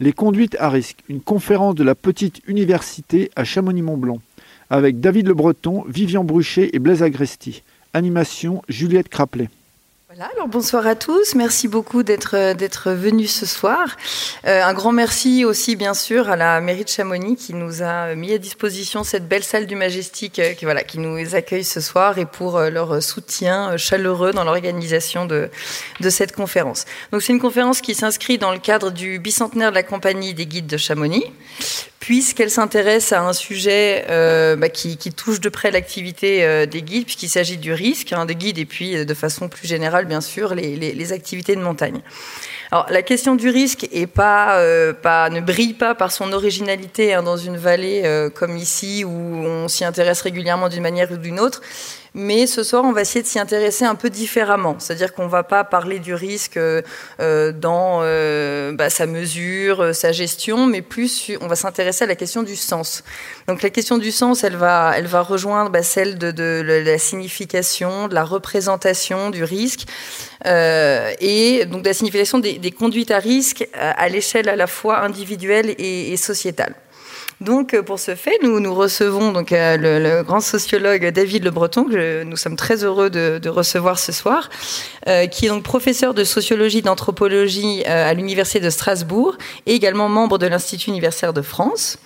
Les conduites à risque, une conférence de la petite université à Chamonix-Mont-Blanc, avec David Le Breton, Vivian Bruchet et Blaise Agresti. Animation Juliette Craplet. Alors bonsoir à tous. Merci beaucoup d'être euh, d'être venus ce soir. Euh, un grand merci aussi bien sûr à la mairie de Chamonix qui nous a mis à disposition cette belle salle du Majestic euh, qui voilà qui nous accueille ce soir et pour leur soutien chaleureux dans l'organisation de de cette conférence. Donc c'est une conférence qui s'inscrit dans le cadre du bicentenaire de la compagnie des guides de Chamonix puisqu'elle s'intéresse à un sujet euh, bah, qui, qui, touche de près l'activité euh, des guides, puisqu'il s'agit du risque hein, des guides et puis euh, de façon plus générale, bien sûr, les, les, les activités de montagne. Alors, la question du risque est pas, euh, pas, ne brille pas par son originalité hein, dans une vallée euh, comme ici où on s'y intéresse régulièrement d'une manière ou d'une autre. Mais ce soir, on va essayer de s'y intéresser un peu différemment. C'est-à-dire qu'on va pas parler du risque euh, dans euh, bah, sa mesure, sa gestion, mais plus on va s'intéresser à la question du sens. Donc la question du sens, elle va, elle va rejoindre bah, celle de, la signification, de la représentation du risque, euh, et donc de la signification des, conduites à risque à, l'échelle à la fois individuelle et sociétale. Donc, pour ce fait, nous, nous recevons donc euh, le, le, grand sociologue David Le Breton, que je, nous sommes très heureux de, de recevoir ce soir, euh, qui est donc professeur de sociologie d'anthropologie euh, à l'université de Strasbourg et également membre de l'Institut universitaire de France.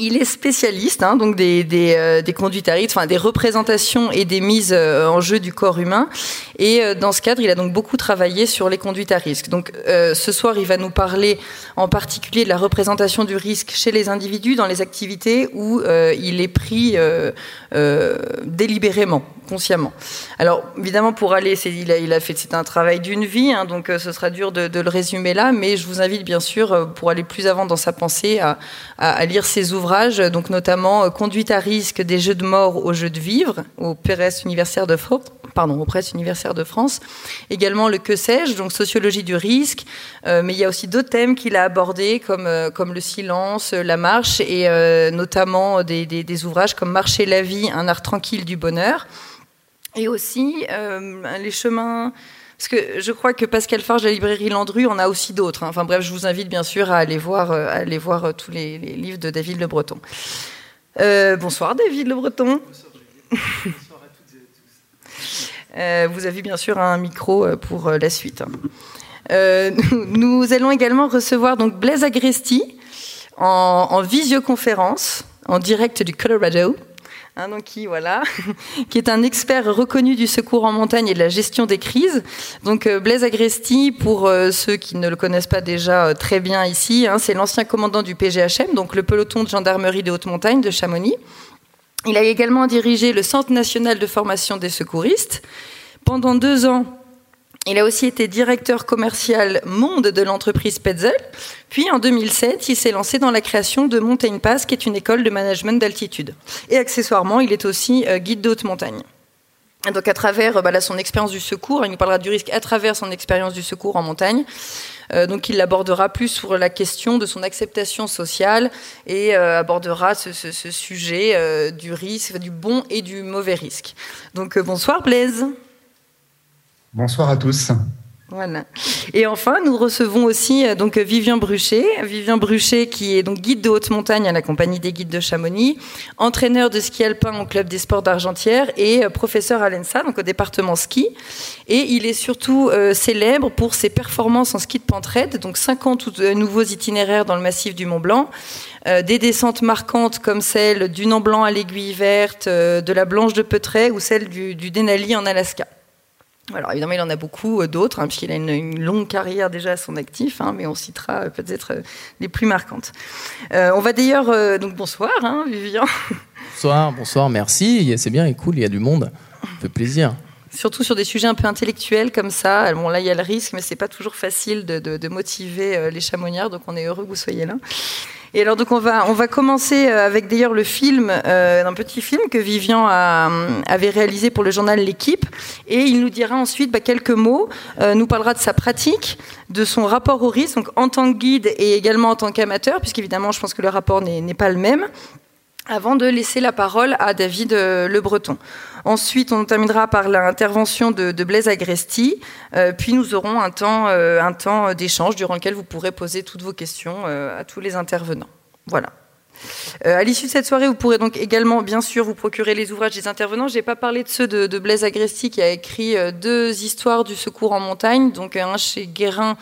Il est spécialiste hein, donc des, euh, conduites à risque, enfin des représentations et des mises euh, en jeu du corps humain. Et euh, dans ce cadre, il a donc beaucoup travaillé sur les conduites à risque. Donc ce soir, il va nous parler en particulier de la représentation du risque chez les individus dans les activités où il est pris délibérément, consciemment. Alors évidemment, pour aller, il a, il a fait, c'est un travail d'une vie, hein, donc ce sera dur de, le résumer là, mais je vous invite bien sûr, pour aller plus avant dans sa pensée, à, lire ses ouvrages donc notamment euh, Conduite à risque des jeux de mort aux jeux de vivre, au Presse universitaire de France, pardon, au Presse universitaire de France. Également le que sais-je, donc sociologie du risque, euh, mais il y a aussi d'autres thèmes qu'il a abordés comme euh, comme le silence, la marche et euh, notamment des, des, des, ouvrages comme Marcher la vie, un art tranquille du bonheur, et aussi euh, les chemins parce que je crois que Pascal Farge de la librairie Landru, on a aussi d'autres. Hein. Enfin bref, je vous invite bien sûr à aller voir, à aller voir tous les, les livres de David Le Breton. Euh, bonsoir David Le Breton. Bonsoir, à toutes et à tous. Euh, vous avez bien sûr un micro pour la suite. Euh, nous, nous, allons également recevoir donc Blaise Agresti en, en visioconférence en direct du Colorado. Hein, donc qui voilà, qui est un expert reconnu du secours en montagne et de la gestion des crises. Donc euh, Blaise Agresti, pour euh, ceux qui ne le connaissent pas déjà euh, très bien ici, hein, c'est l'ancien commandant du PGHM, donc le peloton de gendarmerie de haute montagne de Chamonix. Il a également dirigé le Centre national de formation des secouristes. Pendant deux ans, il a aussi été directeur commercial monde de l'entreprise Petzel. Puis en 2007, il s'est lancé dans la création de Mountain Pass, qui est une école de management d'altitude. Et accessoirement, il est aussi euh, guide de haute montagne. Donc à travers bah, là, son expérience du secours, il nous parlera du risque à travers son expérience du secours en montagne. Euh, donc il abordera plus sur la question de son acceptation sociale et euh, abordera ce, sujet euh, du risque, du bon et du mauvais risque. Donc bonsoir Blaise. Bonsoir à tous. Voilà. Et enfin, nous recevons aussi euh, donc Vivien Bruchet, Vivien Bruchet qui est donc guide de haute montagne à la compagnie des guides de Chamonix, entraîneur de ski alpin au club des sports d'Argentière et euh, professeur à l'ENSA, donc au département ski. Et il est surtout euh, célèbre pour ses performances en ski de pentraide, donc 50 nouveaux itinéraires dans le massif du Mont Blanc, euh, des descentes marquantes comme celle du Nant Blanc à l'aiguille verte, de la Blanche de Peutret ou celle du Denali en Alaska. Alors évidemment, il en a beaucoup euh, d'autres, hein, puisqu'il a une, une, longue carrière déjà à son actif, hein, mais on citera euh, peut-être euh, les plus marquantes. Euh, on va d'ailleurs... Euh, donc bonsoir, hein, Vivian. Bonsoir, bonsoir, merci. C'est bien et cool, il y a du monde. Ça fait plaisir. Surtout sur des sujets un peu intellectuels comme ça. Bon, là, il y a le risque, mais c'est pas toujours facile de, de, de motiver les chamoniards, donc on est heureux que vous soyez là. Et alors donc on va on va commencer avec d'ailleurs le film euh, d'un petit film que Vivian a, avait réalisé pour le journal L'équipe et il nous dira ensuite bah, quelques mots, euh, nous parlera de sa pratique, de son rapport au risque donc en tant que guide et également en tant qu'amateur puisqu'évidemment je pense que le rapport n'est pas le même avant de laisser la parole à David Le Breton. Ensuite, on terminera par l'intervention de, Blaise Agresti. puis nous aurons un temps, un temps d'échange durant lequel vous pourrez poser toutes vos questions à tous les intervenants. Voilà. Euh, à l'issue de cette soirée, vous pourrez donc également, bien sûr, vous procurer les ouvrages des intervenants. Je n'ai pas parlé de ceux de, Blaise Agresti qui a écrit euh, deux histoires du secours en montagne, donc un chez Guérin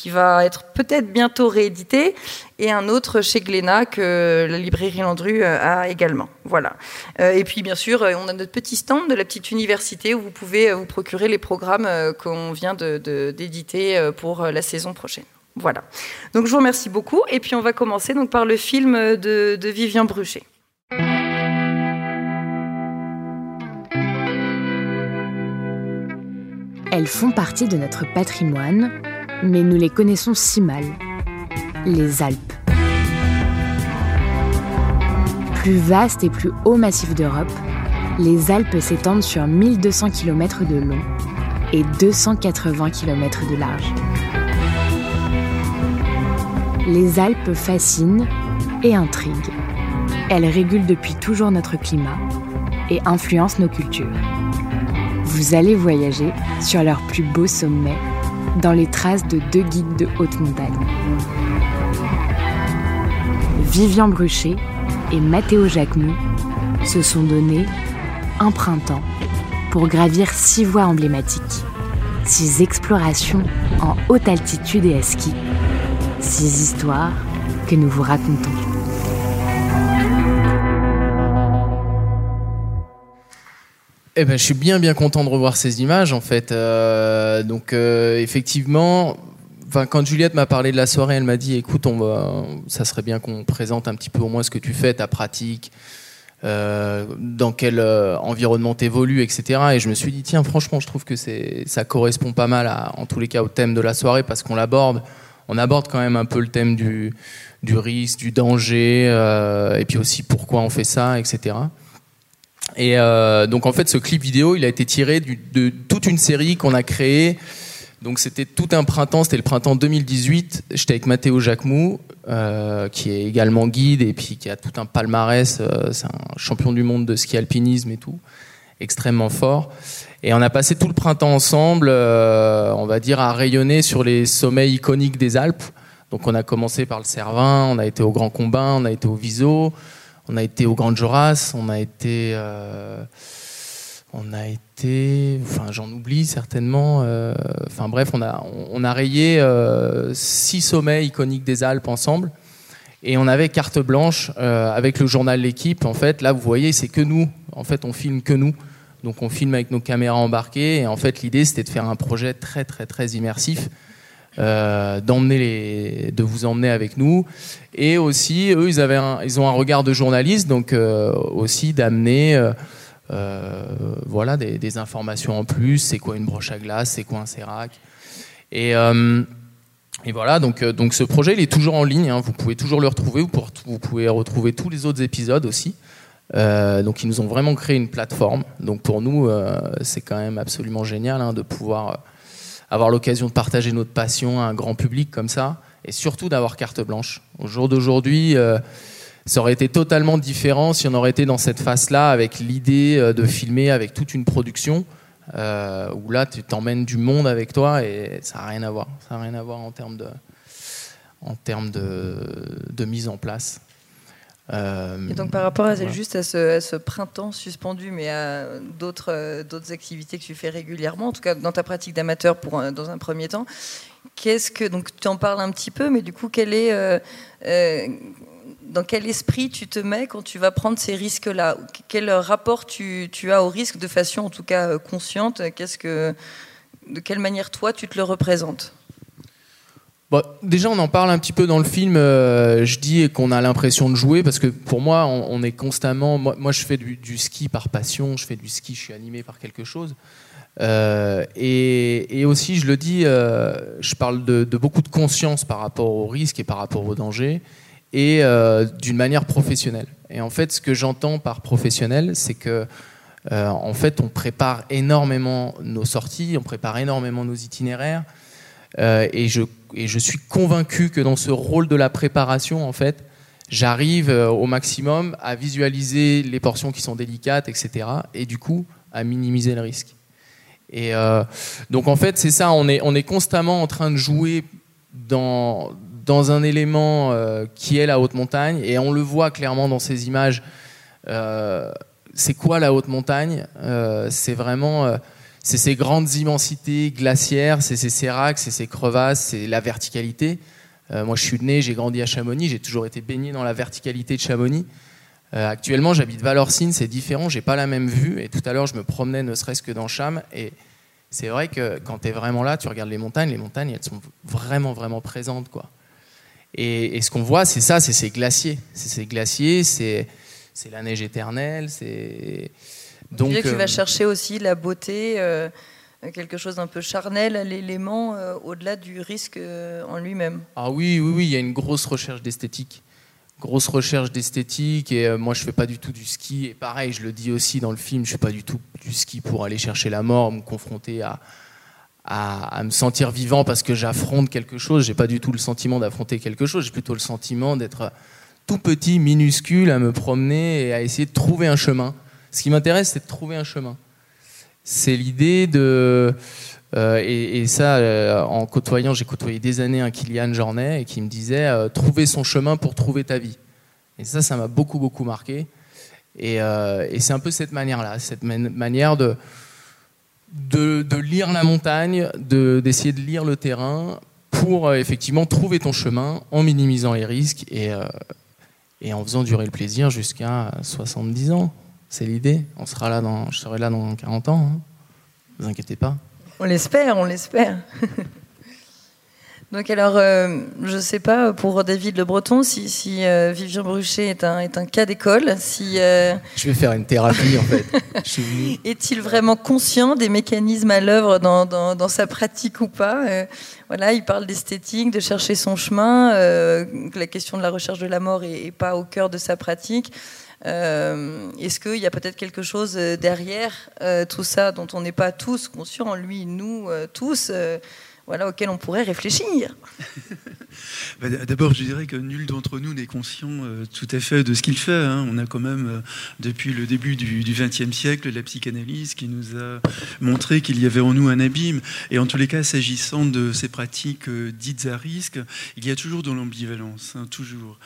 qui va être peut-être bientôt réédité, et un autre chez Glénat que la librairie Landru euh, a également. Voilà. Et puis bien sûr, on a notre petit stand de la petite université où vous pouvez vous procurer les programmes qu'on vient d'éditer pour la saison prochaine. Voilà. Donc je vous remercie beaucoup. Et puis on va commencer donc par le film de, de Vivian Bruchet. Elles font partie de notre patrimoine, mais nous les connaissons si mal. Les Alpes. Plus vaste et plus haut massif d'Europe, les Alpes s'étendent sur 1200 km de long et 280 km de large les Alpes fascinent et intriguent. Elles régulent depuis toujours notre climat et influencent nos cultures. Vous allez voyager sur leurs plus beaux sommets dans les traces de deux guides de haute montagne. Vivian Bruchet et Mathéo Jacquemou se sont donnés un printemps pour gravir six voies emblématiques, six explorations en haute altitude et à ski Six histoires que nous vous racontons. Eh ben, je suis bien bien content de revoir ces images en fait. Euh, donc euh, effectivement, quand Juliette m'a parlé de la soirée, elle m'a dit écoute, on va, ça serait bien qu'on présente un petit peu au moins ce que tu fais, ta pratique, euh, dans quel environnement t'évolues, etc. Et je me suis dit tiens, franchement, je trouve que ça correspond pas mal à, en tous les cas au thème de la soirée parce qu'on l'aborde on aborde quand même un peu le thème du, du risque, du danger, et puis aussi pourquoi on fait ça, etc. Et euh, donc en fait, ce clip vidéo, il a été tiré de toute une série qu'on a créée. Donc c'était tout un printemps, c'était le printemps 2018. J'étais avec Mathéo Jacquemou, euh, qui est également guide et puis qui a tout un palmarès. c'est un champion du monde de ski alpinisme et tout, extrêmement fort. Et on a passé tout le printemps ensemble, euh, on va dire, à rayonner sur les sommets iconiques des Alpes. Donc on a commencé par le Cervin, on a été au Grand Combin, on a été au Viso, on a été au Grand Joras, on a été... Euh, on a été, enfin j'en oublie certainement. Euh, enfin bref, on a on a rayé six sommets iconiques des Alpes ensemble, et on avait carte blanche avec le journal L'équipe. En fait, là vous voyez, c'est que nous. En fait, on filme que nous. Donc on filme avec nos caméras embarquées. Et en fait, l'idée, c'était de faire un projet très, très, très immersif. Euh, d'emmener les, de vous emmener avec nous et aussi eux ils avaient ils ont un regard de journaliste donc euh, aussi d'amener euh, voilà des, informations en plus c'est quoi une broche à glace? C'est quoi un sérac? Et et voilà, donc, donc ce projet il est toujours en ligne, hein. vous pouvez toujours le retrouver, vous pouvez retrouver tous les autres épisodes aussi. Donc ils nous ont vraiment créé une plateforme. Donc pour nous, c'est quand même absolument génial hein, de pouvoir avoir l'occasion de partager notre passion à un grand public comme ça, et surtout d'avoir carte blanche. Au jour d'aujourd'hui, ça aurait été totalement différent si on aurait été dans cette phase-là avec l'idée de filmer avec toute une production, où là tu t'emmènes du monde avec toi et ça n'a rien à voir. Ça n'a rien à voir en termes de, en termes de mise en place. Euh, et donc par rapport à juste à ce, printemps suspendu, mais à d'autres euh, d'autres activités que tu fais régulièrement, en tout cas dans ta pratique d'amateur pour dans un premier temps, qu'est-ce que donc tu en parles un petit peu, mais du coup quel est euh, dans quel esprit tu te mets quand tu vas prendre ces risques-là Quel rapport tu, tu, as au risque de façon en tout cas consciente? Qu'est-ce que de quelle manière toi tu te le représentes? Déjà, on en parle un petit peu dans le film. Euh, je dis qu'on a l'impression de jouer parce que pour moi, on, est constamment. Moi, je fais du, ski par passion. Je fais du ski. Je suis animé par quelque chose. Euh, et, aussi, je le dis, euh, je parle de, beaucoup de conscience par rapport au risque et par rapport au danger, et d'une manière professionnelle. Et en fait, ce que j'entends par professionnel, c'est que en fait, on prépare énormément nos sorties, on prépare énormément nos itinéraires. Et, je, et je suis convaincu que dans ce rôle de la préparation, en fait, j'arrive euh, au maximum à visualiser les portions qui sont délicates, etc. Et du coup, à minimiser le risque. Et euh, donc en fait, c'est ça, on est, on est constamment en train de jouer dans, dans un élément euh, qui est la haute montagne, et on le voit clairement dans ces images. C'est quoi la haute montagne? C'est vraiment c'est ces grandes immensités glaciaires, c'est ces séracs, c'est ces crevasses, c'est la verticalité. moi, je suis né, j'ai grandi à Chamonix, j'ai toujours été baigné dans la verticalité de Chamonix. actuellement, j'habite Valorcine, c'est différent, j'ai pas la même vue. Et tout à l'heure, je me promenais ne serait-ce que dans Cham, et c'est vrai que quand tu es vraiment là, tu regardes les montagnes, les montagnes, elles sont vraiment, vraiment présentes. Quoi. Et, ce qu'on voit, c'est ça, c'est ces glaciers. C'est ces glaciers, c'est, la neige éternelle. C'est... Donc, tu, tu vas euh, chercher aussi la beauté, euh, quelque chose d'un peu charnel à l'élément, euh, au-delà du risque en lui-même. Ah oui, oui, oui, il y a une grosse recherche d'esthétique. Grosse recherche d'esthétique et euh, moi je fais pas du tout du ski. Et pareil je le dis aussi dans le film je fais pas du tout du ski pour aller chercher la mort me confronter à, à, me sentir vivant parce que j'affronte quelque chose. J'ai pas du tout le sentiment d'affronter quelque chose. J'ai plutôt le sentiment d'être tout petit minuscule à me promener et à essayer de trouver un chemin ce qui m'intéresse c'est de trouver un chemin c'est l'idée de euh, et, ça, euh, en côtoyant, j'ai côtoyé des années un Kylian Jornet et qui me disait euh, trouver son chemin pour trouver ta vie. Et ça, ça m'a beaucoup, beaucoup marqué. Et, c'est un peu cette manière-là, cette manière de, de, lire la montagne, d'essayer de, lire le terrain pour effectivement trouver ton chemin en minimisant les risques et, et en faisant durer le plaisir jusqu'à 70 ans. C'est l'idée. On sera là dans, je serai là dans 40 ans. Ne hein. vous inquiétez pas. On l'espère, on l'espère. Donc alors, euh, je ne sais pas pour David Le Breton si, si euh, Vivien Bruchet est un, est un cas d'école. Si, euh, Je vais faire une thérapie en fait. Est-il vraiment conscient des mécanismes à l'œuvre dans, dans, sa pratique ou pas Voilà, il parle d'esthétique, de chercher son chemin. la question de la recherche de la mort n'est pas au cœur de sa pratique. Euh, est-ce qu'il y a peut-être quelque chose euh, derrière euh, tout ça dont on n'est pas tous conscients, lui, nous tous, voilà, auquel on pourrait réfléchir? Bah, D'abord, je dirais que nul d'entre nous n'est conscient tout à fait de ce qu'il fait. Hein. On a quand même, depuis le début du XXe siècle, la psychanalyse qui nous a montré qu'il y avait en nous un abîme. Et en tous les cas, s'agissant de ces pratiques dites à risque, il y a toujours de l'ambivalence, hein, toujours.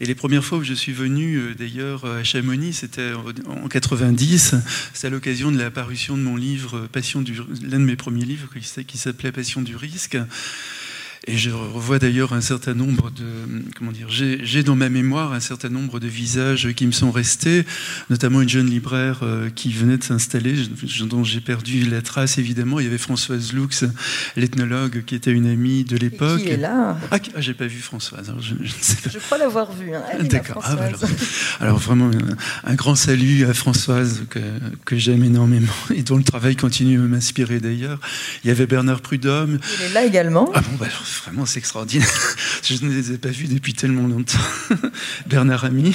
Et les premières fois où je suis venu, euh, d'ailleurs, à Chamonix, c'était en 90. C'est à l'occasion de la parution de mon livre, Passion du, l'un de mes premiers livres, qui s'appelait Passion du risque. Et je revois d'ailleurs un certain nombre de. Comment dire J'ai dans ma mémoire un certain nombre de visages qui me sont restés, notamment une jeune libraire euh, qui venait de s'installer, dont j'ai perdu la trace évidemment. Il y avait Françoise Lux, l'ethnologue, qui était une amie de l'époque. Qui est là Ah, ah j'ai pas vu Françoise. je, je, crois l'avoir vue. Hein. D'accord. Ah, alors, alors, vraiment, un, grand salut à Françoise que, que j'aime énormément et dont le travail continue à m'inspirer d'ailleurs. Il y avait Bernard Prudhomme. Il est là également. Ah bon, bah, vraiment, c'est extraordinaire. Je ne les ai pas vus depuis tellement longtemps. Bernard Ami.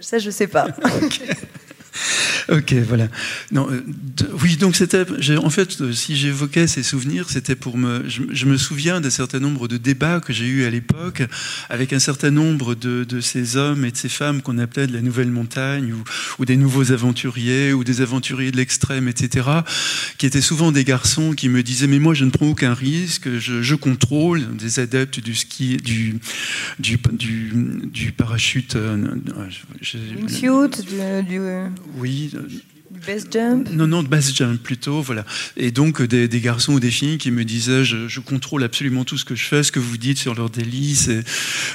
Ça, je ne sais pas. ok, voilà. Non, euh, oui, donc c'était. En fait, euh, si j'évoquais ces souvenirs, c'était pour me. Je, me souviens d'un certain nombre de débats que j'ai eus à l'époque avec un certain nombre de, de, ces hommes et de ces femmes qu'on appelait de la nouvelle montagne ou, ou, des nouveaux aventuriers ou des aventuriers de l'extrême, etc., qui étaient souvent des garçons qui me disaient Mais moi, je ne prends aucun risque, je, contrôle des adeptes du ski, du, du, parachute. Euh, du, du, oui. Base jump Non, non, base jump plutôt, voilà. Et donc des, garçons ou des filles qui me disaient je, contrôle absolument tout ce que je fais, ce que vous dites sur leur délices,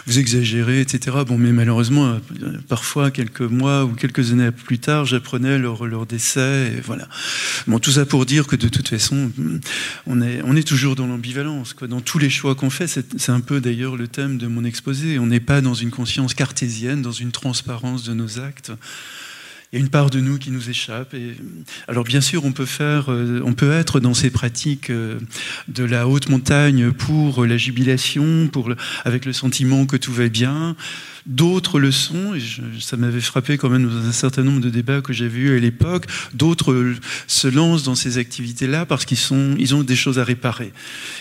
vous exagérez, etc. Bon, mais malheureusement, euh, parfois, quelques mois ou quelques années plus tard, j'apprenais leur, leur décès, et voilà. Bon, tout ça pour dire que de toute façon, on est, on est toujours dans l'ambivalence. Dans tous les choix qu'on fait, c'est un peu d'ailleurs le thème de mon exposé. On n'est pas dans une conscience cartésienne, dans une transparence de nos actes il y a une part de nous qui nous échappe. Alors bien sûr, on peut faire, euh, on peut être dans ces pratiques euh, de la haute montagne pour la jubilation, pour avec le sentiment que tout va bien. D'autres le sont, et ça m'avait frappé quand même dans un certain nombre de débats que j'avais eus à l'époque. D'autres se lancent dans ces activités-là parce qu'ils ils ont des choses à réparer.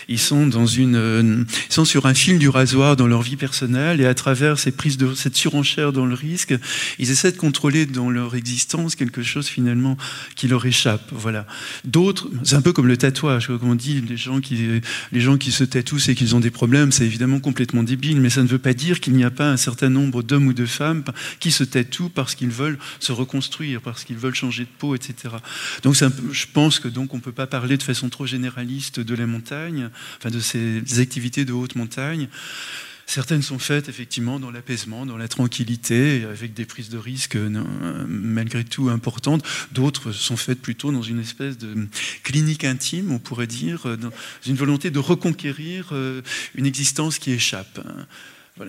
Ils sont dans une, euh, ils sont sur un fil du rasoir dans leur vie personnelle et à travers ces prises de, cette surenchère dans le risque, ils essaient de contrôler dans leur quelque chose finalement qui leur échappe. Voilà. D'autres, c'est un peu comme le tatouage, comme on dit, les gens qui, les gens qui se tatouent, c'est qu'ils ont des problèmes, c'est évidemment complètement débile, mais ça ne veut pas dire qu'il n'y a pas un certain nombre d'hommes ou de femmes qui se tatouent parce qu'ils veulent se reconstruire, parce qu'ils veulent changer de peau, etc. Donc je pense que donc on peut pas parler de façon trop généraliste de la montagne, enfin de ces activités de haute montagne. Certaines sont faites effectivement dans l'apaisement, dans la tranquillité, avec des prises de risques euh, malgré tout importantes. D'autres sont faites plutôt dans une espèce de clinique intime, on pourrait dire, dans une volonté de reconquérir euh, une existence qui échappe.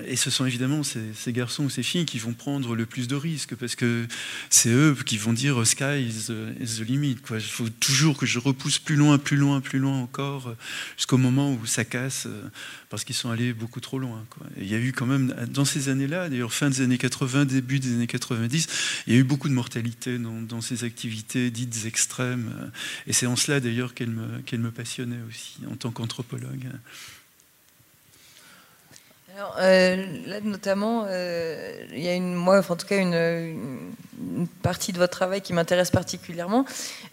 Et ce sont évidemment ces, garçons ou ces filles qui vont prendre le plus de risques, parce que c'est eux qui vont dire sky is the, limit. Il faut toujours que je repousse plus loin, plus loin, plus loin encore, jusqu'au moment où ça casse, parce qu'ils sont allés beaucoup trop loin. il y a eu quand même, dans ces années-là, d'ailleurs fin des années 80, début des années 90, il y a eu beaucoup de mortalité dans, ces activités dites extrêmes. Et c'est en cela d'ailleurs qu'elle me, passionnait aussi, en tant qu'anthropologue. Alors, euh, là, notamment, euh, il y a une, moi, en tout cas, une, partie de votre travail qui m'intéresse particulièrement.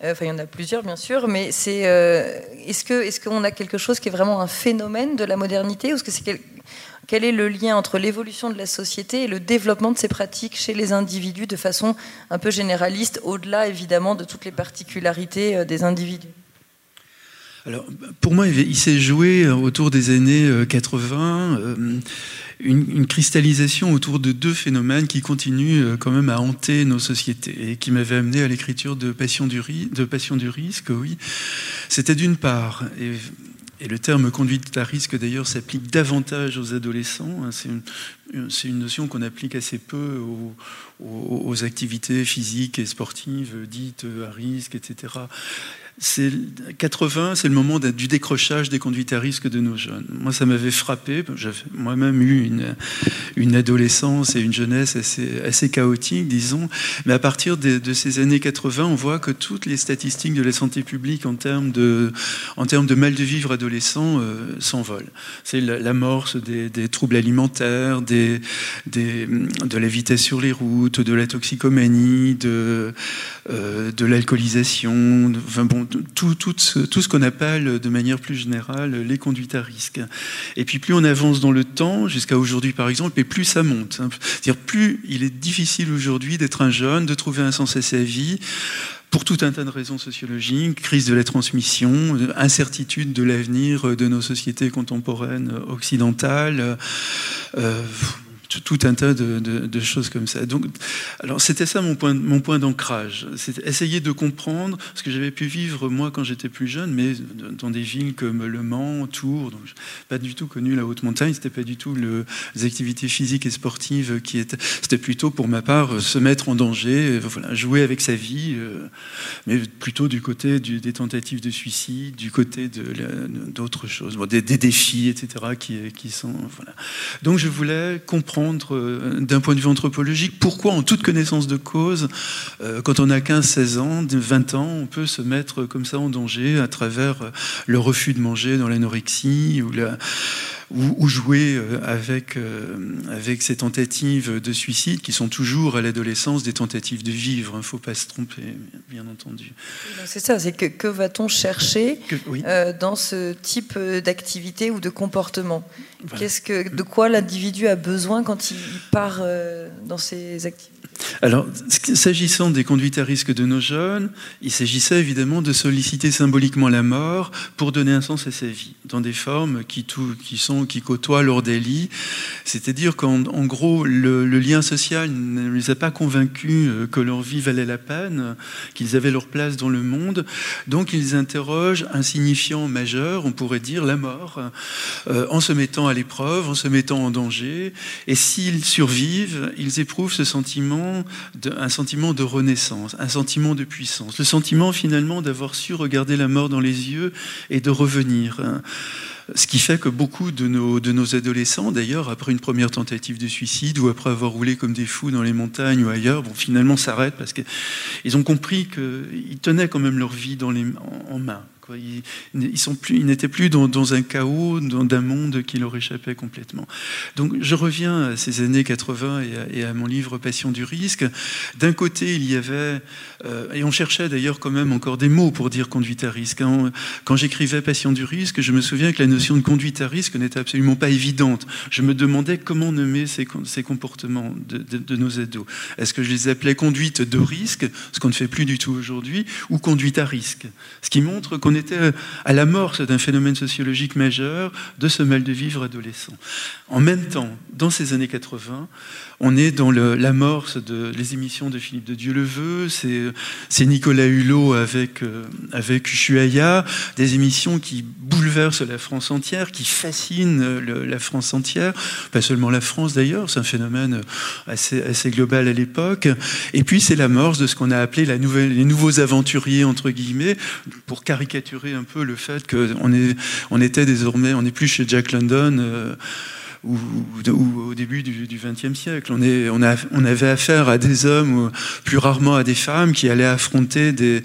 Euh, enfin, il y en a plusieurs, bien sûr, mais c'est est-ce que est-ce qu'on a quelque chose qui est vraiment un phénomène de la modernité, ou est-ce que c'est quel, quel est le lien entre l'évolution de la société et le développement de ces pratiques chez les individus de façon un peu généraliste, au-delà évidemment de toutes les particularités des individus? Alors, pour moi, il s'est joué euh, autour des années 80 euh, euh, une, cristallisation autour de deux phénomènes qui continuent quand même à hanter nos sociétés et qui m'avaient amené à l'écriture de Passion du, risque. Oui, c'était d'une part, et, le terme conduite à risque d'ailleurs s'applique davantage aux adolescents. Hein, c'est une, notion qu'on applique assez peu aux, activités physiques et sportives dites à risque, etc 80, c'est le moment du décrochage des conduites à risque de nos jeunes. Moi, ça m'avait frappé. J'avais moi-même eu une, une, adolescence et une jeunesse assez, assez chaotique, disons. Mais à partir de, ces années 80, on voit que toutes les statistiques de la santé publique en termes de, en termes de mal de vivre adolescent euh, s'envolent. C'est l'amorce des, des, troubles alimentaires, des, de la vitesse sur les routes, de la toxicomanie, de, euh, de l'alcoolisation. Enfin bon, tout, ce qu'on appelle de manière plus générale les conduites à risque. Et puis plus on avance dans le temps, jusqu'à aujourd'hui par exemple, et plus ça monte. Hein. C'est-à-dire plus il est difficile aujourd'hui d'être un jeune, de trouver un sens à sa vie pour tout un tas de raisons sociologiques, crise de la transmission, incertitude de l'avenir de nos sociétés contemporaines occidentales. Euh, tout un tas de, choses comme ça. Donc, alors c'était ça mon point, d'ancrage. C'est essayer de comprendre ce que j'avais pu vivre moi quand j'étais plus jeune, mais dans des villes comme Le Mans, Tours. Donc, pas du tout connu la haute montagne. C'était pas du tout le, les activités physiques et sportives qui étaient. C'était plutôt pour ma part se mettre en danger, voilà, jouer avec sa vie, euh, mais plutôt du côté des tentatives de suicide, du côté d'autres choses, des, défis, etc. Qui sont voilà. Donc je voulais comprendre euh, d'un point de vue anthropologique pourquoi, en toute connaissance de cause, euh, quand on a 15, 16 ans, 20 ans, on peut se mettre comme ça en danger à travers euh, le refus de manger dans l'anorexie ou la ou, jouer euh, avec, euh, avec ces tentatives de suicide qui sont toujours à l'adolescence des tentatives de vivre. Il ne faut pas se tromper, bien entendu. C'est ça, c'est que, que va-t-on chercher euh, dans ce type d'activité ou de comportement? Qu'est-ce que, De quoi l'individu a besoin quand il part dans ces activités? Alors, s'agissant des conduites à risque de nos jeunes, il s'agissait évidemment de solliciter symboliquement la mort pour donner un sens à sa vie, dans des formes qui, tout, qui, sont, qui côtoient délit. C'est-à-dire qu'en gros, le, lien social ne les a pas convaincus euh, que leur vie valait la peine, qu'ils avaient leur place dans le monde. Donc, ils interrogent un signifiant majeur, on pourrait dire la mort, euh, en se mettant à l'épreuve, en se mettant en danger. Et s'ils survivent, ils éprouvent ce sentiment un sentiment de renaissance, un sentiment de puissance, le sentiment finalement d'avoir su regarder la mort dans les yeux et de revenir. Ce qui fait que beaucoup de nos, adolescents, d'ailleurs, après une première tentative de suicide ou après avoir roulé comme des fous dans les montagnes ou ailleurs, vont finalement s'arrêtent parce qu'ils ont compris qu'ils tenaient quand même leur vie en main. Ils, n'étaient plus dans, un chaos, dans un monde qui leur échappait complètement. Donc je reviens à ces années 80 et à, mon livre Passion du risque. D'un côté, il y avait, euh, et on cherchait d'ailleurs quand même encore des mots pour dire conduite à risque. Hein. Quand j'écrivais Passion du risque, je me souviens que la notion de conduite à risque n'était absolument pas évidente. Je me demandais comment nommer ces, comportements de, de, nos ados. Est-ce que je les appelais conduite de risque, ce qu'on ne fait plus du tout aujourd'hui, ou conduite à risque? Ce qui montre qu'on était à l'amorce d'un phénomène sociologique majeur de ce mal de vivre adolescent. En même temps, dans ces années 80, on est dans l'amorce de les émissions de Philippe de Dieu-le-Veut, c'est Nicolas Hulot avec, euh, avec Ushuaïa, des émissions qui bouleversent la France entière, qui fascinent le, la France entière, pas seulement la France d'ailleurs, c'est un phénomène assez, assez global à l'époque. Et puis c'est l'amorce de ce qu'on a appelé la nouvelle, les nouveaux aventuriers, entre guillemets, pour caricaturer un peu le fait qu'on on était désormais, on n'est plus chez Jack London. Euh, ou, ou, au début du XXe siècle. On, avait affaire à des hommes, ou plus rarement à des femmes, qui allaient affronter des,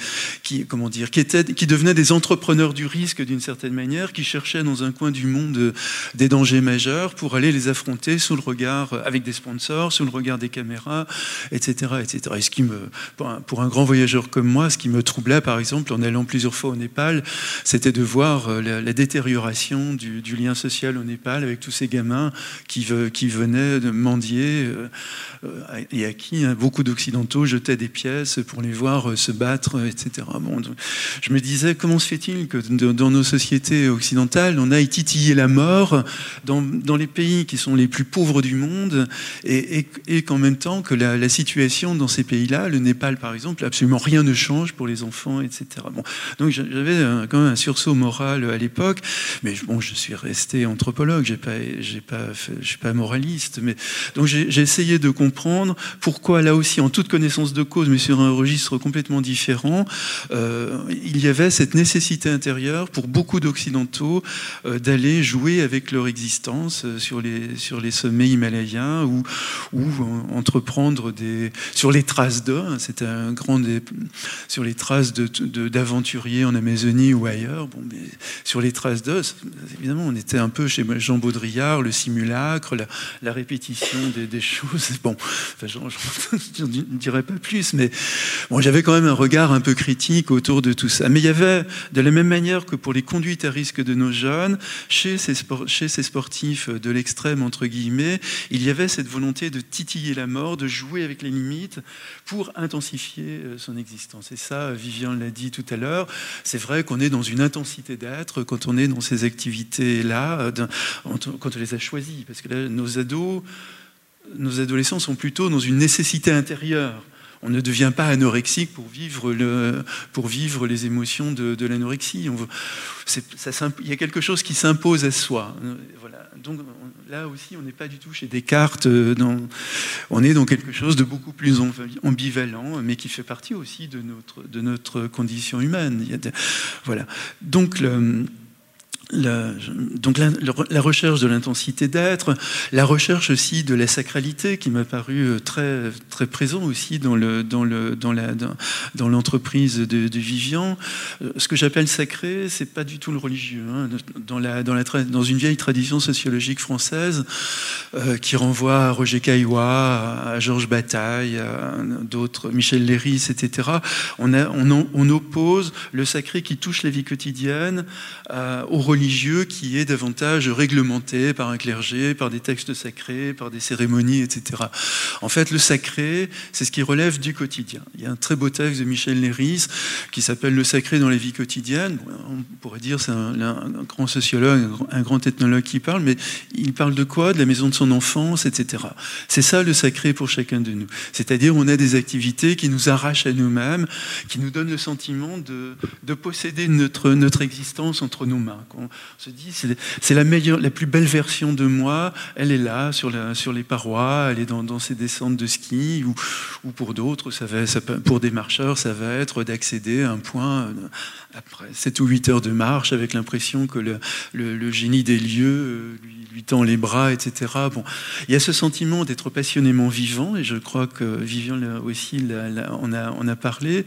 comment dire, qui, étaient, qui devenaient des entrepreneurs du risque d'une certaine manière, qui cherchaient dans un coin du monde des dangers majeurs pour aller les affronter sous le regard, avec des sponsors, sous le regard des caméras, etc., etc. Et ce qui me, pour un, grand voyageur comme moi, ce qui me troublait, par exemple, en allant plusieurs fois au Népal, c'était de voir la, la détérioration du lien social au Népal avec tous ces gamins qui, qui venaient de mendier euh, et à qui hein, beaucoup d'Occidentaux jetaient des pièces pour les voir euh, se battre, etc. Bon, je me disais, comment se fait-il que dans nos sociétés occidentales, on aille titiller la mort dans, les pays qui sont les plus pauvres du monde et, qu'en même temps que la, la situation dans ces pays-là, le Népal par exemple, absolument rien ne change pour les enfants, etc. Bon, donc j'avais quand même un sursaut moral à l'époque, mais bon, je suis resté anthropologue, j'ai pas, j'ai pas je suis pas moraliste, mais donc j'ai essayé de comprendre pourquoi là aussi, en toute connaissance de cause, mais sur un registre complètement différent, euh, il y avait cette nécessité intérieure pour beaucoup d'occidentaux euh, d'aller jouer avec leur existence euh, sur les sommets himalayens ou entreprendre des sur les traces d'eux. Hein, C'était un grand sur les traces d'aventuriers en Amazonie ou ailleurs. Bon, sur les traces d'eux, évidemment, on était un peu chez Jean Baudrillard, le simulacre, la, répétition des, choses. Bon, enfin, je ne dirais pas plus, mais bon, j'avais quand même un regard un peu critique autour de tout ça. Mais il y avait, de la même manière que pour les conduites à risque de nos jeunes, chez ces, chez ces sportifs de l'extrême, entre guillemets, il y avait cette volonté de titiller la mort, de jouer avec les limites pour intensifier euh, son existence. Et ça, Vivian l'a dit tout à l'heure, c'est vrai qu'on est dans une intensité d'être quand on est dans ces activités-là, euh, quand on les a choisies parce que là, nos ados, nos adolescents sont plutôt dans une nécessité intérieure. On ne devient pas anorexique pour vivre, pour vivre les émotions de, l'anorexie. Il y a quelque chose qui s'impose à soi. Voilà. Donc là aussi, on n'est pas du tout chez Descartes. Dans, on est dans quelque chose de beaucoup plus ambivalent, mais qui fait partie aussi de notre, de notre condition humaine. Voilà. Donc donc la, recherche de l'intensité d'être, la recherche aussi de la sacralité qui m'a paru euh, très très présent aussi dans le dans le dans la dans, l'entreprise de, de, Vivian. Euh, ce que j'appelle sacré, c'est pas du tout le religieux. Hein. Dans la dans la dans une vieille tradition sociologique française euh, qui renvoie à Roger Caillois, à Georges Bataille, à d'autres, Michel Léris, etc. On a on, on oppose le sacré qui touche la vie quotidienne au religieux religieux qui est davantage réglementé par un clergé, par des textes sacrés, par des cérémonies, etc. En fait, le sacré, c'est ce qui relève du quotidien. Il y a un très beau texte de Michel Léris qui s'appelle Le sacré dans la vie quotidienne. On pourrait dire c'est un, grand sociologue, un grand ethnologue qui parle, mais il parle de quoi? De la maison de son enfance, etc. C'est ça le sacré pour chacun de nous. C'est-à-dire on a des activités qui nous arrachent à nous-mêmes, qui nous donnent le sentiment de, de posséder notre, existence entre nos mains. On se dit, c'est la meilleure, la plus belle version de moi. Elle est là, sur, les parois, elle est dans, ses descentes de ski, ou, ou pour d'autres, pour des marcheurs, ça va être d'accéder à un point après 7 ou 8 heures de marche, avec l'impression que le, génie des lieux lui lui tend les bras, etc. Bon, il y a ce sentiment d'être passionnément vivant, et je crois que Vivian aussi on, a, on a parlé,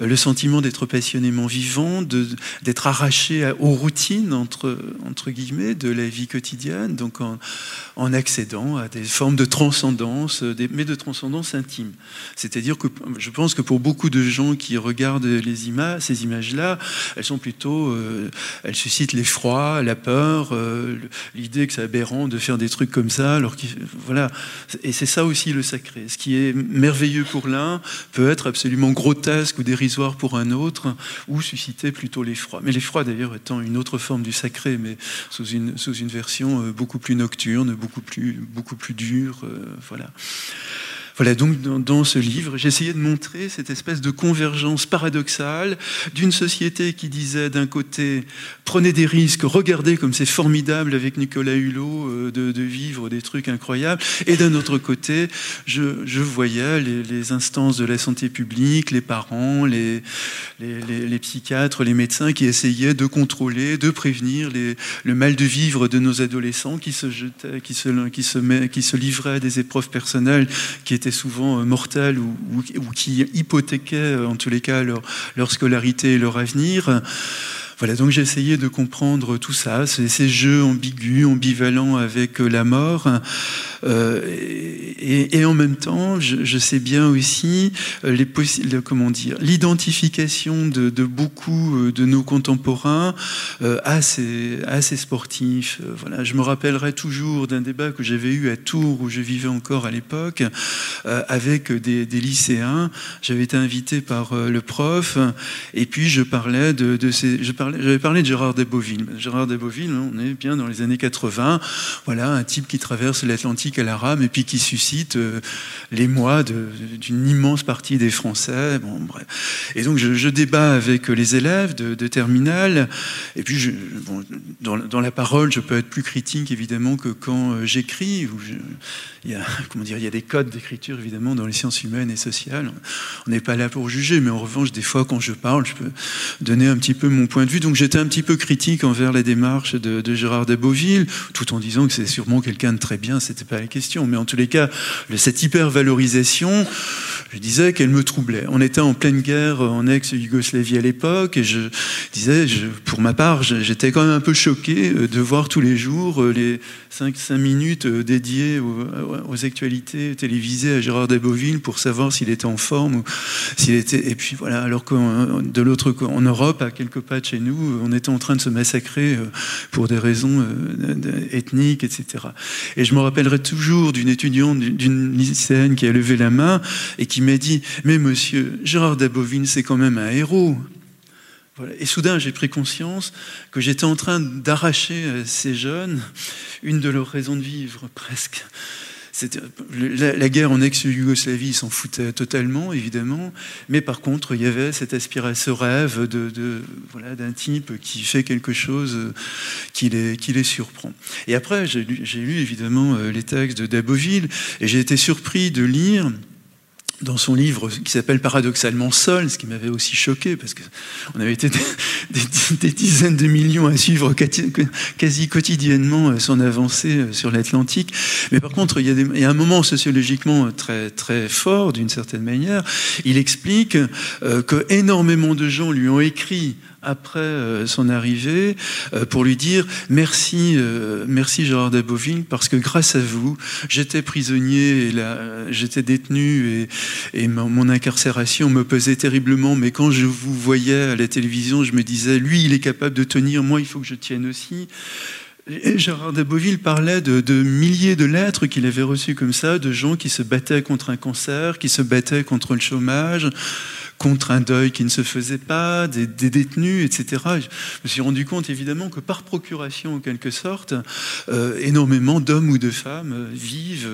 euh, le sentiment d'être passionnément vivant, d'être arraché aux routines, entre, entre guillemets, de la vie quotidienne, donc en, accédant à des formes de transcendance, mais de transcendance intime. C'est-à-dire que je pense que pour beaucoup de gens qui regardent les images, ces images-là, elles sont plutôt, euh, elles suscitent l'effroi, la peur, euh, l'idée que c'est aberrant de faire des trucs comme ça. Alors voilà, et c'est ça aussi le sacré. Ce qui est merveilleux pour l'un peut être absolument grotesque ou dérisoire pour un autre, ou susciter plutôt l'effroi. Mais l'effroi d'ailleurs étant une autre forme du sacré, mais sous une, sous une version euh, beaucoup plus nocturne, beaucoup plus, beaucoup plus dure. Voilà. Voilà, donc dans, ce livre, j'essayais de montrer cette espèce de convergence paradoxale d'une société qui disait d'un côté prenez des risques, regardez comme c'est formidable avec Nicolas Hulot euh, de, vivre des trucs incroyables, et d'un autre côté, je, voyais les, instances de la santé publique, les parents, les, psychiatres, les médecins qui essayaient de contrôler, de prévenir le mal de vivre de nos adolescents qui se jetaient, qui se livraient à des épreuves personnelles qui étaient souvent euh, mortels ou, qui hypothéquaient euh, en tous les cas leur, leur scolarité et leur avenir. Voilà, donc j'ai de comprendre tout ça, ces, jeux ambigus, ambivalents avec euh, la mort. Euh, et, en même temps, je, sais bien aussi euh, les comment dire, l'identification de, beaucoup de nos contemporains à, ces, ces sportifs. Voilà, je me rappellerai toujours d'un débat que j'avais eu à Tours, où je vivais encore à l'époque, avec des, lycéens. J'avais été invité par le prof, et puis je parlais de, ces... j'avais parlé de Gérard Desboville. Gérard Desboville, on est bien dans les années 80. Voilà, un type qui traverse l'Atlantique à la rame et puis qui suscite euh, les mois d'une immense partie des Français. Bon, bref. Et donc, je, débat avec les élèves de, de terminale. Et puis, je, dans, dans, la parole, je peux être plus critique, évidemment, que quand euh, j'écris. Il y a, comment dire, il y a des codes d'écriture, évidemment, dans les sciences humaines et sociales. On n'est pas là pour juger, mais en revanche, des fois, quand je parle, je peux donner un petit peu mon point de vue donc j'étais un petit peu critique envers la démarche de, Gérard Desboville, tout en disant que c'est sûrement quelqu'un de très bien, c'était pas la question. Mais en tous les cas, cette hyper-valorisation, je disais qu'elle me troublait. On était en pleine guerre en ex-Yougoslavie à l'époque, et je disais, pour ma part, j'étais quand même un peu choqué euh, de voir tous les jours euh, les 5, 5 minutes euh, dédiées aux, actualités télévisées à Gérard Desboville pour savoir s'il était en forme s'il était. Et puis voilà, alors que de l'autre en Europe, à quelques pas de chez nous, on était en train de se massacrer euh, pour des raisons euh, ethniques, etc. Et je me rappellerai toujours d'une étudiante, d'une lycéenne qui a levé la main et qui m'a dit Mais monsieur, Gérard Dabovine, c'est quand même un héros. Et soudain, j'ai pris conscience que j'étais en train d'arracher à ces jeunes une de leurs raisons de vivre, presque. La, la, guerre en ex-Yougoslavie, s'en foutaient totalement, évidemment, mais par contre, il y avait cette aspiration, ce rêve de, voilà, d'un type qui fait quelque chose qui les, qui les surprend. Et après, j'ai lu, évidemment euh, les textes de Daboville, et j'ai été surpris de lire dans son livre qui s'appelle paradoxalement Seul, ce qui m'avait aussi choqué, parce qu'on avait été des, dizaines de millions à suivre quasi quotidiennement euh, son avancée euh, sur l'Atlantique. Mais par contre, il y, a un moment sociologiquement très, très fort, d'une certaine manière. Il explique euh, que énormément de gens lui ont écrit après euh, son arrivée euh, pour lui dire merci, euh, merci Gérard Daboville, parce que grâce à vous, j'étais prisonnier, j'étais détenu et, et mon incarcération me pesait terriblement, mais quand je vous voyais à la télévision, je me disais, lui, il est capable de tenir, moi, il faut que je tienne aussi. Et Gérard Daboville parlait de, de milliers de lettres qu'il avait reçues comme ça, de gens qui se battaient contre un cancer, qui se battaient contre le chômage, contre un deuil qui ne se faisait pas, des, détenus, etc. Je me suis rendu compte évidemment que par procuration, en quelque sorte, énormément d'hommes ou de femmes vivent,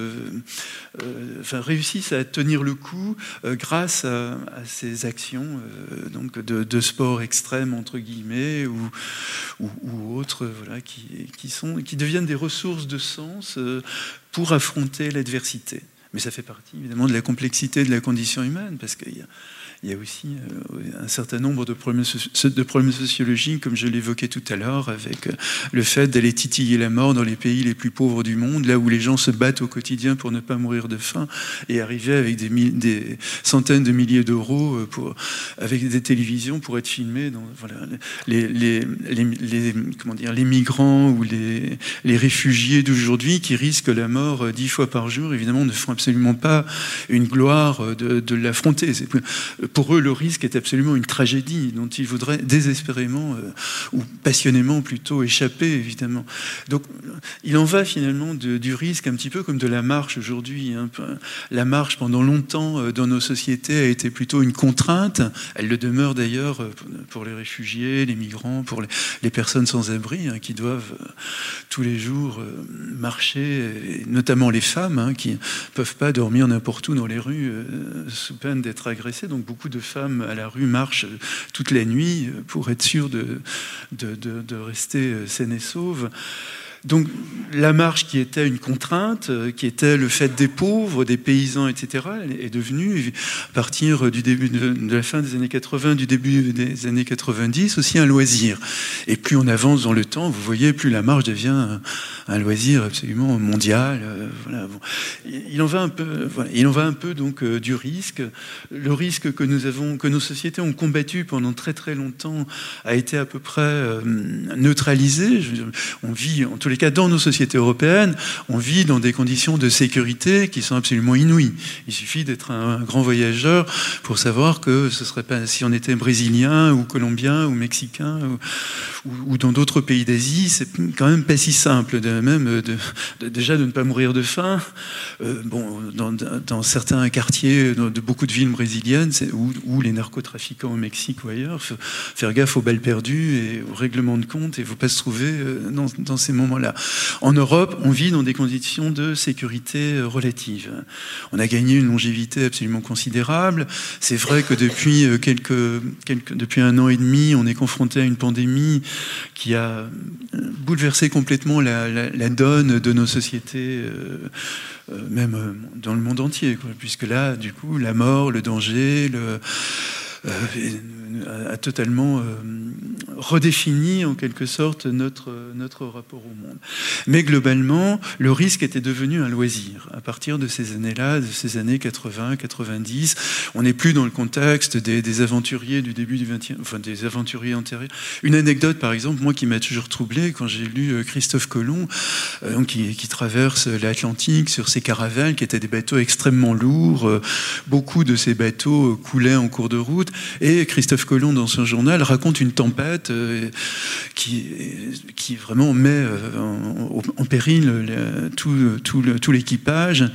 enfin, réussissent à tenir le coup grâce à, ces actions donc de, sport extrême, entre guillemets, ou, ou, autres, voilà, qui, qui, sont, qui deviennent des ressources de sens pour affronter l'adversité. Mais ça fait partie évidemment de la complexité de la condition humaine, parce qu'il y a il y a aussi euh, un certain nombre de problèmes, sociologiques, comme je l'évoquais tout à l'heure, avec euh, le fait d'aller titiller la mort dans les pays les plus pauvres du monde, là où les gens se battent au quotidien pour ne pas mourir de faim, et arriver avec des, centaines de milliers d'euros euh, avec des télévisions pour être filmés. Dans, voilà, les, les, les, comment dire, les migrants ou les, réfugiés d'aujourd'hui qui risquent la mort dix fois par jour, évidemment, ne font absolument pas une gloire de l'affronter pour eux, le risque est absolument une tragédie dont ils voudraient désespérément euh, ou passionnément plutôt échapper, évidemment. Donc, il en va finalement du risque un petit peu comme de la marche aujourd'hui. Hein. La marche, pendant longtemps, euh, dans nos sociétés, a été plutôt une contrainte. Elle le demeure d'ailleurs euh, pour les réfugiés, les migrants, pour les, personnes sans abri, hein, qui doivent tous les jours marcher, notamment les femmes, hein, qui ne peuvent pas dormir n'importe où dans les rues sous peine d'être agressées. Donc, beaucoup de femmes à la rue marchent toute la nuit pour être sûres de, de, de rester saines et sauves. Donc la marche qui était une contrainte, euh, qui était le fait des pauvres, des paysans, etc., est devenue, à partir du début de, la fin des années 80, du début des années 90, aussi un loisir. Et plus on avance dans le temps, vous voyez, plus la marche devient un, loisir absolument mondial. Euh. Il en va un peu, il en va un peu donc euh, du risque. Le risque que nous avons, que nos sociétés ont combattu pendant très très longtemps, a été à peu près neutralisé. On vit en tous cas, dans nos sociétés européennes, on vit dans des conditions de sécurité qui sont absolument inouïes. Il suffit d'être un, grand voyageur pour savoir que ce serait pas si on était brésilien ou colombien ou mexicain ou, dans d'autres pays d'Asie, c'est quand même pas si simple, de, même de, déjà de ne pas mourir de faim. Euh, bon, dans, certains quartiers de beaucoup de villes brésiliennes, où, les narcotrafiquants au Mexique ou ailleurs, faire gaffe aux balles perdues et aux règlements de compte, et faut pas se trouver euh, dans, dans ces moments-là. En Europe, on vit dans des conditions de sécurité relative. On a gagné une longévité absolument considérable. C'est vrai que depuis, euh, depuis un an et demi, on est confronté à une pandémie qui a euh, bouleversé complètement la, donne de nos sociétés. Euh, même dans le monde entier, puisque là, du coup, la mort, le danger, le, a, totalement euh, redéfini en quelque sorte notre, notre rapport au monde. Mais globalement, le risque était devenu un loisir. À partir de ces années-là, de ces années 80, 90, on n'est plus dans le contexte des, aventuriers du début du 20e, enfin des aventuriers antérieurs. Une anecdote, par exemple, moi qui m'a toujours troublé quand j'ai lu euh, Christophe Colomb, euh, qui, qui, traverse l'Atlantique sur ses caravelles, qui étaient des bateaux extrêmement lourds. beaucoup de ces bateaux coulaient en cours de route, et Christophe Colomb, dans son journal, raconte une tempête euh, qui, qui vraiment met euh, en, péril tout, l'équipage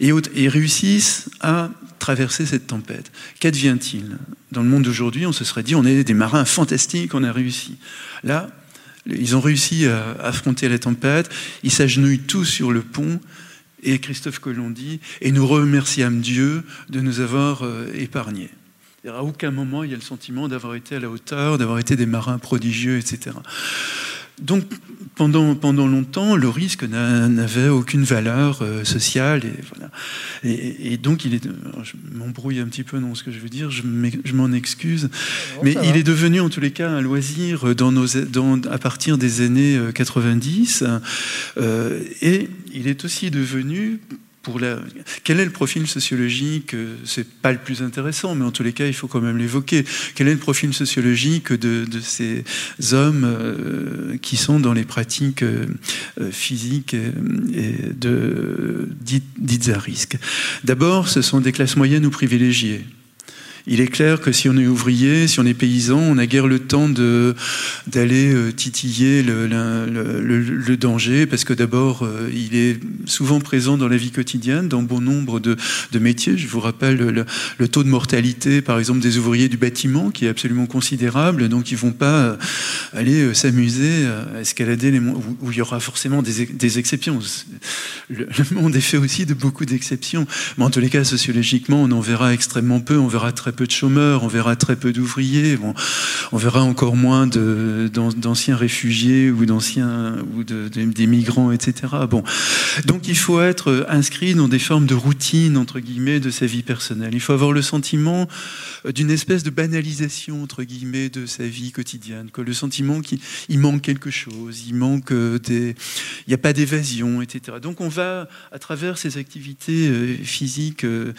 et, et réussissent à traverser cette tempête. Qu'advient-il? Dans le monde d'aujourd'hui, on se serait dit on est des marins fantastiques, on a réussi. Là, ils ont réussi à affronter la tempête, ils s'agenouillent tous sur le pont, et Christophe Colomb dit, et nous remercions Dieu de nous avoir euh, épargnés. À aucun moment il y a le sentiment d'avoir été à la hauteur, d'avoir été des marins prodigieux, etc. Donc pendant, pendant longtemps, le risque n'avait aucune valeur euh, sociale. Et, voilà. et, donc, il est, je m'embrouille un petit peu dans ce que je veux dire, je m'en excuse. mais il est devenu en tous les cas un loisir dans nos, dans, à partir des années 90. Euh, euh, et il est aussi devenu quel est le profil sociologique C'est pas le plus intéressant, mais en tous les cas, il faut quand même l'évoquer. Quel est le profil sociologique de, ces hommes euh, qui sont dans les pratiques euh, physiques dites à risque? D'abord, ce sont des classes moyennes ou privilégiées. Il est clair que si on est ouvrier, si on est paysan, on n'a guère le temps d'aller euh, titiller le, danger, parce que d'abord, euh, il est souvent présent dans la vie quotidienne, dans bon nombre de, de métiers. Je vous rappelle le, taux de mortalité, par exemple, des ouvriers du bâtiment, qui est absolument considérable, donc ils ne vont pas euh, aller s'amuser à escalader les monts, où, il y aura forcément des, des exceptions. Le, monde est fait aussi de beaucoup d'exceptions, mais en tous les cas, sociologiquement, on en verra extrêmement peu, on verra très peu de chômeurs, on verra très peu d'ouvriers, on verra encore moins d'anciens réfugiés ou d'anciens ou des migrants, etc. Bon, donc il faut être inscrit dans des formes de routine entre guillemets de sa vie personnelle. Il faut avoir le sentiment d'une espèce de banalisation entre guillemets de sa vie quotidienne, que le sentiment qu'il manque quelque chose, il manque des, il n'y a pas d'évasion, etc. Donc on va à travers ces activités euh, physiques euh,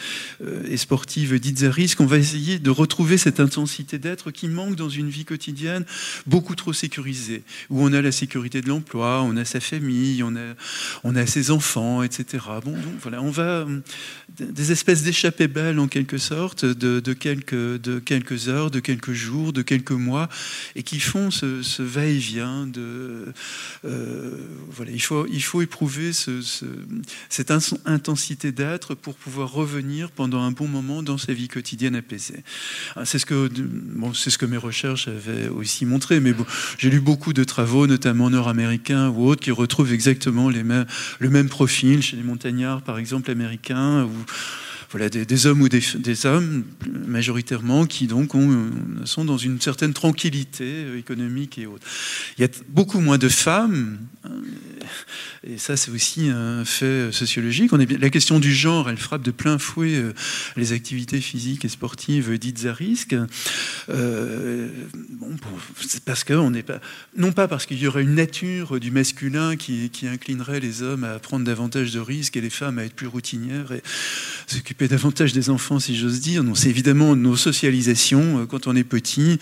et sportives dites à risque, on va essayer de retrouver cette intensité d'être qui manque dans une vie quotidienne beaucoup trop sécurisée, où on a la sécurité de l'emploi, on a sa famille, on a, on a ses enfants, etc. Bon, voilà, on va des espèces d'échappées belles en quelque sorte de, de, quelques, de quelques heures, de quelques jours, de quelques mois, et qui font ce, va-et-vient de euh, voilà, il faut, il faut éprouver ce, cette intensité d'être pour pouvoir revenir pendant un bon moment dans sa vie quotidienne apaisée. Ah, c'est ce que, ce que mes recherches avaient aussi montré, mais j'ai lu beaucoup de travaux, notamment nord-américains ou autres, qui retrouvent exactement les mêmes, le même profil chez les montagnards, par exemple, américains, ou voilà, des, hommes ou des, hommes, majoritairement, qui donc sont dans une certaine tranquillité euh, économique et autres. Il y a beaucoup moins de femmes, hein, et ça c'est aussi un fait sociologique. On est, la question du genre, elle frappe de plein fouet euh, les activités physiques et sportives dites à risque. Euh, bon, c'est parce qu'on n'est pas, non pas parce qu'il y aurait une nature du masculin qui, inclinerait les hommes à prendre davantage de risques et les femmes à être plus routinières et s'occuper davantage des enfants, si j'ose dire. Non, c'est évidemment nos socialisations euh, quand on est petit,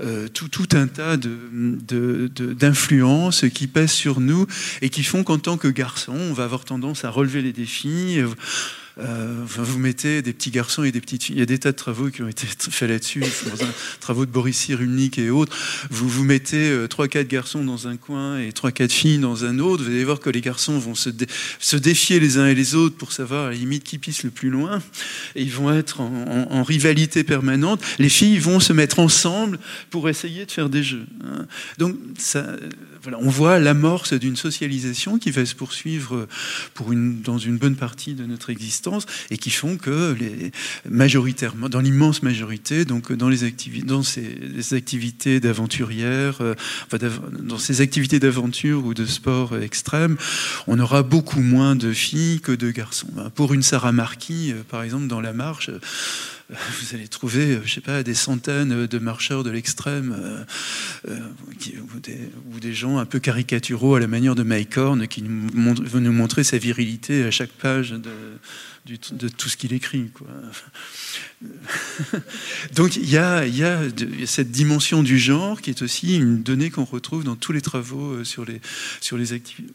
euh, tout, un tas d'influences qui pèsent sur nous et qui font qu'en tant que garçon, on va avoir tendance à relever les défis. Euh, vous mettez des petits garçons et des petites filles. Il y a des tas de travaux qui ont été faits là-dessus, travaux de Boris Cyrulnik et autres. Vous vous mettez euh, trois, quatre garçons dans un coin et trois, quatre filles dans un autre. Vous allez voir que les garçons vont se, défier les uns et les autres pour savoir à la limite qui pisse le plus loin. Et ils vont être en, rivalité permanente. Les filles vont se mettre ensemble pour essayer de faire des jeux. Hein. Donc ça on voit l'amorce d'une socialisation qui va se poursuivre pour une, dans une bonne partie de notre existence et qui font que majoritairement, dans l'immense majorité, donc dans les activités, dans ces activités d'aventurières, euh, dans ces activités d'aventure ou de sport extrême, on aura beaucoup moins de filles que de garçons. Pour une Sarah Marquis, euh, par exemple, dans la marche, vous allez trouver, je sais pas, des centaines de marcheurs de l'extrême euh, euh, ou, des, gens un peu caricaturaux à la manière de Mike Horn qui nous, veut nous montrer sa virilité à chaque page de, de tout ce qu'il écrit. Quoi. Donc il y, a, cette dimension du genre qui est aussi une donnée qu'on retrouve dans tous les travaux euh, sur les, sur les activités.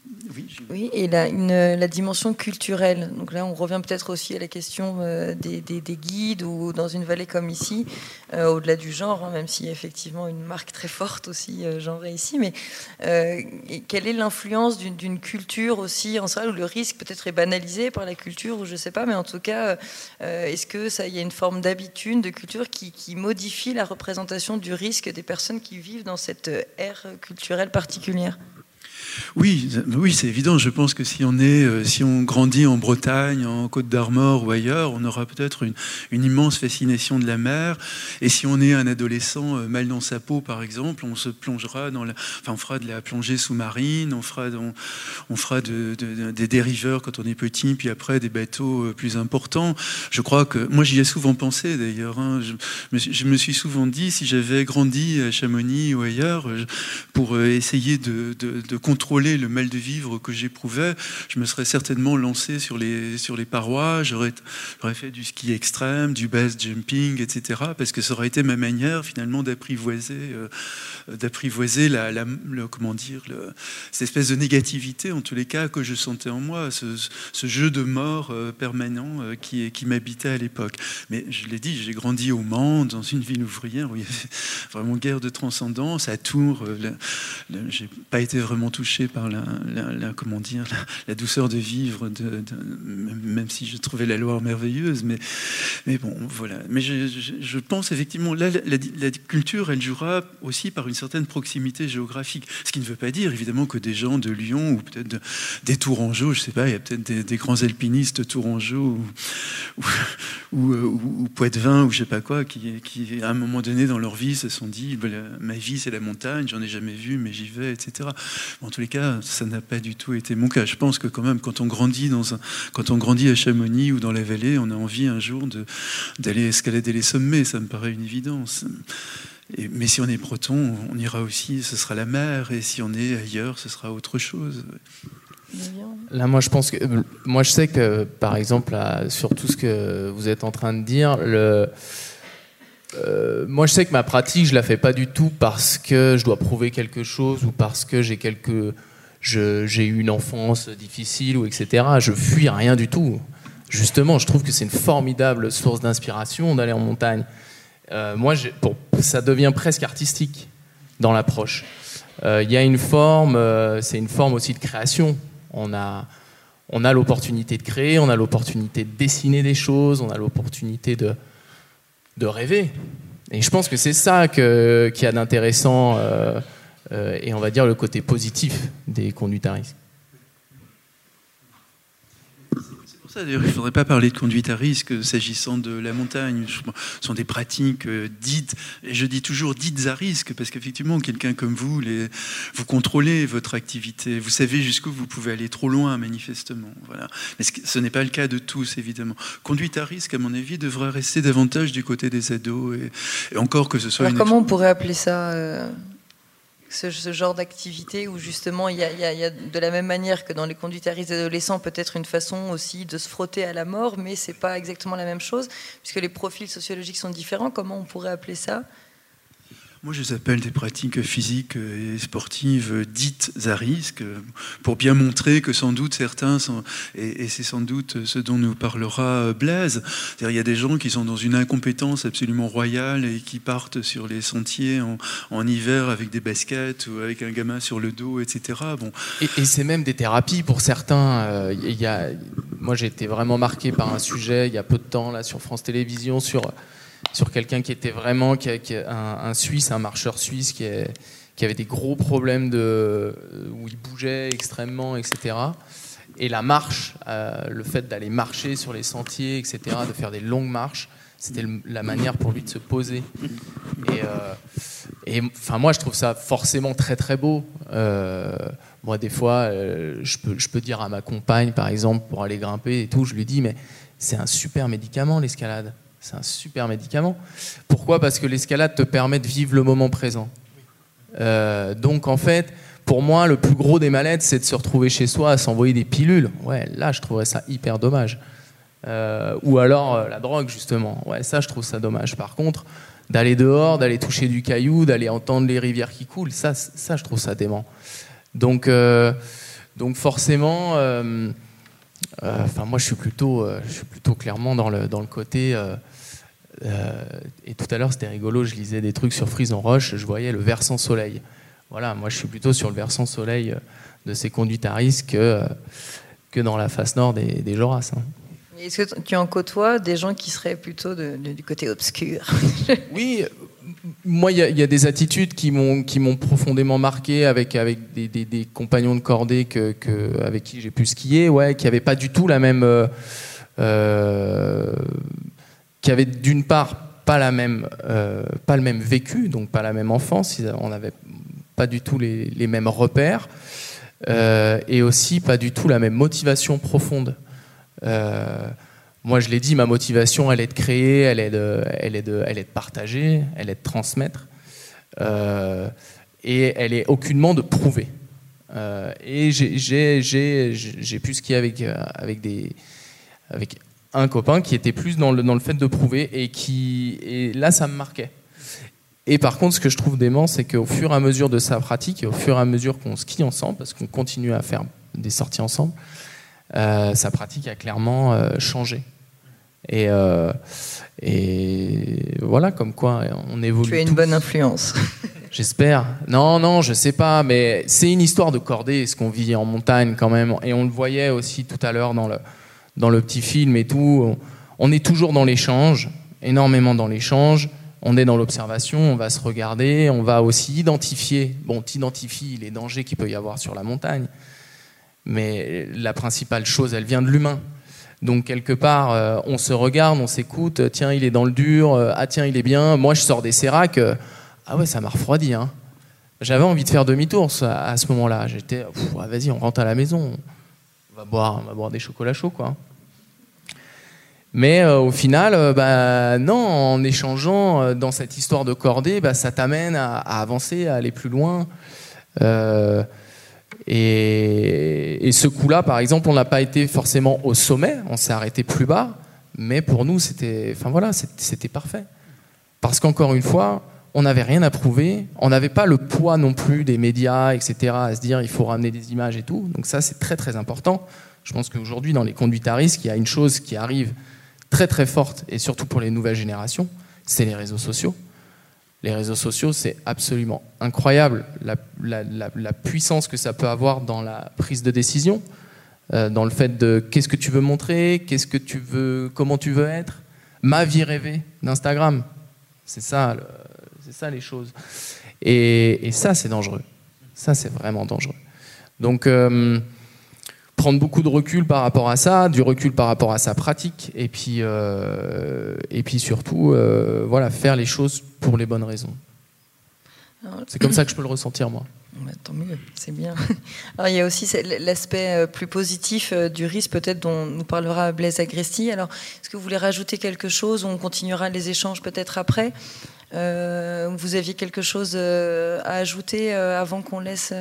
Oui, et la, la dimension culturelle. Donc là, on revient peut-être aussi à la question euh, des, guides ou dans une vallée comme ici, euh, au-delà du genre, hein, même y a effectivement une marque très forte aussi genrée ici. Mais quelle est l'influence d'une culture aussi en salle où le risque peut-être est banalisé par la culture ou je ne sais pas, mais en tout cas, est-ce que ça y a une forme d'habitude, de culture qui, qui, modifie la représentation du risque des personnes qui vivent dans cette ère culturelle particulière? Oui, oui, c'est évident. Je pense que si on est, euh, si on grandit en Bretagne, en Côte d'Armor ou ailleurs, on aura peut-être une, immense fascination de la mer. Et si on est un adolescent euh, mal dans sa peau, par exemple, on se plongera dans la, enfin, fera de la plongée sous-marine, on fera, on, fera de, des dériveurs quand on est petit, puis après des bateaux euh, plus importants. Je crois que, moi, j'y ai souvent pensé d'ailleurs. Hein. Je, me suis souvent dit, si j'avais grandi à Chamonix ou ailleurs, pour essayer de, de, de contrôler le mal de vivre que j'éprouvais, je me serais certainement lancé sur les, sur les parois, j'aurais fait du ski extrême, du base jumping, etc. Parce que ça aurait été ma manière finalement d'apprivoiser euh, d'apprivoiser la, comment dire, cette espèce de négativité, en tous les cas, que je sentais en moi, ce, jeu de mort euh, permanent euh, qui, qui m'habitait à l'époque. Mais je l'ai dit, j'ai grandi au Mans, dans une ville ouvrière où il y avait vraiment guerre de transcendance. À Tours, j'ai pas été vraiment touché par la, comment dire, la, douceur de vivre, de, même si je trouvais la Loire merveilleuse. Mais, mais bon, voilà. Mais je, pense effectivement, là, la, culture, elle jouera aussi par une certaine proximité géographique. Ce qui ne veut pas dire, évidemment, que des gens de Lyon ou peut-être des Tourangeaux, je sais pas, il y a peut-être des, grands alpinistes Tourangeaux ou, ou, ou, ou, Poitevin ou je sais pas quoi, qui, qui, à un moment donné dans leur vie se sont dit bah, ma vie c'est la montagne, j'en ai jamais vu, mais j'y vais, etc. en tous les cas, ça n'a pas du tout été mon cas. Je pense que quand même, quand on grandit dans un, quand on grandit à Chamonix ou dans la vallée, on a envie un jour d'aller escalader les sommets. Ça me paraît une évidence mais si on est breton, on ira aussi, ce sera la mer, et si on est ailleurs, ce sera autre chose. Là, moi, je pense que, moi, je sais que, par exemple, sur tout ce que vous êtes en train de dire, le, euh, moi, je sais que ma pratique, je la fais pas du tout parce que je dois prouver quelque chose ou parce que j'ai quelque, j'ai eu une enfance difficile ou etc. Je fuis rien du tout. Justement, je trouve que c'est une formidable source d'inspiration d'aller en montagne. Euh, moi, ça devient presque artistique dans l'approche. Euh, il y a une forme, c'est une forme aussi de création. On a, on a l'opportunité de créer, on a l'opportunité de dessiner des choses, on a l'opportunité de, de rêver. Et je pense que c'est ça qu'il y a d'intéressant et on va dire le côté positif des conduites à risque. Il ne faudrait pas parler de conduite à risque s'agissant de la montagne. Ce sont des pratiques euh, dites, et je dis toujours dites à risque, parce qu'effectivement, quelqu'un comme vous, les, vous contrôlez votre activité, vous savez jusqu'où vous pouvez aller trop loin, manifestement. Voilà. Mais ce n'est pas le cas de tous, évidemment. Conduite à risque, à mon avis, devrait rester davantage du côté des ados, et, encore que ce soit... Alors comment on pourrait appeler ça euh, ce, genre d'activité où justement il y, a, de la même manière que dans les conduites à risque adolescents peut-être une façon aussi de se frotter à la mort, mais c'est pas exactement la même chose puisque les profils sociologiques sont différents. Comment on pourrait appeler ça? Moi, je les appelle des pratiques physiques et sportives dites à risque, pour bien montrer que sans doute certains sont, et, c'est sans doute ce dont nous parlera Blaise, il y a des gens qui sont dans une incompétence absolument royale et qui partent sur les sentiers en, hiver avec des baskets ou avec un gamin sur le dos, etc. Bon. Et, c'est même des thérapies pour certains. Euh, moi, j'ai été vraiment marqué par un sujet il y a peu de temps là sur France Télévisions sur sur quelqu'un qui était vraiment un, Suisse, un marcheur suisse qui, avait des gros problèmes de, où il bougeait extrêmement, etc. Et la marche, euh, le fait d'aller marcher sur les sentiers, etc., de faire des longues marches, c'était la manière pour lui de se poser. Et, euh, et enfin, moi, je trouve ça forcément très très beau. Euh, moi, des fois, je peux dire à ma compagne, par exemple, pour aller grimper et tout, je lui dis, mais c'est un super médicament l'escalade. C'est un super médicament. Pourquoi? Parce que l'escalade te permet de vivre le moment présent. Euh, donc en fait, pour moi, le plus gros des malaises, c'est de se retrouver chez soi à s'envoyer des pilules. Ouais, là, je trouverais ça hyper dommage. Euh, ou alors euh, la drogue, justement. Ouais, ça, je trouve ça dommage. Par contre, d'aller dehors, d'aller toucher du caillou, d'aller entendre les rivières qui coulent, ça, ça, je trouve ça dément. Donc, donc forcément enfin, moi, je suis plutôt, je suis plutôt clairement dans le, dans le côté. Euh, et tout à l'heure, c'était rigolo. Je lisais des trucs sur Frison Roche. Je voyais le versant soleil. Voilà, moi, je suis plutôt sur le versant soleil de ces conduites à risque que, que dans la face nord des, des Joras. Hein. Est-ce que tu en côtoies des gens qui seraient plutôt du côté obscur? Oui, moi, il y, a des attitudes qui m'ont qui m'ont profondément marqué avec avec des, des, compagnons de cordée que, que avec qui j'ai pu skier, ouais, qui n'avaient pas du tout la même, euh, euh, qui avaient d'une part pas la même euh, pas le même vécu, donc pas la même enfance, on n'avait pas du tout les, les mêmes repères, et aussi pas du tout la même motivation profonde. Moi, je l'ai dit, ma motivation, elle est de créer, elle est de, elle est de, elle est de partager, elle est de transmettre. Euh, et elle est aucunement de prouver. et j'ai pu skier avec, avec, des, avec un copain qui était plus dans le, dans le fait de prouver et qui et là ça me marquait. Et par contre, ce que je trouve dément, c'est qu'au fur et à mesure de sa pratique et au fur et à mesure qu'on skie ensemble, parce qu'on continue à faire des sorties ensemble, euh, sa pratique a clairement euh, changé. Et, euh, et voilà, comme quoi on évolue. Tu as une bonne influence. J'espère. Non, non, je sais pas, mais c'est une histoire de cordée, ce qu'on vit en montagne quand même. Et on le voyait aussi tout à l'heure dans le, dans le petit film et tout. On est toujours dans l'échange, énormément dans l'échange. On est dans l'observation, on va se regarder, on va aussi identifier. Bon, tu identifies les dangers qu'il peut y avoir sur la montagne, mais la principale chose, elle vient de l'humain. Donc quelque part, euh, on se regarde, on s'écoute. Tiens, il est dans le dur. Euh, ah tiens, il est bien. Moi, je sors des séracs. Euh, ah ouais, ça m'a refroidi. Hein. J'avais envie de faire demi-tour à, ce moment-là. J'étais, vas-y, on rentre à la maison. On va boire, on va boire des chocolats chauds, quoi. Mais au final, bah, non, en échangeant dans cette histoire de cordée, bah, ça t'amène à, avancer, à aller plus loin. Et, ce coup-là, par exemple, on n'a pas été forcément au sommet, on s'est arrêté plus bas, mais pour nous, c'était, voilà, parfait. Parce qu'encore une fois, on n'avait rien à prouver, on n'avait pas le poids non plus des médias, etc., à se dire il faut ramener des images et tout. Donc ça, c'est très très important. Je pense qu'aujourd'hui, dans les conduites à risque, il y a une chose qui arrive très très forte, et surtout pour les nouvelles générations, c'est les réseaux sociaux. Les réseaux sociaux, c'est absolument incroyable la, puissance que ça peut avoir dans la prise de décision, euh, dans le fait de qu'est-ce que tu veux montrer, qu'est-ce que tu veux, comment tu veux être, ma vie rêvée d'Instagram. C'est ça, c'est ça les choses. Et, ça, c'est dangereux. Ça, c'est vraiment dangereux. Donc euh, prendre beaucoup de recul par rapport à ça, du recul par rapport à sa pratique, et puis, euh, et puis surtout, euh, voilà, faire les choses pour les bonnes raisons. C'est comme ça que je peux le ressentir, moi. tant mieux, c'est bien. Alors, il y a aussi l'aspect euh, plus positif du risque, peut-être, dont nous parlera Blaise Agresti. Alors, est-ce que vous voulez rajouter quelque chose On continuera les échanges peut-être après? Vous aviez quelque chose à ajouter avant qu'on laisse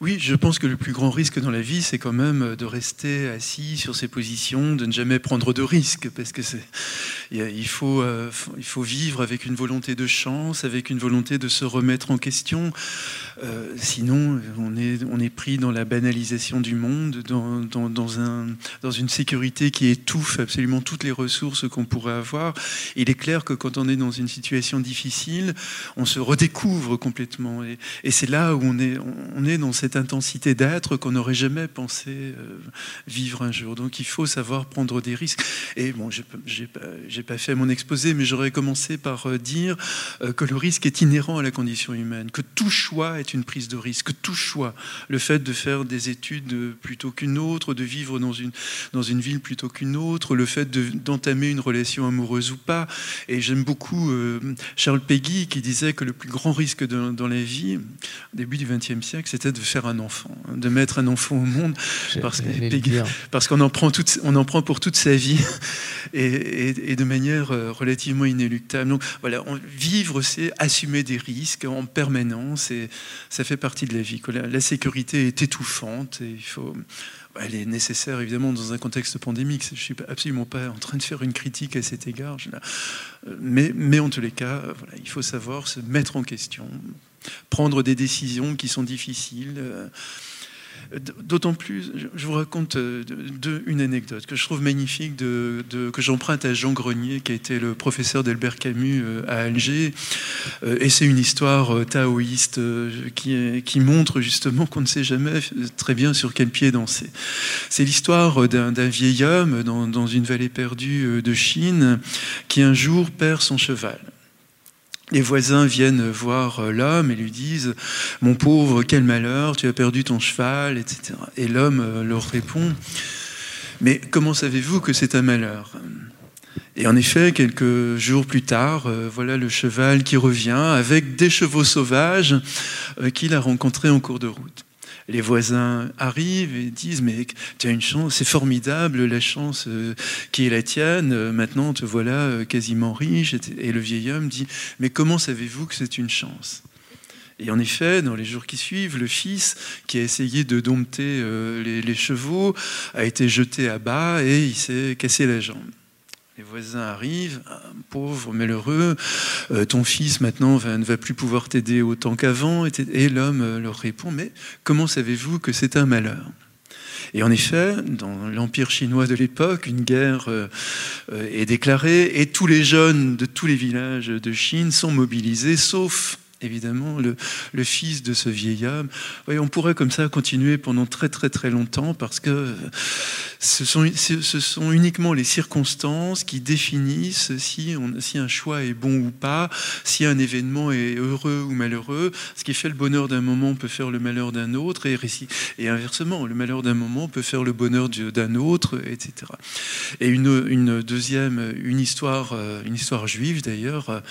oui, je pense que le plus grand risque dans la vie, c'est quand même de rester assis sur ses positions, de ne jamais prendre de risques, parce que c'est, il faut, euh, il faut vivre avec une volonté de chance, avec une volonté de se remettre en question. Euh, sinon, on est, on est pris dans la banalisation du monde, dans, dans, un, dans une sécurité qui étouffe absolument toutes les ressources qu'on pourrait avoir. Il est clair que quand on est dans une situation difficile, on se redécouvre complètement, et, c'est là où on est, on est dans cette cette intensité d'être qu'on n'aurait jamais pensé euh, vivre un jour. Donc il faut savoir prendre des risques. Et bon, j'ai pas, pas fait mon exposé, mais j'aurais commencé par euh, dire euh, que le risque est inhérent à la condition humaine, que tout choix est une prise de risque, que tout choix, le fait de faire des études plutôt qu'une autre, de vivre dans une, dans une ville plutôt qu'une autre, le fait d'entamer une relation amoureuse ou pas. Et j'aime beaucoup Charles Peggy qui disait que le plus grand risque dans la vie, au début du XXe siècle, c'était de faire un enfant, de mettre un enfant au monde, parce, parce qu'on en, prend on en prend pour toute sa vie et, de manière euh, relativement inéluctable. Donc voilà, vivre, c'est assumer des risques en permanence et ça fait partie de la vie. La, sécurité est étouffante et il faut elle est nécessaire évidemment dans un contexte pandémique. Je ne suis absolument pas en train de faire une critique à cet égard. Euh, mais, mais en tous les cas, voilà, il faut savoir se mettre en question, prendre des décisions qui sont difficiles. Euh, d'autant plus, je vous raconte euh, une anecdote que je trouve magnifique, que j'emprunte à Jean Grenier, qui a été le professeur d'Albert Camus euh, à Alger. Et c'est une histoire taoïste qui, montre justement qu'on ne sait jamais très bien sur quel pied danser. C'est l'histoire d'un vieil homme dans une vallée perdue de Chine qui un jour perd son cheval. Les voisins viennent voir euh, l'homme et lui disent Mon pauvre, quel malheur, tu as perdu ton cheval, etc. Et l'homme euh, leur répond Mais comment savez-vous que c'est un malheur? Et en effet, quelques jours plus tard, euh, voilà le cheval qui revient avec des chevaux sauvages qu'il a rencontrés en cours de route les voisins arrivent et disent mais tu as une chance, c'est formidable la chance euh, qui est la tienne, euh, maintenant te voilà euh, quasiment riche. Et le vieil homme dit mais comment savez-vous que c'est une chance? Et en effet, dans les jours qui suivent, le fils, qui a essayé de dompter les, chevaux, a été jeté à bas et il s'est cassé la jambe. Les voisins arrivent, ah, pauvre, malheureux, euh, ton fils maintenant ne va plus pouvoir t'aider autant qu'avant. Et l'homme euh, leur répond, mais comment savez-vous que c'est un malheur? Et en effet, dans l'Empire chinois de l'époque, une guerre est déclarée et tous les jeunes de tous les villages de Chine sont mobilisés, sauf évidemment le, fils de ce vieil homme. on pourrait comme ça continuer pendant très très très longtemps parce que ce sont, uniquement les circonstances qui définissent si, un choix est bon ou pas, si un événement est heureux ou malheureux. Ce qui fait le bonheur d'un moment peut faire le malheur d'un autre et, et inversement, le malheur d'un moment peut faire le bonheur d'un autre, etc. Et une, une, deuxième, une histoire, euh, une histoire juive d'ailleurs,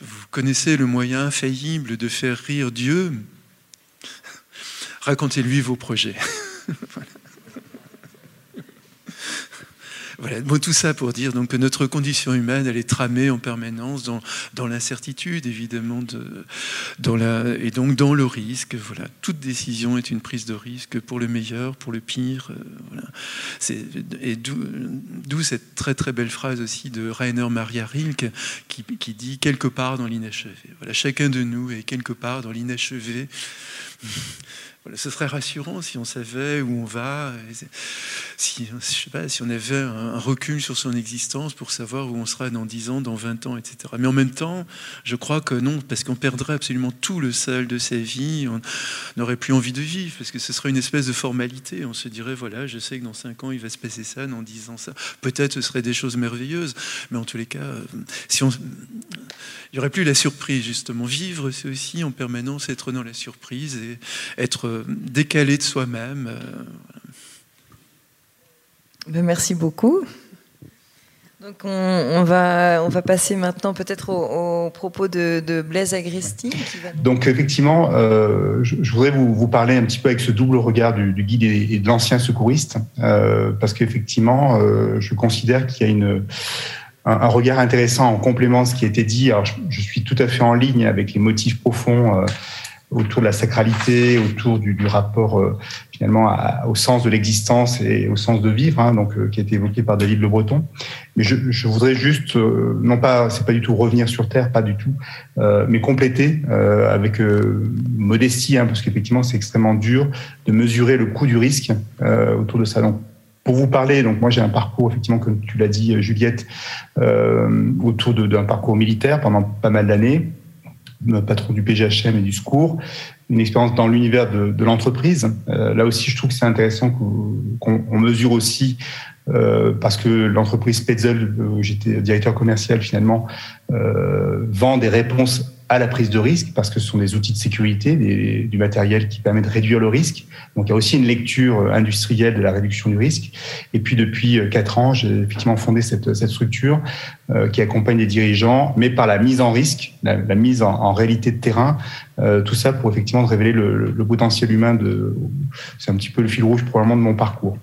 vous connaissez le moyen failli de faire rire Dieu, racontez-lui vos projets. tout ça pour dire donc, que notre condition humaine, elle est tramée en permanence dans, dans l'incertitude, évidemment, de, dans la, et donc dans le risque. Voilà. Toute décision est une prise de risque pour le meilleur, pour le pire. Euh, voilà. Et d'où, cette très très belle phrase aussi de Rainer Maria Rilke qui, qui dit quelque part dans l'inachevé. Voilà, chacun de nous est quelque part dans l'inachevé ce serait rassurant si on savait où on va, si, je sais pas, si on avait un, recul sur son existence pour savoir où on sera dans 10 ans, dans 20 ans, etc. Mais en même temps, je crois que non, parce qu'on perdrait absolument tout le sel de sa vie, on n'aurait plus envie de vivre, parce que ce serait une espèce de formalité. On se dirait, voilà, je sais que dans 5 ans, il va se passer ça, dans 10 ans, ça. Peut-être ce serait des choses merveilleuses, mais en tous les cas, euh, si on n'y aurait plus la surprise, justement. Vivre, c'est aussi en permanence être dans la surprise et être décalé de soi-même. Euh, ben, merci beaucoup. Donc on, va, on va passer maintenant peut-être au, propos de, Blaise Agresti. Donc effectivement, euh, je, voudrais vous, parler un petit peu avec ce double regard du, guide et, de l'ancien secouriste, euh, parce qu'effectivement, je considère qu'il y a une un, regard intéressant en complément de ce qui a été dit. Alors, je, suis tout à fait en ligne avec les motifs profonds euh, autour de la sacralité, autour du, du rapport euh, finalement au sens de l'existence et au sens de vivre, hein, donc euh, qui a été évoqué par David Le Breton. Mais je, je voudrais juste, non pas, c'est pas du tout revenir sur terre, pas du tout, mais compléter avec modestie, hein, parce qu'effectivement c'est extrêmement dur de mesurer le coût du risque autour de ça. Pour vous parler, donc moi j'ai un parcours, effectivement, comme tu l'as dit, Juliette, euh, autour d'un parcours militaire pendant pas mal d'années, patron du PGHM et du secours, une expérience dans l'univers de, l'entreprise. Euh, là aussi, je trouve que c'est intéressant qu'on mesure aussi, euh, parce que l'entreprise Petzel, où j'étais directeur commercial finalement, euh, vend des réponses à la prise de risque parce que ce sont des outils de sécurité, du matériel qui permet de réduire le risque. Donc il y a aussi une lecture industrielle de la réduction du risque. Et puis depuis euh, quatre ans, j'ai effectivement fondé cette, structure euh, qui accompagne les dirigeants, mais par la mise en risque, la, mise en, réalité de terrain, euh, tout ça pour effectivement révéler le, potentiel humain. C'est un petit peu le fil rouge probablement de mon parcours.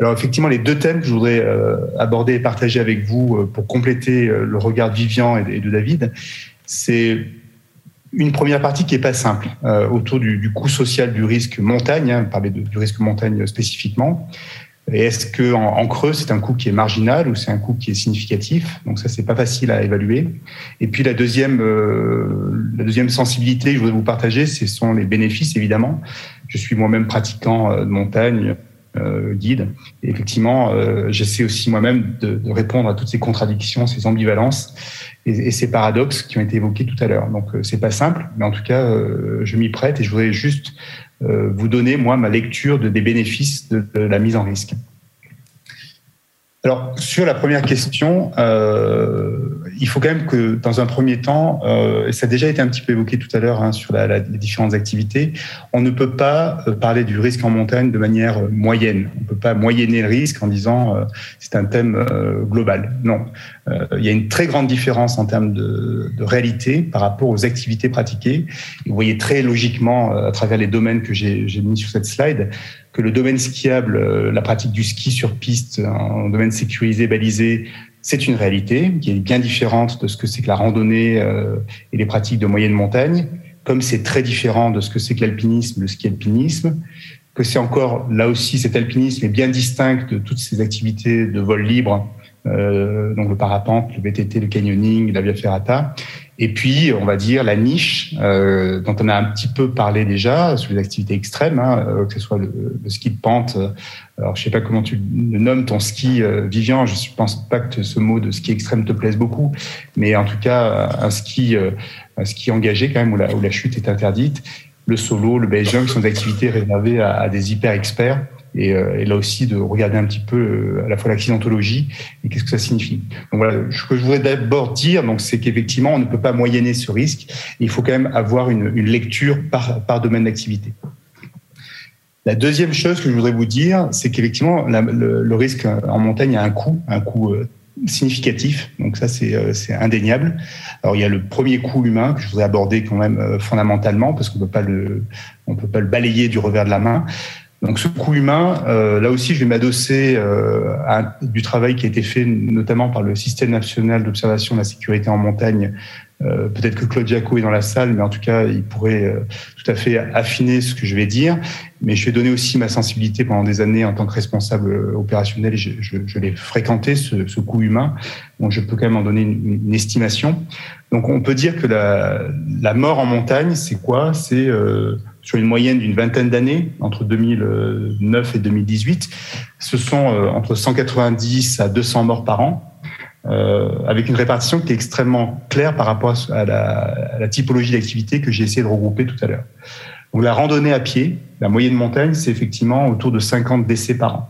Alors effectivement, les deux thèmes que je voudrais euh, aborder et partager avec vous pour compléter le regard de Vivian et de David, c'est une première partie qui est pas simple euh, autour du, coût social du risque montagne, hein, parler du risque montagne spécifiquement. est-ce que en, creux c'est un coût qui est marginal ou c'est un coût qui est significatif? Donc ça c'est pas facile à évaluer. Et puis la deuxième euh, la deuxième sensibilité que je voudrais vous partager, ce sont les bénéfices évidemment. Je suis moi-même pratiquant euh, de montagne. guide. Et effectivement, j'essaie aussi moi-même de, de, répondre à toutes ces contradictions, ces ambivalences, et, ces paradoxes qui ont été évoqués tout à l'heure. Donc euh, c'est pas simple, mais en tout cas, euh, je m'y prête et je voudrais juste euh, vous donner moi ma lecture de, des bénéfices de la mise en risque. Alors, sur la première question, euh, il faut quand même que, dans un premier temps, euh, et ça a déjà été un petit peu évoqué tout à l'heure hein, sur la, la, les différentes activités, on ne peut pas euh, parler du risque en montagne de manière euh, moyenne. On ne peut pas moyenner le risque en disant euh, c'est un thème global. Non, il y a une très grande différence en termes de, de, réalité par rapport aux activités pratiquées. Vous voyez très logiquement, à travers les domaines que j'ai mis sur cette slide, que le domaine skiable, euh, la pratique du ski sur piste, un domaine sécurisé, balisé, c'est une réalité qui est bien différente de ce que c'est que la randonnée euh, et les pratiques de moyenne montagne. comme c'est très différent de ce que c'est que l'alpinisme, le ski alpinisme, que c'est encore là aussi cet alpinisme est bien distinct de toutes ces activités de vol libre, euh, donc le parapente, le VTT, le canyoning, la via ferrata, et puis on va dire la niche euh, dont on a un petit peu parlé déjà sur les activités extrêmes, hein, euh, que ce soit le, ski de pente. Alors je sais pas comment tu le nommes ton ski, euh, Vivian. Je pense pas que ce mot de ski extrême te plaise beaucoup, mais en tout cas un ski, un ski engagé quand même où la, chute est interdite le solo, le base jump sont des activités réservées à des hyper experts. Et, euh, et, là aussi de regarder un petit peu euh, à la fois l'accidentologie et qu'est-ce que ça signifie. Donc voilà, ce que je voudrais d'abord dire, donc c'est qu'effectivement on ne peut pas moyenner ce risque. il faut quand même avoir une, lecture par, par domaine d'activité. La deuxième chose que je voudrais vous dire, c'est qu'effectivement le, le, risque en montagne a un coût, un coût euh, significatif. Donc ça, c'est indéniable. Alors il y a le premier coût humain que je voudrais aborder quand même fondamentalement parce qu'on peut pas le, on peut pas le balayer du revers de la main. Donc ce coût humain, euh, là aussi, je vais m'adosser euh, à du travail qui a été fait notamment par le système national d'observation de la sécurité en montagne. Euh, Peut-être que Claude Jaco est dans la salle, mais en tout cas, il pourrait tout à fait affiner ce que je vais dire. Mais je vais donner aussi ma sensibilité pendant des années en tant que responsable opérationnel. Je, l'ai fréquenté, ce, ce coût humain. Donc je peux quand même en donner une, estimation. Donc on peut dire que la, la mort en montagne, c'est quoi? C'est sur une moyenne d'une vingtaine d'années, entre 2009 et 2018, ce sont euh, entre 190 à 200 morts par an, euh, avec une répartition qui est extrêmement claire par rapport à la, à la typologie d'activité que j'ai essayé de regrouper tout à l'heure. Donc la randonnée à pied, la moyenne montagne, c'est effectivement autour de 50 décès par an.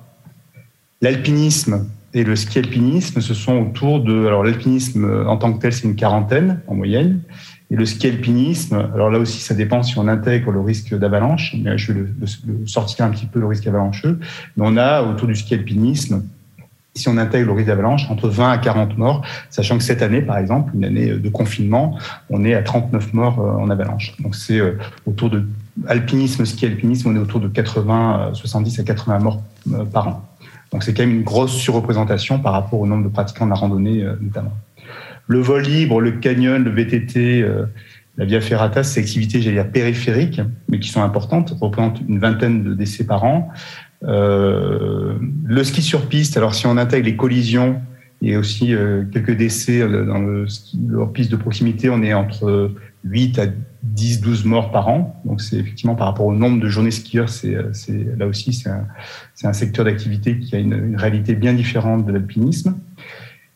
L'alpinisme et le ski alpinisme, ce sont autour de... Alors l'alpinisme en tant que tel, c'est une quarantaine en moyenne. Et le ski alpinisme, alors là aussi, ça dépend si on intègre le risque d'avalanche. Mais je vais le, sortir un petit peu le risque avalancheux. Mais on a autour du ski alpinisme, si on intègre le risque d'avalanche, entre 20 à 40 morts, sachant que cette année, par exemple, une année de confinement, on est à 39 morts en avalanche. Donc c'est autour de alpinisme, ski alpinisme, on est autour de 80, 70 à 80 morts par an. Donc c'est quand même une grosse surreprésentation par rapport au nombre de pratiquants de la randonnée notamment. Le vol libre, le canyon, le VTT, euh, la via ferrata, c'est activités, j'allais dire, périphériques, mais qui sont importantes, représentent une vingtaine de décès par an. Euh, le ski sur piste, alors si on intègre les collisions et aussi euh, quelques décès dans le ski hors piste de proximité, on est entre 8 à 10, 12 morts par an. Donc c'est effectivement par rapport au nombre de journées skieurs, c'est là aussi c'est un, secteur d'activité qui a une réalité bien différente de l'alpinisme.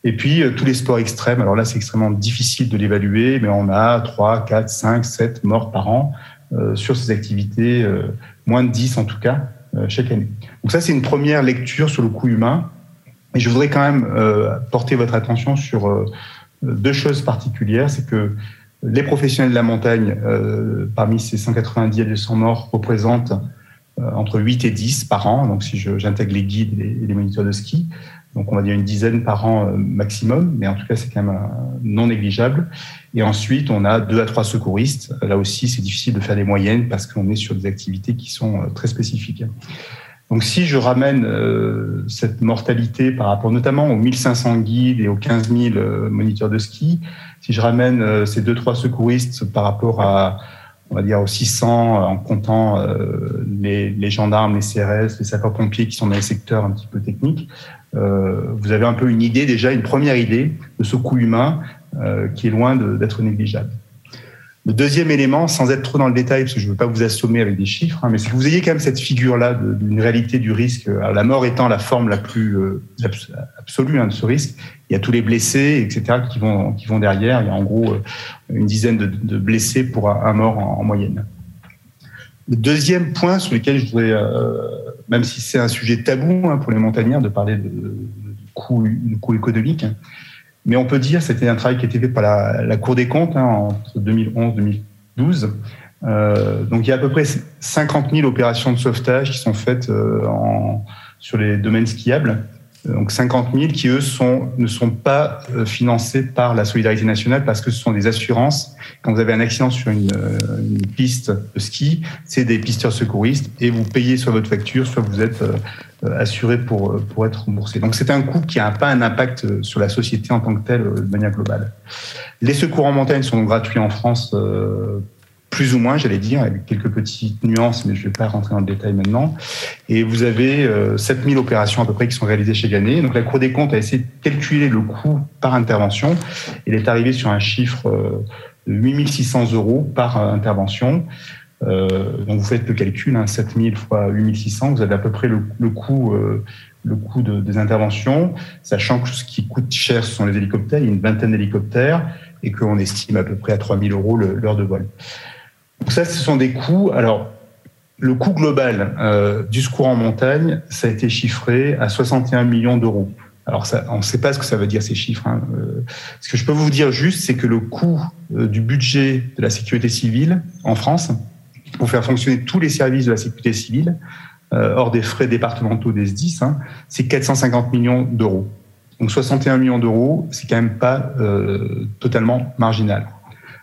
Et puis, euh, tous les sports extrêmes, alors là, c'est extrêmement difficile de l'évaluer, mais on a 3, 4, 5, 7 morts par an euh, sur ces activités, euh, moins de 10 en tout cas, euh, chaque année. Donc ça, c'est une première lecture sur le coût humain. Et je voudrais quand même euh, porter votre attention sur euh, deux choses particulières. C'est que les professionnels de la montagne, parmi ces 190 à 200 morts, représentent entre 8 et 10 par an. Donc si j'intègre les guides et les moniteurs de ski, donc on va dire une dizaine par an maximum, mais en tout cas c'est quand même non négligeable. Et ensuite on a deux à trois secouristes. Là aussi c'est difficile de faire des moyennes parce qu'on est sur des activités qui sont très spécifiques. Donc si je ramène euh, cette mortalité par rapport notamment aux 1500 guides et aux 15 000 euh, moniteurs de ski, si je ramène euh, ces deux trois secouristes par rapport à on va dire aux 600 en comptant euh, les, les, gendarmes, les CRS, les sapeurs-pompiers qui sont dans les secteurs un petit peu techniques, euh, vous avez un peu une idée déjà, une première idée de ce coût humain euh, qui est loin d'être négligeable. Le deuxième élément, sans être trop dans le détail, parce que je ne veux pas vous assommer avec des chiffres, hein, mais c'est que vous ayez quand même cette figure-là d'une réalité du risque, la mort étant la forme la plus euh, absolue hein, de ce risque. Il y a tous les blessés, etc., qui vont, derrière. Il y a en gros une dizaine de, blessés pour un, mort en, moyenne. Deuxième point sur lequel je voudrais, euh, même si c'est un sujet tabou hein, pour les montagnards de parler de, de, coût, économique, mais on peut dire, c'était un travail qui a été fait par la, Cour des comptes hein, entre 2011 2012. Euh, donc il y a à peu près 50 000 opérations de sauvetage qui sont faites euh, sur les domaines skiables. Donc 50 000 qui, eux, sont, ne sont pas financés par la solidarité nationale parce que ce sont des assurances. Quand vous avez un accident sur une, une piste de ski, c'est des pisteurs secouristes et vous payez sur votre facture, soit vous êtes assuré pour, pour être remboursé. Donc c'est un coût qui n'a pas un impact sur la société en tant que telle de manière globale. Les secours en montagne sont gratuits en France plus ou moins, j'allais dire, avec quelques petites nuances, mais je ne vais pas rentrer dans le détail maintenant. Et vous avez 7000 opérations à peu près qui sont réalisées chaque année. Donc la Cour des comptes a essayé de calculer le coût par intervention. Il est arrivé sur un chiffre de 8600 euros par intervention. Euh, donc vous faites le calcul, hein, 7000 fois 8600, vous avez à peu près le, le coût, euh, le coût de, des interventions, sachant que ce qui coûte cher, ce sont les hélicoptères. Il y a une vingtaine d'hélicoptères et qu'on estime à peu près à 3000 euros l'heure de vol. Donc ça, ce sont des coûts. Alors, le coût global euh, du secours en montagne, ça a été chiffré à 61 millions d'euros. Alors, ça, on ne sait pas ce que ça veut dire ces chiffres. Hein. Euh, ce que je peux vous dire juste, c'est que le coût euh, du budget de la sécurité civile en France, pour faire fonctionner tous les services de la sécurité civile, euh, hors des frais départementaux des SDIS, hein, c'est 450 millions d'euros. Donc 61 millions d'euros, c'est quand même pas euh, totalement marginal.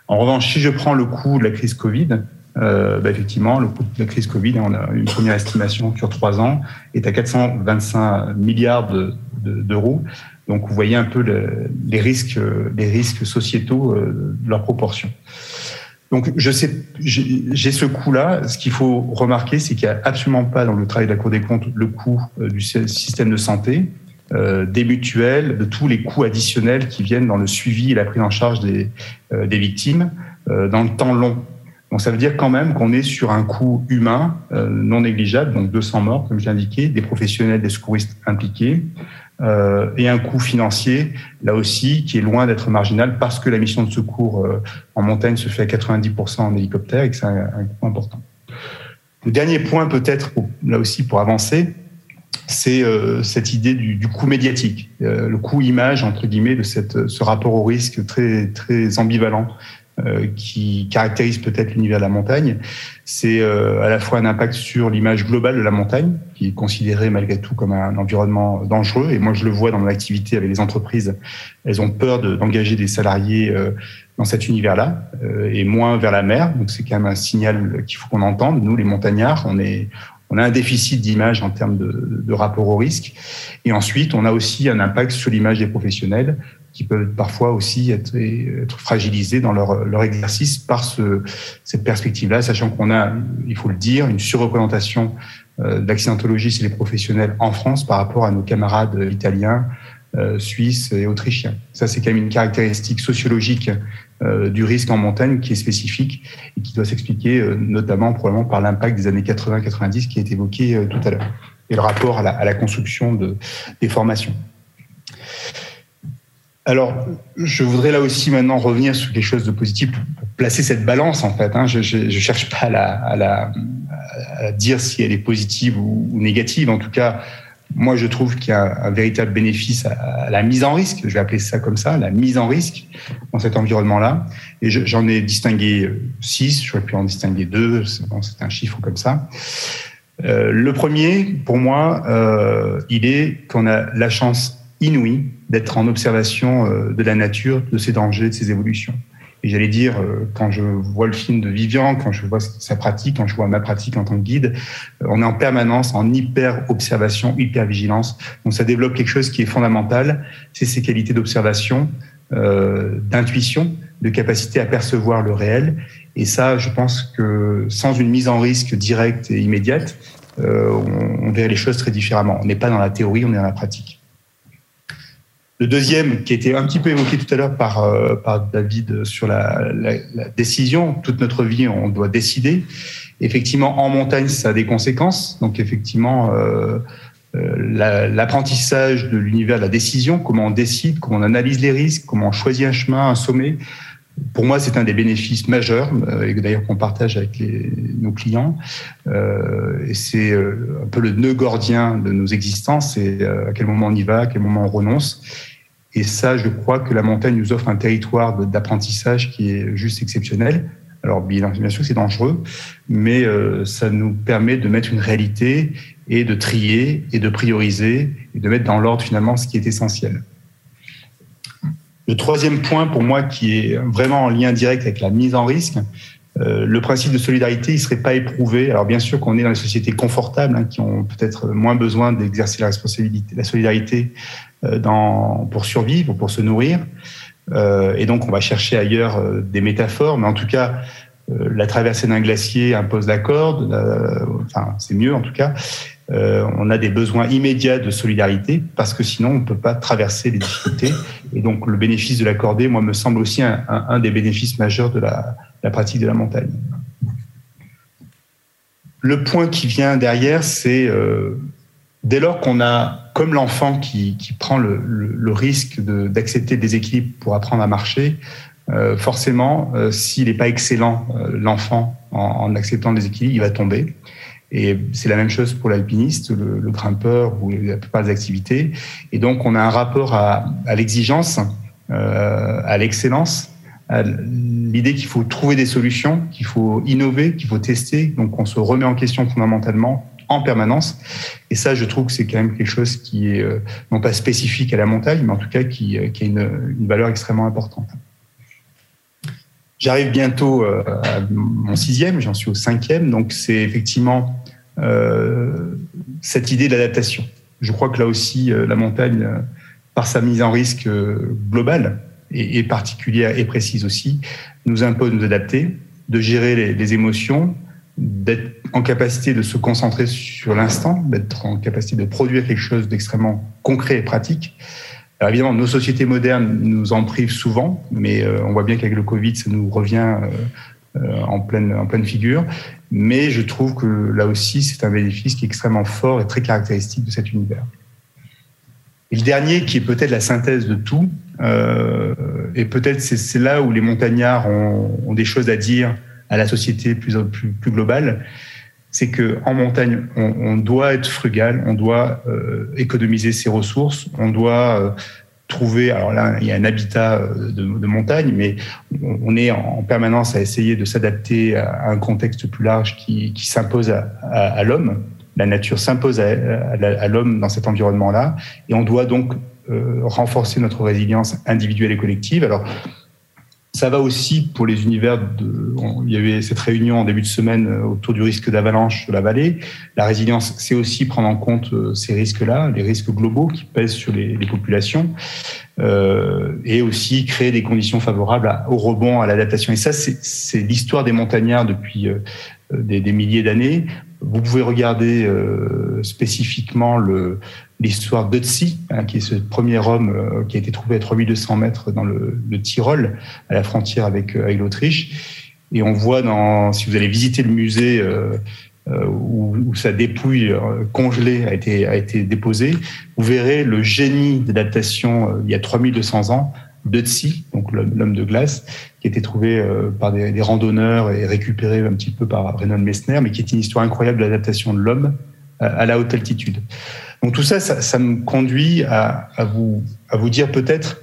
En revanche, si je prends le coût de la crise Covid, euh, bah effectivement, le coût de la crise Covid, on a une première estimation sur trois ans, est à 425 milliards d'euros. Donc, vous voyez un peu le, les risques, les risques sociétaux euh, de leur proportion. Donc, je sais, j'ai ce coût-là. Ce qu'il faut remarquer, c'est qu'il n'y a absolument pas dans le travail de la Cour des comptes le coût euh, du système de santé, euh, des mutuelles, de tous les coûts additionnels qui viennent dans le suivi et la prise en charge des, euh, des victimes euh, dans le temps long. Donc, ça veut dire quand même qu'on est sur un coût humain non négligeable, donc 200 morts, comme j'ai indiqué, des professionnels, des secouristes impliqués, et un coût financier, là aussi, qui est loin d'être marginal parce que la mission de secours en montagne se fait à 90% en hélicoptère et que c'est un, un, coût important. Le dernier point, peut-être, là aussi, pour avancer, c'est euh, cette idée du, coût médiatique, euh, le coût image, entre guillemets, de cette, ce rapport au risque très, très ambivalent euh, qui caractérise peut-être l'univers de la montagne, c'est euh, à la fois un impact sur l'image globale de la montagne, qui est considérée malgré tout comme un environnement dangereux. Et moi, je le vois dans mon activité avec les entreprises, elles ont peur d'engager des salariés euh, dans cet univers-là, et moins vers la mer. Donc c'est quand même un signal qu'il faut qu'on entende. Nous, les montagnards, on est on a un déficit d'image en termes de, rapport au risque. Et ensuite, on a aussi un impact sur l'image des professionnels qui peuvent parfois aussi être, être fragilisés dans leur, leur exercice par ce, cette perspective-là, sachant qu'on a, il faut le dire, une surreprésentation euh, d'accidentologie chez les professionnels en France par rapport à nos camarades italiens, euh, suisses et autrichiens. Ça, c'est quand même une caractéristique sociologique du risque en montagne qui est spécifique et qui doit s'expliquer euh, notamment probablement par l'impact des années 80-90 qui est évoqué euh, tout à l'heure et le rapport à la, construction de, des formations. Alors, je voudrais là aussi maintenant revenir sur quelque chose de positif pour placer cette balance en fait. Hein. Je ne cherche pas à, la, dire si elle est positive ou, négative. En tout cas, moi je trouve qu'il y a un, véritable bénéfice à, la mise en risque. Je vais appeler ça comme ça, la mise en risque dans cet environnement-là. Et j'en ai distingué six. J'aurais pu en distinguer deux. C'est un chiffre comme ça. Euh, le premier, pour moi, euh, il est qu'on a la chance inouïe d'être en observation euh, de la nature, de ses dangers, de ses évolutions. Et j'allais dire, euh, quand je vois le film de Vivian, quand je vois sa pratique, quand je vois ma pratique en tant que guide, euh, on est en permanence en hyper observation, hyper vigilance. Donc ça développe quelque chose qui est fondamental, c'est ces qualités d'observation, euh, d'intuition, de capacité à percevoir le réel. Et ça, je pense que sans une mise en risque directe et immédiate, euh, on verrait les choses très différemment. On n'est pas dans la théorie, on est dans la pratique. Le deuxième, qui a été un petit peu évoqué tout à l'heure par, euh, par David sur la, la, la, décision, toute notre vie, on doit décider. Effectivement, en montagne, ça a des conséquences. Donc, effectivement, euh, euh l'apprentissage la, de l'univers de la décision, comment on décide, comment on analyse les risques, comment on choisit un chemin, un sommet, pour moi, c'est un des bénéfices majeurs, euh, et d'ailleurs qu'on partage avec nos clients. Euh, c'est euh, un peu le nœud gordien de nos existences, c'est à quel moment on y va, à quel moment on renonce. Et ça, je crois que la montagne nous offre un territoire d'apprentissage qui est juste exceptionnel. Alors, bien, sûr, c'est dangereux, mais ça nous permet de mettre une réalité et de trier et de prioriser et de mettre dans l'ordre finalement ce qui est essentiel. Le troisième point pour moi qui est vraiment en lien direct avec la mise en risque, euh, le principe de solidarité, il serait pas éprouvé. Alors bien sûr qu'on est dans des sociétés confortables hein, qui ont peut-être moins besoin d'exercer la responsabilité, la solidarité euh, dans, pour survivre, pour se nourrir. Euh, et donc on va chercher ailleurs euh, des métaphores, mais en tout cas la traversée d'un glacier impose la corde, enfin c'est mieux en tout cas. On a des besoins immédiats de solidarité parce que sinon on ne peut pas traverser les difficultés. Et donc le bénéfice de la cordée, moi, me semble aussi un, des bénéfices majeurs de la, pratique de la montagne. Le point qui vient derrière, c'est dès lors qu'on a, comme l'enfant qui, prend le, risque d'accepter des équilibres pour apprendre à marcher, euh, forcément, euh, s'il n'est pas excellent, euh, l'enfant, en, acceptant des équilibres, il va tomber. Et c'est la même chose pour l'alpiniste, le, grimpeur ou la plupart des activités. Et donc, on a un rapport à, l'exigence, à l'excellence, à l'idée qu'il faut trouver des solutions, qu'il faut innover, qu'il faut tester. Donc, on se remet en question fondamentalement en permanence. Et ça, je trouve que c'est quand même quelque chose qui est euh, non pas spécifique à la montagne, mais en tout cas qui, euh, qui a une, une, valeur extrêmement importante. J'arrive bientôt euh, à mon sixième, j'en suis au cinquième, donc c'est effectivement euh, cette idée d'adaptation. Je crois que là aussi, la montagne, par sa mise en risque globale et, particulière et précise aussi, nous impose de nous adapter, de gérer les émotions, d'être en capacité de se concentrer sur l'instant, d'être en capacité de produire quelque chose d'extrêmement concret et pratique. Alors évidemment, nos sociétés modernes nous en privent souvent, mais euh, on voit bien qu'avec le Covid, ça nous revient euh, euh, en, pleine, en pleine figure. Mais je trouve que là aussi, c'est un bénéfice qui est extrêmement fort et très caractéristique de cet univers. Et le dernier, qui est peut-être la synthèse de tout, et peut-être c'est là où les montagnards ont, ont, des choses à dire à la société plus, plus, plus globale, c'est que en montagne, on, doit être frugal, on doit euh, économiser ses ressources, on doit euh, trouver. Alors là, il y a un habitat euh, de, montagne, mais on, est en permanence à essayer de s'adapter à un contexte plus large qui, s'impose à, l'homme. La nature s'impose à, l'homme dans cet environnement-là, et on doit donc renforcer notre résilience individuelle et collective. Alors ça va aussi pour les univers de. Il y avait cette réunion en début de semaine euh, autour du risque d'avalanche sur la vallée. La résilience, c'est aussi prendre en compte euh, ces risques-là, les risques globaux qui pèsent sur les, populations, euh, et aussi créer des conditions favorables au rebond, à l'adaptation. Et ça, c'est l'histoire des montagnards depuis des, milliers d'années. Vous pouvez regarder spécifiquement le, l'histoire d'Otzi, hein, qui est ce premier homme euh, qui a été trouvé à 3200 mètres dans le, le Tyrol, à la frontière avec, euh, avec l'Autriche. Et on voit, dans, si vous allez visiter le musée euh, euh où, où, sa dépouille congelée a été, a été déposée, vous verrez le génie d'adaptation il y a 3200 ans d'Otzi, donc l'homme de glace, qui a été trouvé par des, des, randonneurs et récupéré un petit peu par Reynold Messner, mais qui est une histoire incroyable de l'adaptation de l'homme à la haute altitude. Donc tout ça, ça, ça me conduit à, à, vous, à vous dire peut-être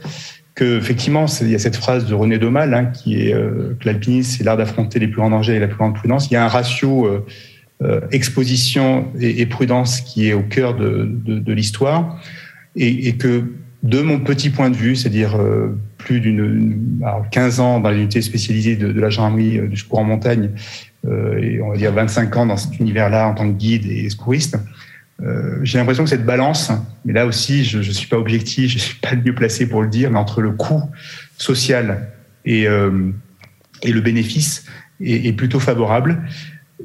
que effectivement, il y a cette phrase de René Daumal hein, qui est euh, que l'alpinisme c'est l'art d'affronter les plus grands dangers et la plus grande prudence. Il y a un ratio euh, euh, exposition et, prudence qui est au cœur de, de, de l'histoire et, et, que de mon petit point de vue, c'est-à-dire euh, plus d'une 15 ans dans l'unité spécialisée de, de la gendarmerie du secours en montagne et on va dire 25 ans dans cet univers-là en tant que guide et secouriste, euh, j'ai l'impression que cette balance, mais là aussi, je ne suis pas objectif, je ne suis pas le mieux placé pour le dire, mais entre le coût social et, euh, le bénéfice est, plutôt favorable.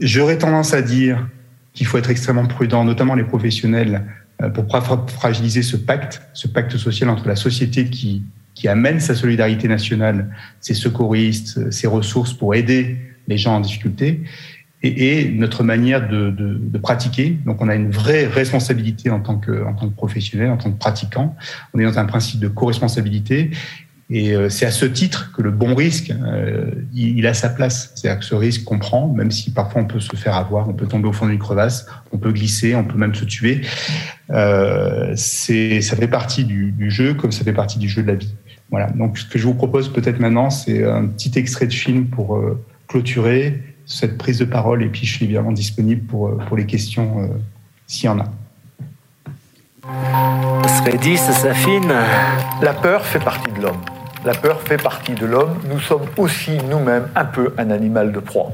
J'aurais tendance à dire qu'il faut être extrêmement prudent, notamment les professionnels, euh, pour pas fragiliser ce pacte, ce pacte social entre la société qui amène sa solidarité nationale, ses secouristes, ses ressources pour aider les gens en difficulté, et, et notre manière de, de, de, pratiquer. Donc, on a une vraie responsabilité en tant que, en tant que professionnel, en tant que pratiquant. On est dans un principe de co-responsabilité. Et euh, c'est à ce titre que le bon risque, euh, il, a sa place. C'est-à-dire que ce risque qu'on prend, même si parfois on peut se faire avoir, on peut tomber au fond d'une crevasse, on peut glisser, on peut même se tuer, euh, ça fait partie du, du, jeu comme ça fait partie du jeu de la vie. Voilà. Donc, ce que je vous propose peut-être maintenant, c'est un petit extrait de film pour euh, clôturer cette prise de parole et puis je suis évidemment disponible pour, euh, pour les questions euh, s'il y en a. Dit, ça s'affine. La peur fait partie de l'homme. La peur fait partie de l'homme. Nous sommes aussi nous-mêmes un peu un animal de proie.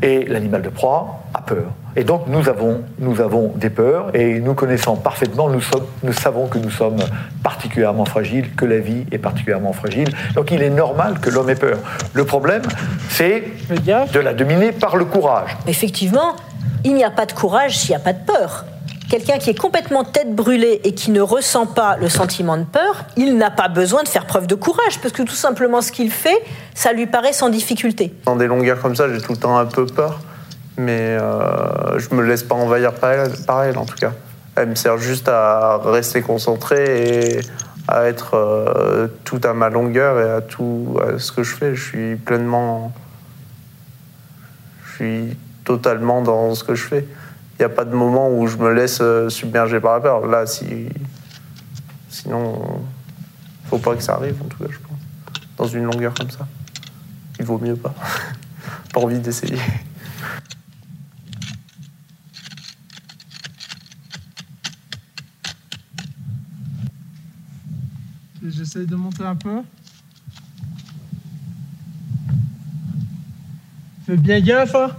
Et l'animal de proie a peur. Et donc nous avons, nous avons des peurs et nous connaissant parfaitement, nous, sommes, nous savons que nous sommes particulièrement fragiles, que la vie est particulièrement fragile. Donc il est normal que l'homme ait peur. Le problème, c'est de la dominer par le courage. Effectivement, il n'y a pas de courage s'il n'y a pas de peur. Quelqu'un qui est complètement tête brûlée et qui ne ressent pas le sentiment de peur, il n'a pas besoin de faire preuve de courage, parce que tout simplement ce qu'il fait, ça lui paraît sans difficulté. Dans des longueurs comme ça, j'ai tout le temps un peu peur, mais euh, je me laisse pas envahir par elle, en tout cas. Elle me sert juste à rester concentré et à être euh, tout à ma longueur et à tout à ce que je fais. Je suis pleinement. Je suis totalement dans ce que je fais n'y a pas de moment où je me laisse euh, submerger par la peur. Là, si... sinon, faut pas que ça arrive, en tout cas, je pense. Dans une longueur comme ça. Il vaut mieux pas. pas envie d'essayer. J'essaye de monter un peu. Fais bien gaffe. Hein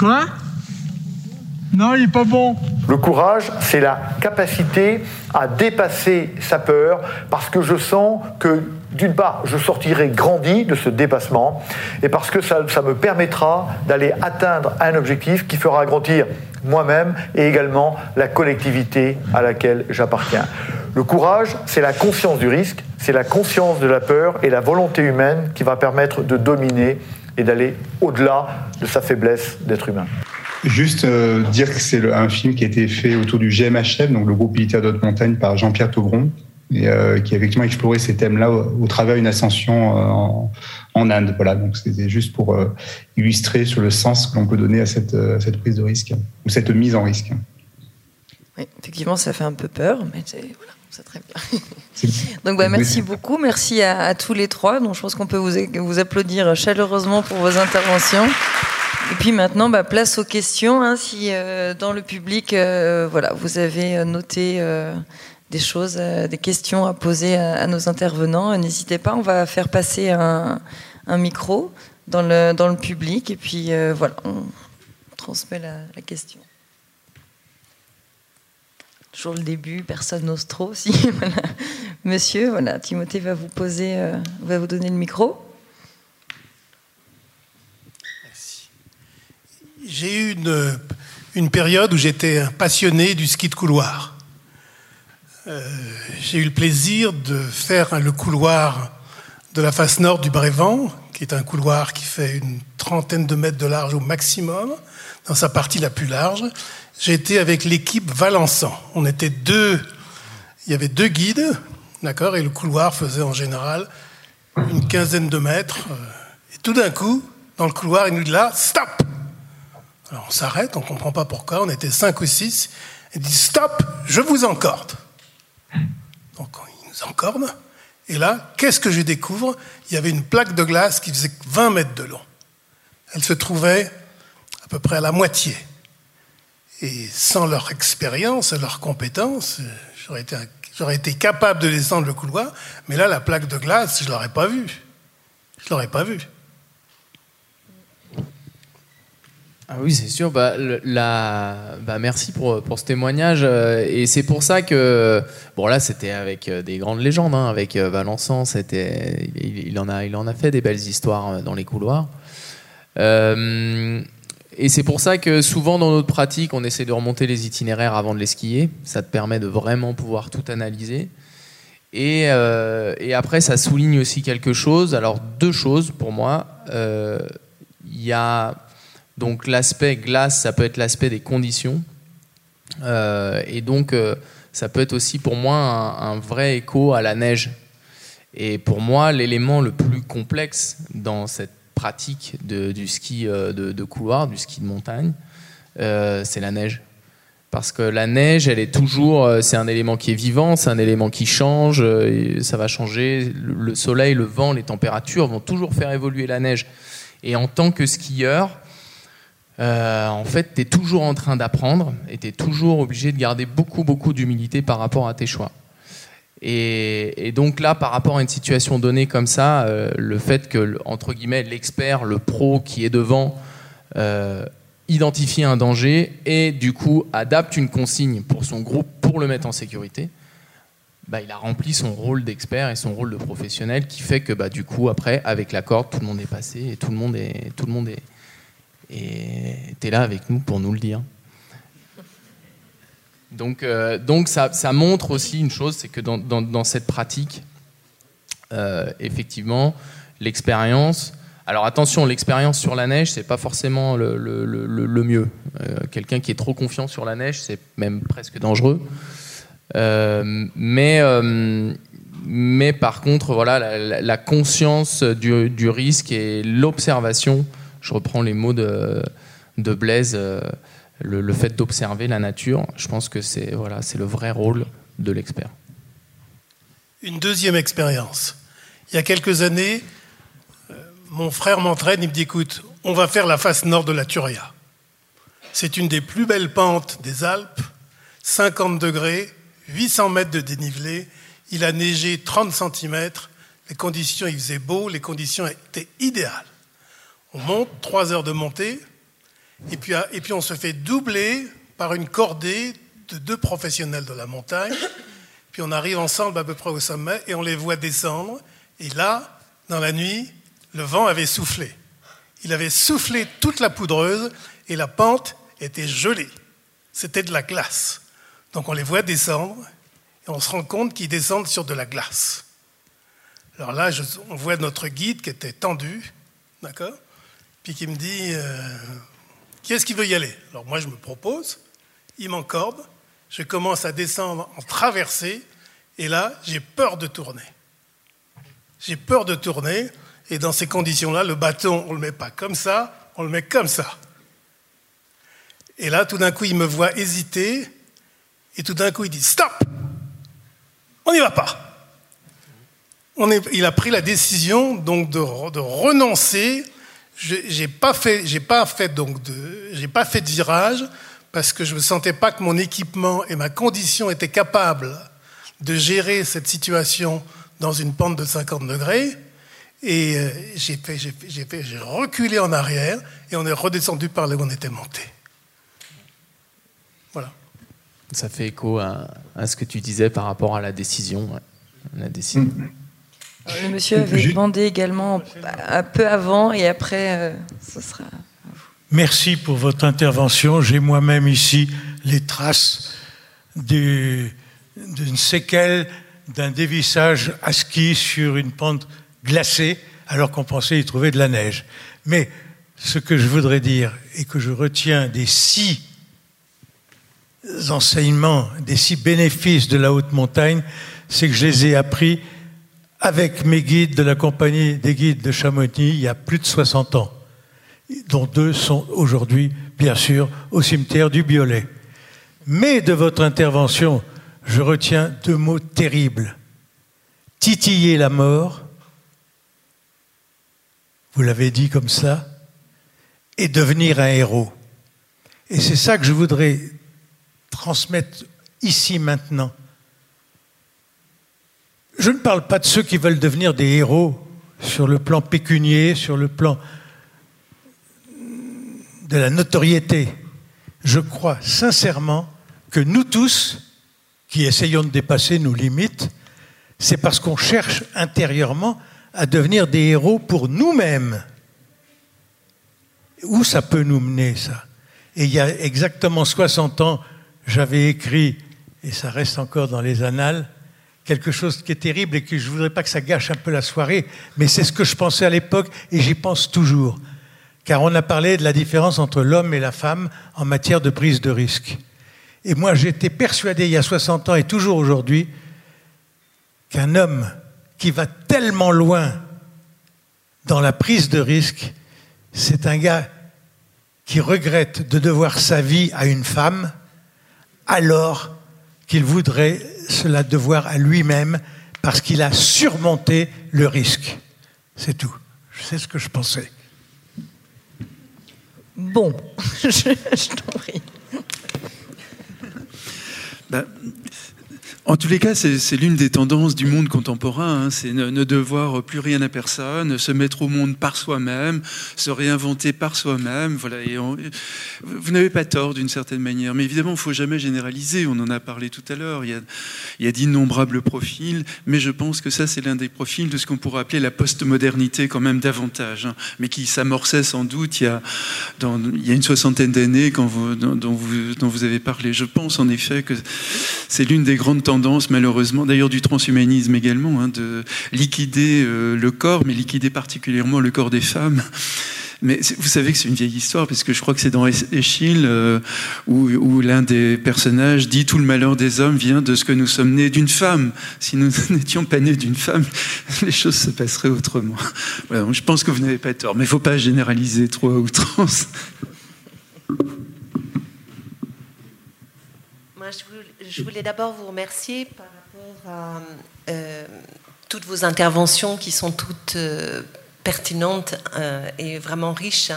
Quoi? Non, il n'est pas bon. Le courage, c'est la capacité à dépasser sa peur parce que je sens que, d'une part, je sortirai grandi de ce dépassement et parce que ça, ça me permettra d'aller atteindre un objectif qui fera grandir moi-même et également la collectivité à laquelle j'appartiens. Le courage, c'est la conscience du risque, c'est la conscience de la peur et la volonté humaine qui va permettre de dominer et d'aller au-delà de sa faiblesse d'être humain. Juste euh, dire que c'est un film qui a été fait autour du GMHF, donc le groupe militaire de haute montagne par Jean-Pierre Taugron, et euh, qui a effectivement exploré ces thèmes-là au, travers d'une ascension euh, en, en, Inde. Voilà, donc c'était juste pour illustrer sur le sens que l'on peut donner à cette, cette, prise de risque ou cette mise en risque. Oui, effectivement, ça fait un peu peur, mais voilà, très bien. Donc bah, merci beaucoup, merci à, tous les trois. Donc je pense qu'on peut vous, applaudir chaleureusement pour vos interventions. Et puis maintenant, bah, place aux questions. Hein, si euh, dans le public, euh, voilà, vous avez noté euh, des choses, des questions à poser à, nos intervenants, n'hésitez pas. On va faire passer un, micro dans le, dans le public et puis voilà, on transmet la question toujours le début, personne n'ose trop. Si, Monsieur, voilà, Timothée va vous poser, euh, va vous donner le micro. J'ai eu une, une, période où j'étais passionné du ski de couloir. Euh, j'ai eu le plaisir de faire le couloir de la face nord du Brévent, qui est un couloir qui fait une trentaine de mètres de large au maximum, dans sa partie la plus large. J'étais avec l'équipe Valençan. On était deux, il y avait deux guides, d'accord, et le couloir faisait en général une quinzaine de mètres. Et tout d'un coup, dans le couloir, il nous dit là, stop Alors on s'arrête, on ne comprend pas pourquoi, on était cinq ou six. Il dit stop, je vous encorde. Donc il nous encorde. Et là, qu'est-ce que je découvre? Il y avait une plaque de glace qui faisait 20 mètres de long. Elle se trouvait à peu près à la moitié. Et sans leur expérience leur compétence, j'aurais été, j'aurais été capable de descendre le couloir, mais là, la plaque de glace, je ne l'aurais pas vue. Je ne l'aurais pas vue. Ah oui, c'est sûr. Bah, la... bah, merci pour, pour ce témoignage. euh, Et c'est pour ça que. Bon, là, c'était avec euh, des grandes légendes. hein, avec euh, Valençon, c'était... Il, en a, il en a fait des belles histoires dans les couloirs. Et c'est pour ça que souvent dans notre pratique, on essaie de remonter les itinéraires avant de les skier. Ça te permet de vraiment pouvoir tout analyser. Et, et après, ça souligne aussi quelque chose. Alors, deux choses pour moi. Il y a donc l'aspect glace, ça peut être l'aspect des conditions. Euh, et donc, euh, ça peut être aussi pour moi un, vrai écho à la neige. Et pour moi, l'élément le plus complexe dans cette pratique du ski euh, de, couloir, du ski de montagne, c'est la neige. Parce que la neige, elle est toujours, c'est un élément qui est vivant, c'est un élément qui change, ça va changer. Le soleil, le vent, les températures vont toujours faire évoluer la neige. Et en tant que skieur, euh, en fait, tu es toujours en train d'apprendre et tu es toujours obligé de garder beaucoup, beaucoup d'humilité par rapport à tes choix. Et, donc là, par rapport à une situation donnée comme ça, euh, le fait que, entre guillemets, l'expert, le pro qui est devant, euh, identifie un danger et du coup adapte une consigne pour son groupe pour le mettre en sécurité, bah, il a rempli son rôle d'expert et son rôle de professionnel qui fait que bah, du coup après avec la corde tout le monde est passé et tout le monde est tout le monde est et t'es là avec nous pour nous le dire. Donc, euh, donc ça, montre aussi une chose, c'est que dans, dans- cette pratique, euh, effectivement, l'expérience. Alors attention, l'expérience sur la neige, c'est pas forcément le, le- le- le- mieux. Euh, Quelqu'un qui est trop confiant sur la neige, c'est même presque dangereux. Mais, mais par contre, voilà, la- la conscience du, du risque et l'observation, je reprends les mots de, Blaise, euh, le, fait d'observer la nature, je pense que c'est voilà, le vrai rôle de l'expert. Une deuxième expérience. Il y a quelques années, euh, mon frère m'entraîne, il me dit écoute, on va faire la face nord de la Turia. C'est une des plus belles pentes des Alpes, 50 degrés, 800 mètres de dénivelé. Il a neigé 30 cm. Les conditions, il faisait beau, les conditions étaient idéales. On monte, 3 heures de montée, et puis, on se fait doubler par une cordée de deux professionnels de la montagne. Puis on arrive ensemble à peu près au sommet et on les voit descendre. Et là, dans la nuit, le vent avait soufflé. Il avait soufflé toute la poudreuse et la pente était gelée. C'était de la glace. Donc on les voit descendre et on se rend compte qu'ils descendent sur de la glace. Alors là, on voit notre guide qui était tendu, d'accord? Puis qui me dit euh, Qui est-ce qui veut y aller? Alors moi, je me propose, il m'encorde, je commence à descendre en traversée, et là, j'ai peur de tourner. J'ai peur de tourner, et dans ces conditions-là, le bâton, on ne le met pas comme ça, on le met comme ça. Et là, tout d'un coup, il me voit hésiter, et tout d'un coup, il dit Stop On n'y va pas il a pris la décision donc de renoncer. Je j'ai pas fait, j'ai pas fait donc de, j'ai pas fait de virage parce que je me sentais pas que mon équipement et ma condition étaient capables de gérer cette situation dans une pente de 50 degrés. Et euh, j'ai fait, j'ai fait- j'ai fait- j'ai reculé en arrière et on est redescendu par là où on était monté. Voilà. Ça fait écho à, à ce que tu disais par rapport à la décision. ouais. La décision. Le monsieur avait demandé également un peu avant et après, euh, ce sera. Merci pour votre intervention. J'ai moi-même ici les traces du- d'une séquelle d'un dévissage à ski sur une pente glacée, alors qu'on pensait y trouver de la neige. Mais ce que je voudrais dire et que je retiens des six enseignements, des six bénéfices de la haute montagne, c'est que je les ai appris avec mes guides de la compagnie des guides de Chamonix il y a plus de 60 ans dont deux sont aujourd'hui, bien sûr, au cimetière du Biolay. Mais de votre intervention, je retiens deux mots terribles. Titiller la mort, vous l'avez dit comme ça, et devenir un héros. Et c'est ça que je voudrais transmettre ici maintenant. Je ne parle pas de ceux qui veulent devenir des héros sur le plan pécunier, sur le plan de la notoriété. Je crois sincèrement que nous tous, qui essayons de dépasser nos limites, c'est parce qu'on cherche intérieurement à devenir des héros pour nous-mêmes. Où ça peut nous mener, ça? Et il y a exactement 60 ans, j'avais écrit, et ça reste encore dans les annales, quelque chose qui est terrible et que je ne voudrais pas que ça gâche un peu la soirée, mais c'est ce que je pensais à l'époque et j'y pense toujours. Car on a parlé de la différence entre l'homme et la femme en matière de prise de risque. Et moi, j'étais persuadé il y a 60 ans et toujours aujourd'hui qu'un homme qui va tellement loin dans la prise de risque, c'est un gars qui regrette de devoir sa vie à une femme alors qu'il voudrait cela devoir à lui-même parce qu'il a surmonté le risque. C'est tout. C'est ce que je pensais. Bon, je, je t'en prie. Ben, en tous les cas, c'est l'une des tendances du monde contemporain, hein. c'est ne, devoir plus rien à personne, se mettre au monde par soi-même, se réinventer par soi-même. Voilà. Vous n'avez pas tort d'une certaine manière, mais évidemment, il faut jamais généraliser. On en a parlé tout à l'heure. Il y a, d'innombrables profils, mais je pense que ça, c'est l'un des profils de ce qu'on pourrait appeler la postmodernité, quand même davantage, hein. mais qui s'amorçait sans doute il y a, une soixantaine d'années, dont, vous, dont vous avez parlé. Je pense en effet que c'est l'une des grandes tendance, malheureusement, d'ailleurs du transhumanisme également, hein, de liquider euh, le corps, mais liquider particulièrement le corps des femmes. Mais vous savez que c'est une vieille histoire, parce que je crois que c'est dans Échille euh, où, l'un des personnages dit tout le malheur des hommes vient de ce que nous sommes nés d'une femme. Si nous n'étions pas nés d'une femme, les choses se passeraient autrement. Je pense que vous n'avez pas tort, mais il ne faut pas généraliser trop à outrance. Je voulais d'abord vous remercier par rapport à euh, toutes vos interventions qui sont toutes euh, pertinentes euh, et vraiment riches.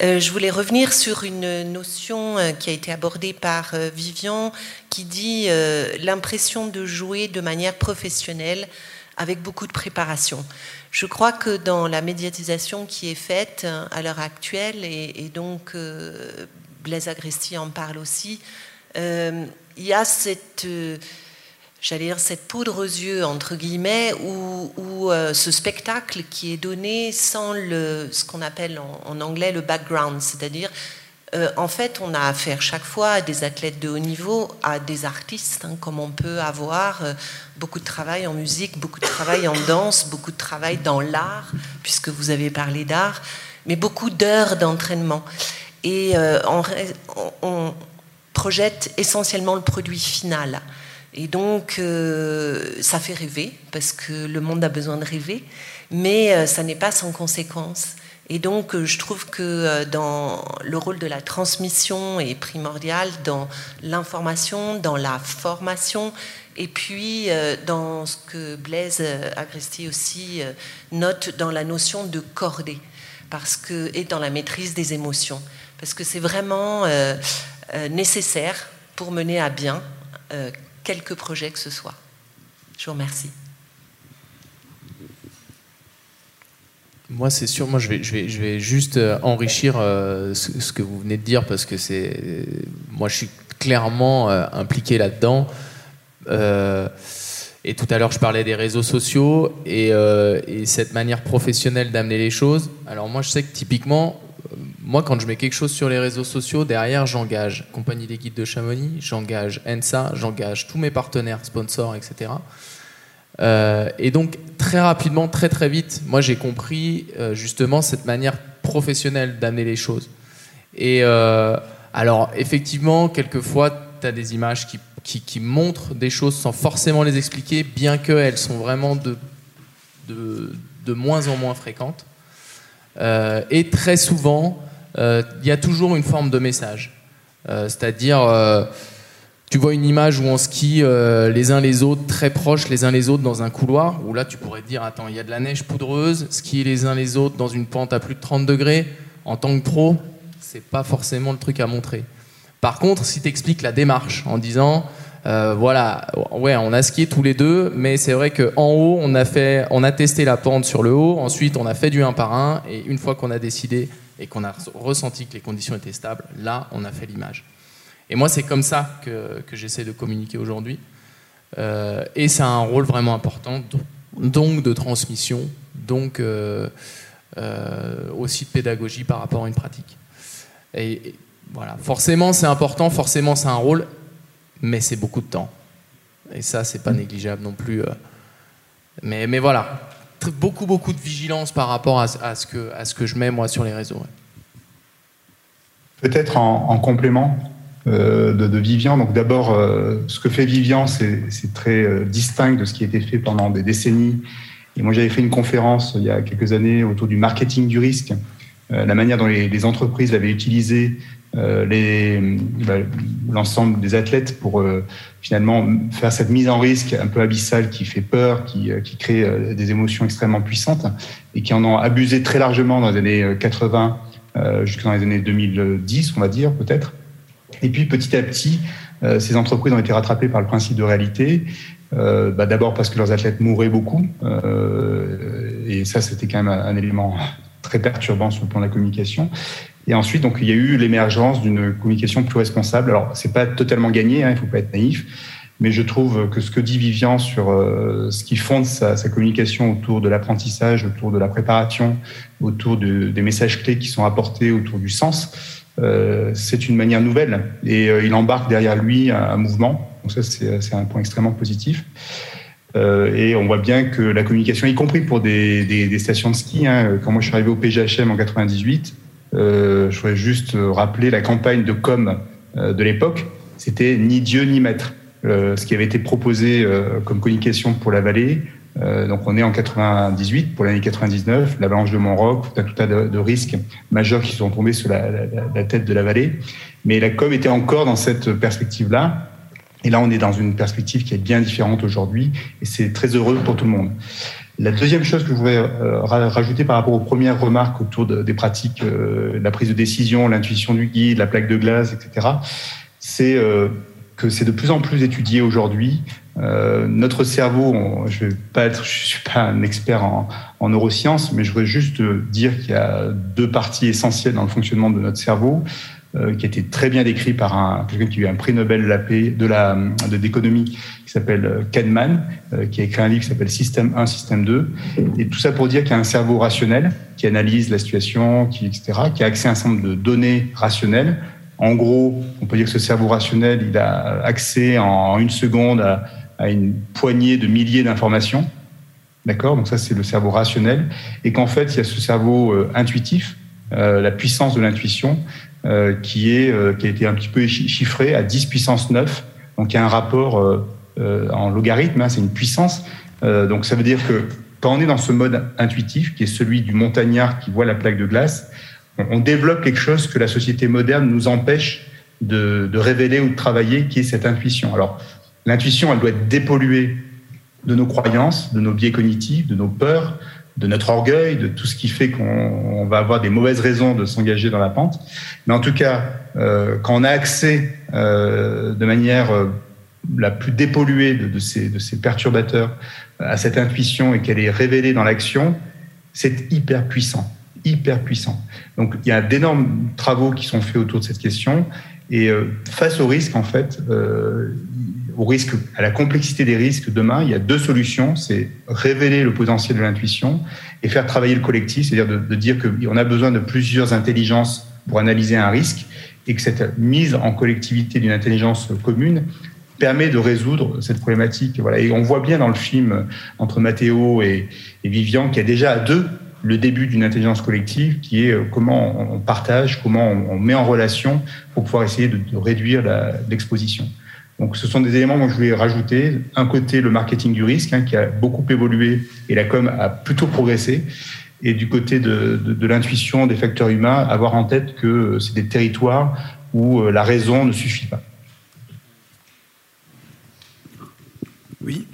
je voulais revenir sur une notion qui a été abordée par Vivian qui dit l'impression de jouer de manière professionnelle avec beaucoup de préparation. Je crois que dans la médiatisation qui est faite à l'heure actuelle, et, donc Blaise Agresti en parle aussi, il y a cette, euh, j'allais dire, cette poudre aux yeux, entre guillemets, où, euh, ce spectacle qui est donné sans le, ce qu'on appelle en, anglais le background, c'est-à-dire, en fait, on a affaire chaque fois à des athlètes de haut niveau, à des artistes, hein, comme on peut avoir beaucoup de travail en musique, beaucoup de travail en danse, beaucoup de travail dans l'art, puisque vous avez parlé d'art, mais beaucoup d'heures d'entraînement. Et on projette essentiellement le produit final. Et donc, euh, ça fait rêver, parce que le monde a besoin de rêver, mais euh, ça n'est pas sans conséquence. Et donc, euh, je trouve que dans le rôle de la transmission est primordial dans l'information, dans la formation, et puis dans ce que Blaise Agresti aussi note dans la notion de cordée, parce que, et dans la maîtrise des émotions. Parce que c'est vraiment nécessaires pour mener à bien euh, quelques projets que ce soit. Je vous remercie. Moi, c'est sûr. Moi, je vais, je vais, je vais juste euh, enrichir ce, que vous venez de dire parce que c'est. Moi, je suis clairement impliqué là-dedans. et tout à l'heure, je parlais des réseaux sociaux et cette manière professionnelle d'amener les choses. Alors, moi, je sais que typiquement, moi, quand je mets quelque chose sur les réseaux sociaux, derrière, j'engage Compagnie des Guides de Chamonix, j'engage ENSA, j'engage tous mes partenaires, sponsors, etc. Euh, et donc, très rapidement, très très vite, moi j'ai compris euh, justement cette manière professionnelle d'amener les choses. Et euh, alors, effectivement, quelquefois, tu as des images qui, qui, montrent des choses sans forcément les expliquer, bien qu'elles sont vraiment de, de moins en moins fréquentes. Et très souvent, euh, il y a toujours une forme de message. Euh, c'est-à-dire, euh, tu vois une image où on skie les uns les autres, très proches les uns les autres dans un couloir, où là tu pourrais te dire, attends, il y a de la neige poudreuse, skier les uns les autres dans une pente à plus de 30 degrés, en tant que pro, c'est pas forcément le truc à montrer. Par contre, si tu expliques la démarche en disant, Euh, voilà, ouais, on a skié tous les deux, mais c'est vrai qu'en haut, on a, fait, on a testé la pente sur le haut, ensuite on a fait du 1 par 1, et une fois qu'on a décidé et qu'on a ressenti que les conditions étaient stables, là, on a fait l'image. Et moi, c'est comme ça que, j'essaie de communiquer aujourd'hui. Euh, et ça a un rôle vraiment important, donc de transmission, donc euh, aussi de pédagogie par rapport à une pratique. Et, et voilà, forcément, c'est important, forcément, c'est un rôle, mais c'est beaucoup de temps. Et ça, c'est pas négligeable non plus. euh. Mais, mais voilà, beaucoup, beaucoup de vigilance par rapport à, ce, que, à ce que je mets moi sur les réseaux. Peut-être en, en complément euh, de, Vivian. Donc d'abord, euh, ce que fait Vivian, c'est très distinct de ce qui a été fait pendant des décennies. Et moi, j'avais fait une conférence il y a quelques années autour du marketing du risque, la manière dont les, entreprises avaient utilisé euh, bah, l'ensemble des athlètes pour euh, finalement faire cette mise en risque un peu abyssale qui fait peur, qui, euh, qui crée des émotions extrêmement puissantes et qui en ont abusé très largement dans les années euh, 80 euh, jusque dans les années 2010, on va dire peut-être. Et puis petit à petit, ces entreprises ont été rattrapées par le principe de réalité. Euh, bah, D'abord parce que leurs athlètes mouraient beaucoup, euh, et ça c'était quand même un élément très perturbant sur le plan de la communication. Et ensuite, donc, il y a eu l'émergence d'une communication plus responsable. Alors, c'est pas totalement gagné, hein, il faut pas être naïf, mais je trouve que ce que dit Vivian sur euh, ce qui fonde sa, communication autour de l'apprentissage, autour de la préparation, autour de- des messages clés qui sont apportés autour du sens, euh, c'est une manière nouvelle. Et euh, il embarque derrière lui un, mouvement. Donc ça, c'est un point extrêmement positif. Et on voit bien que la communication, y compris pour des, des- des stations de ski, hein, quand moi je suis arrivé au PGHM en 98, euh, je voudrais juste rappeler la campagne de com euh, de l'époque, c'était ni Dieu ni maître. Euh, ce qui avait été proposé euh, comme communication pour la vallée. Euh, donc on est en 98 pour l'année 99, l'avalanche de Montroc, tout un tas de, de risques majeurs qui sont tombés sur la, la- la tête de la vallée. Mais la com était encore dans cette perspective-là. Et là, on est dans une perspective qui est bien différente aujourd'hui, et c'est très heureux pour tout le monde. La deuxième chose que je voudrais euh, ra- rajouter par rapport aux premières remarques autour de- des pratiques, euh, la prise de décision, l'intuition du guide, la plaque de glace, etc., c'est euh, que c'est de plus en plus étudié aujourd'hui. Notre cerveau, je je suis pas un expert en, en neurosciences, mais je voudrais juste dire qu'il y a deux parties essentielles dans le fonctionnement de notre cerveau euh, qui a été très bien décrit par un, quelqu'un qui a eu un prix Nobel de la qui s'appelle euh, Kahneman, euh, qui a écrit un livre qui s'appelle Système 1, Système 2. Et tout ça pour dire qu'il y a un cerveau rationnel qui analyse la situation, qui, etc., qui a accès à un certain nombre de données rationnelles. En gros, on peut dire que ce cerveau rationnel, il a accès en une seconde à, une poignée de milliers d'informations. D'accord? Donc ça, c'est le cerveau rationnel. Et qu'en fait, il y a ce cerveau intuitif, la puissance de l'intuition, euh, qui, est, euh, qui a été un petit peu chi- chiffré à 10 puissance 9. Donc il y a un rapport euh, en logarithme, hein, c'est une puissance. Donc ça veut dire que quand on est dans ce mode intuitif, qui est celui du montagnard qui voit la plaque de glace, on, on développe quelque chose que la société moderne nous empêche de, de révéler ou de travailler, qui est cette intuition. Alors l'intuition, elle doit être dépolluée de nos croyances, de nos biais cognitifs, de nos peurs, de notre orgueil, de tout ce qui fait qu'on on va avoir des mauvaises raisons de s'engager dans la pente. Mais en tout cas, euh, quand on a accès euh, de manière euh, la plus dépolluée de, de ces, de ces perturbateurs à cette intuition et qu'elle est révélée dans l'action, c'est hyper puissant, hyper puissant. Donc il y a d'énormes travaux qui sont faits autour de cette question. Et euh, face au risque, en fait, euh, au risque, à la complexité des risques demain, il y a deux solutions. C'est révéler le potentiel de l'intuition et faire travailler le collectif, c'est-à-dire de, dire qu'on a besoin de plusieurs intelligences pour analyser un risque et que cette mise en collectivité d'une intelligence commune permet de résoudre cette problématique. Voilà. Et on voit bien dans le film entre Matteo et, Vivian qu'il y a déjà deux le début d'une intelligence collective qui est euh, comment on partage, comment on, met en relation pour pouvoir essayer de, réduire l'exposition. Donc, ce sont des éléments que je voulais rajouter. Un côté, le marketing du risque, hein, qui a beaucoup évolué et la com a plutôt progressé. Et du côté de l'intuition des facteurs humains, avoir en tête que euh, c'est des territoires où euh, la raison ne suffit pas. Oui.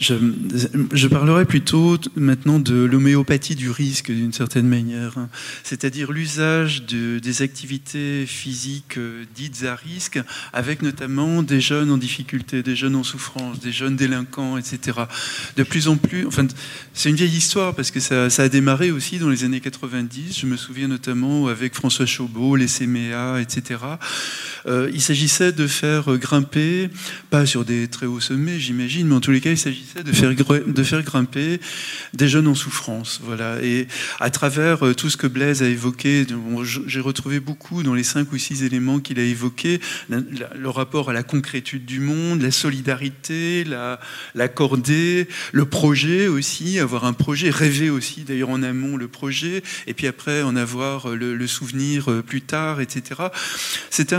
Je, parlerai plutôt maintenant de l'homéopathie du risque d'une certaine manière, hein. c'est-à-dire l'usage de, des activités physiques euh, dites à risque, avec notamment des jeunes en difficulté, des jeunes en souffrance, des jeunes délinquants, etc. De plus en plus, enfin, c'est une vieille histoire parce que ça, a démarré aussi dans les années 90. Je me souviens notamment avec François Chaubeau, les CMA, etc. Euh, il s'agissait de faire grimper, pas sur des très hauts sommets, j'imagine, mais en tous les cas, il s'agissait de faire, de faire grimper des jeunes en souffrance. Voilà. Et à travers euh, tout ce que Blaise a évoqué, j'ai retrouvé beaucoup dans les cinq ou six éléments qu'il a évoqués, le rapport à la concrétude du monde, la solidarité, la, cordée, le projet aussi, avoir un projet, rêver aussi d'ailleurs en amont le projet, et puis après en avoir le, souvenir euh, plus tard, etc. C'est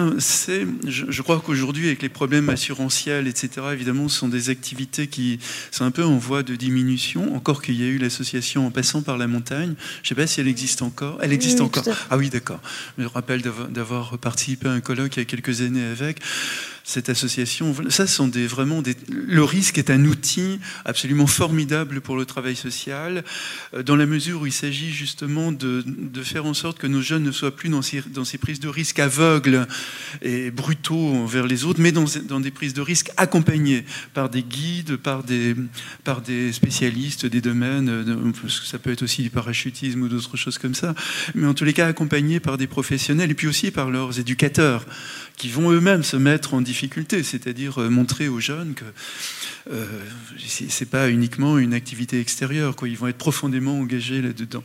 je, je crois qu'aujourd'hui, avec les problèmes assurantiels, etc., évidemment, ce sont des activités qui c'est un peu en voie de diminution, encore qu'il y a eu l'association en passant par la montagne. Je ne sais pas si elle existe encore. Elle existe encore. Ah oui, d'accord. Je me rappelle d'avoir participé à un colloque il y a quelques années avec cette association. Ça, sont des, vraiment des. Le risque est un outil absolument formidable pour le travail social, euh, dans la mesure où il s'agit justement de, de, faire en sorte que nos jeunes ne soient plus dans ces, dans ces prises de risques aveugles et brutaux envers les autres, mais dans, dans, des prises de risques accompagnées par des guides, par des, par des spécialistes des domaines, parce que ça peut être aussi du parachutisme ou d'autres choses comme ça, mais en tous les cas accompagnés par des professionnels et puis aussi par leurs éducateurs qui vont eux-mêmes se mettre en difficulté, c'est-à-dire euh, montrer aux jeunes que euh, c'est pas uniquement une activité extérieure, quoi. Ils vont être profondément engagés là-dedans.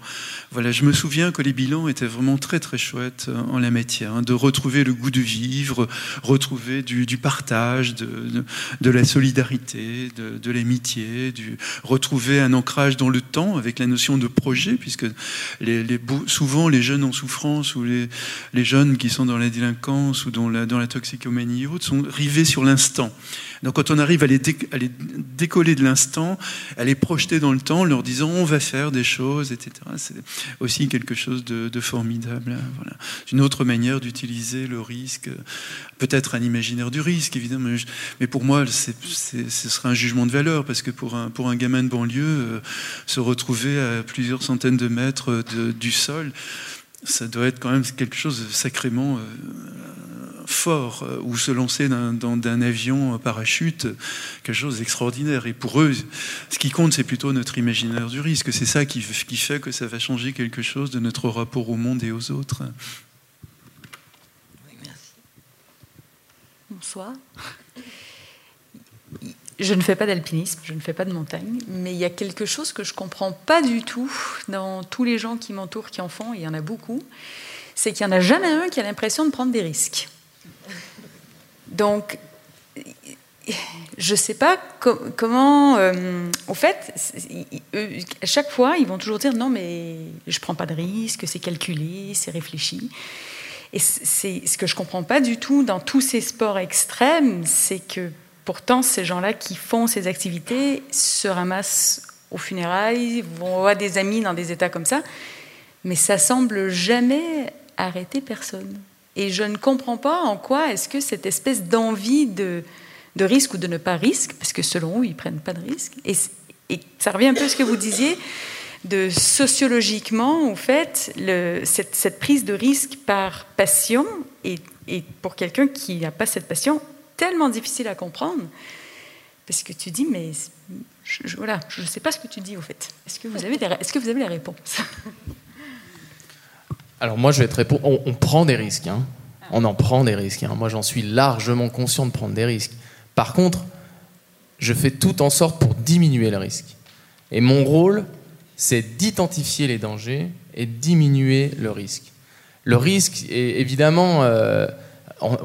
Voilà, je me souviens que les bilans étaient vraiment très très chouettes euh, en la matière, hein, de retrouver le goût de vivre, retrouver du, partage, de, la solidarité, de, l'amitié, retrouver un ancrage dans le temps avec la notion de projet, puisque souvent les jeunes en souffrance ou les, les jeunes qui sont dans la délinquance ou dans dans la toxicomanie et autres sont rivés sur l'instant. Donc quand on arrive à les, décoller de l'instant, à les projeter dans le temps, leur disant on va faire des choses, etc. C'est aussi quelque chose de, formidable. Hein, voilà. Une autre manière d'utiliser le risque, peut-être un imaginaire du risque, évidemment, mais pour moi, ce serait un jugement de valeur, parce que pour un, gamin de banlieue, euh, se retrouver à plusieurs centaines de mètres du sol, ça doit être quand même quelque chose de sacrément... Euh, fort euh, ou se lancer dans, un avion parachute, quelque chose d'extraordinaire. Et pour eux, ce qui compte, c'est plutôt notre imaginaire du risque. C'est ça qui, fait que ça va changer quelque chose de notre rapport au monde et aux autres. Bonsoir. Je ne fais pas d'alpinisme, je ne fais pas de montagne, mais il y a quelque chose que je ne comprends pas du tout dans tous les gens qui m'entourent qui en font, il y en a beaucoup, c'est qu'il n'y en a jamais un qui a l'impression de prendre des risques. Donc, je ne sais pas comment. Euh, au fait, à chaque fois, ils vont toujours dire non, mais je ne prends pas de risque, c'est calculé, c'est réfléchi. Et c'est ce que je comprends pas du tout dans tous ces sports extrêmes, c'est que pourtant, ces gens-là qui font ces activités se ramassent aux funérailles, vont voir des amis dans des états comme ça, mais ça semble jamais arrêter personne. Et je ne comprends pas en quoi est-ce que cette espèce d'envie de, de, risque ou de ne pas risque, parce que selon eux, ils ne prennent pas de risque, et, ça revient un peu à ce que vous disiez, de sociologiquement, en fait, cette, prise de risque par passion est, est pour quelqu'un qui n'a pas cette passion tellement difficile à comprendre, parce que tu dis, mais voilà, je ne sais pas ce que tu dis, au fait. Est-ce que vous avez la réponse? Alors moi, je vais te répondre. On, prend des risques. Hein. On en prend des risques. Hein. Moi, j'en suis largement conscient de prendre des risques. Par contre, je fais tout en sorte pour diminuer le risque. Et mon rôle, c'est d'identifier les dangers et diminuer le risque. Le risque, évidemment, euh,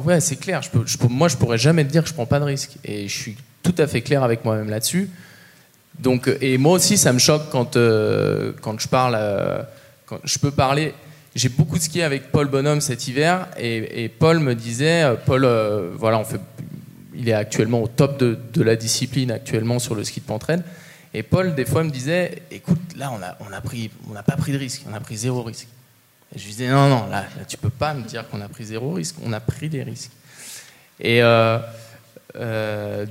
ouais, c'est clair. Je je moi, je pourrais jamais te dire que je prends pas de risque. Et je suis tout à fait clair avec moi-même là-dessus. Donc, et moi aussi, ça me choque quand, euh, quand je parle. Euh, quand je peux parler j'ai beaucoup skié avec Paul Bonhomme cet hiver et, Paul me disait, euh, Paul, euh, voilà, on fait, il est actuellement au top de, de, la discipline actuellement sur le ski de pentraine. Et Paul, des fois, me disait, écoute, là, on a, on a pris, on n'a pas pris de risque, on a pris zéro risque. Je lui disais, non, non, là, là tu peux pas me dire qu'on a pris zéro risque, on a pris des risques. Et euh,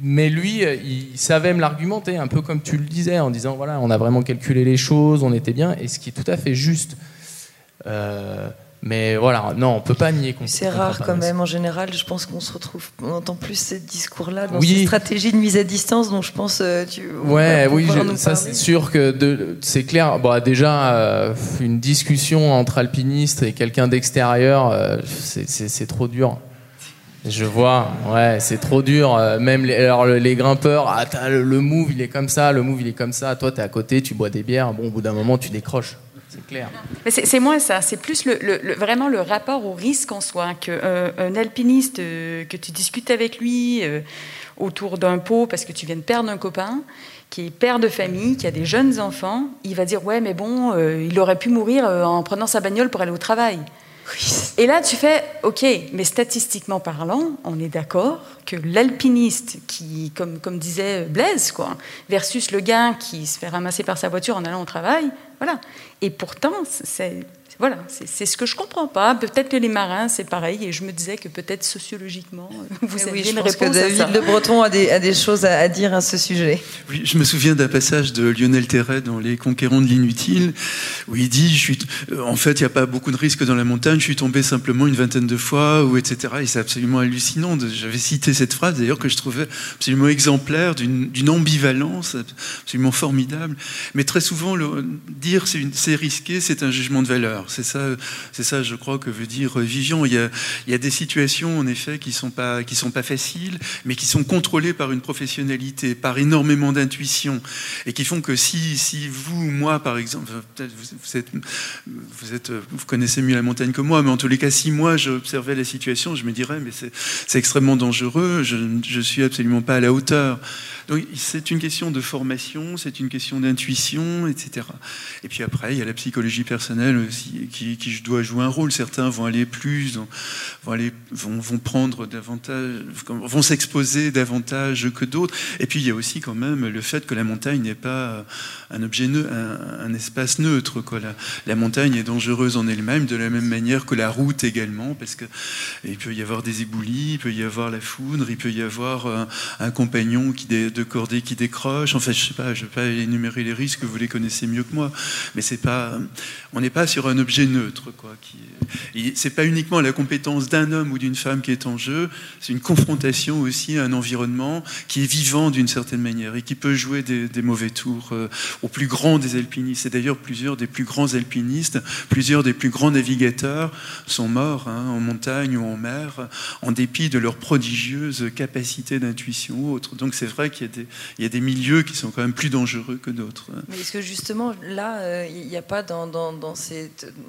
mais lui, il savait me l'argumenter, un peu comme tu le disais, en disant voilà, on a vraiment calculé les choses, on était bien, et ce qui est tout à fait juste. Euh, mais voilà, non, on peut pas nier qu'on C'est rare quand même, en général, je pense qu'on se retrouve, on entend plus ces discours-là dans Oui. ces stratégies de mise à distance, donc je pense euh, tu. Ouais, oui, je- ça c'est sûr que c'est clair. Bon, déjà, euh, une discussion entre alpinistes et quelqu'un d'extérieur, euh, c'est- trop dur. Je vois, ouais, c'est trop dur. Même les, alors, le- les grimpeurs, ah, le, le move il est comme ça, le move il est comme ça. Toi, t'es à côté, tu bois des bières. Bon, au bout d'un moment, tu décroches. C'est clair. Mais c'est moins ça, c'est plus le, le- le- vraiment le rapport au risque en soi. Que, euh, un alpiniste, euh, que tu discutes avec lui euh, autour d'un pot parce que tu viens de perdre un copain, qui est père de famille, qui a des jeunes enfants, il va dire Ouais, mais bon, il aurait pu mourir en prenant sa bagnole pour aller au travail. Et là, tu fais, OK, mais statistiquement parlant, on est d'accord que l'alpiniste qui, comme, comme disait Blaise, quoi, versus le gars qui se fait ramasser par sa voiture en allant au travail, voilà. Et pourtant, c'est voilà, c'est ce que je comprends pas. Peut-être que les marins, c'est pareil, et je me disais que peut-être sociologiquement, vous aviez oui, je une pense que réponse à ça. David Le Breton a des, a des choses à, à dire à ce sujet. Oui, je me souviens d'un passage de Lionel Terret dans Les Conquérants de l'inutile, où il dit je suis, euh, En fait, il n'y a pas beaucoup de risques dans la montagne, je suis tombé simplement une vingtaine de fois, ou etc. Et c'est absolument hallucinant. J'avais cité cette phrase, d'ailleurs, que je trouvais absolument exemplaire, d'une ambivalence absolument formidable. Mais très souvent, le, dire c'est risqué, c'est un jugement de valeur. C'est ça, c'est ça, je crois, que veut dire euh, Vivian. Il y a, des situations, en effet, qui sont pas, qui sont pas faciles, mais qui sont contrôlées par une professionnalité, par énormément d'intuition, et qui font que si, si vous, moi, par exemple, euh, peut-être vous, êtes, vous êtes, euh, vous connaissez mieux la montagne que moi, mais en tous les cas, si moi j'observais la situation, je me dirais, mais c'est, c'est extrêmement dangereux, je, je suis absolument pas à la hauteur. Donc c'est une question de formation, c'est une question d'intuition, etc. Et puis après, il y a la psychologie personnelle aussi, qui, qui doit jouer un rôle. Certains vont aller plus, vont, aller, vont, vont prendre davantage, vont s'exposer davantage que d'autres. Et puis il y a aussi quand même le fait que la montagne n'est pas un objet un, espace neutre. Quoi. La, montagne est dangereuse en elle-même, de la même manière que la route également, parce que il peut y avoir des éboulis, il peut y avoir la foudre, il peut y avoir un, un compagnon qui de cordée qui décroche. Enfin, je sais pas, je vais pas énumérer les risques, vous les connaissez mieux que moi, mais c'est pas, on n'est pas sur un objet neutre, quoi. Qui, c'est pas uniquement la compétence d'un homme ou d'une femme qui est en jeu, c'est une confrontation aussi à un environnement qui est vivant d'une certaine manière et qui peut jouer des, mauvais tours euh, aux plus grands des alpinistes. Et d'ailleurs, plusieurs des plus grands alpinistes, plusieurs des plus grands navigateurs sont morts hein, en montagne ou en mer, en dépit de leur prodigieuse capacité d'intuition ou autre. Donc c'est vrai qu'il il y a des milieux qui sont quand même plus dangereux que d'autres. Mais est-ce que justement, là, euh, il n'y a pas dans,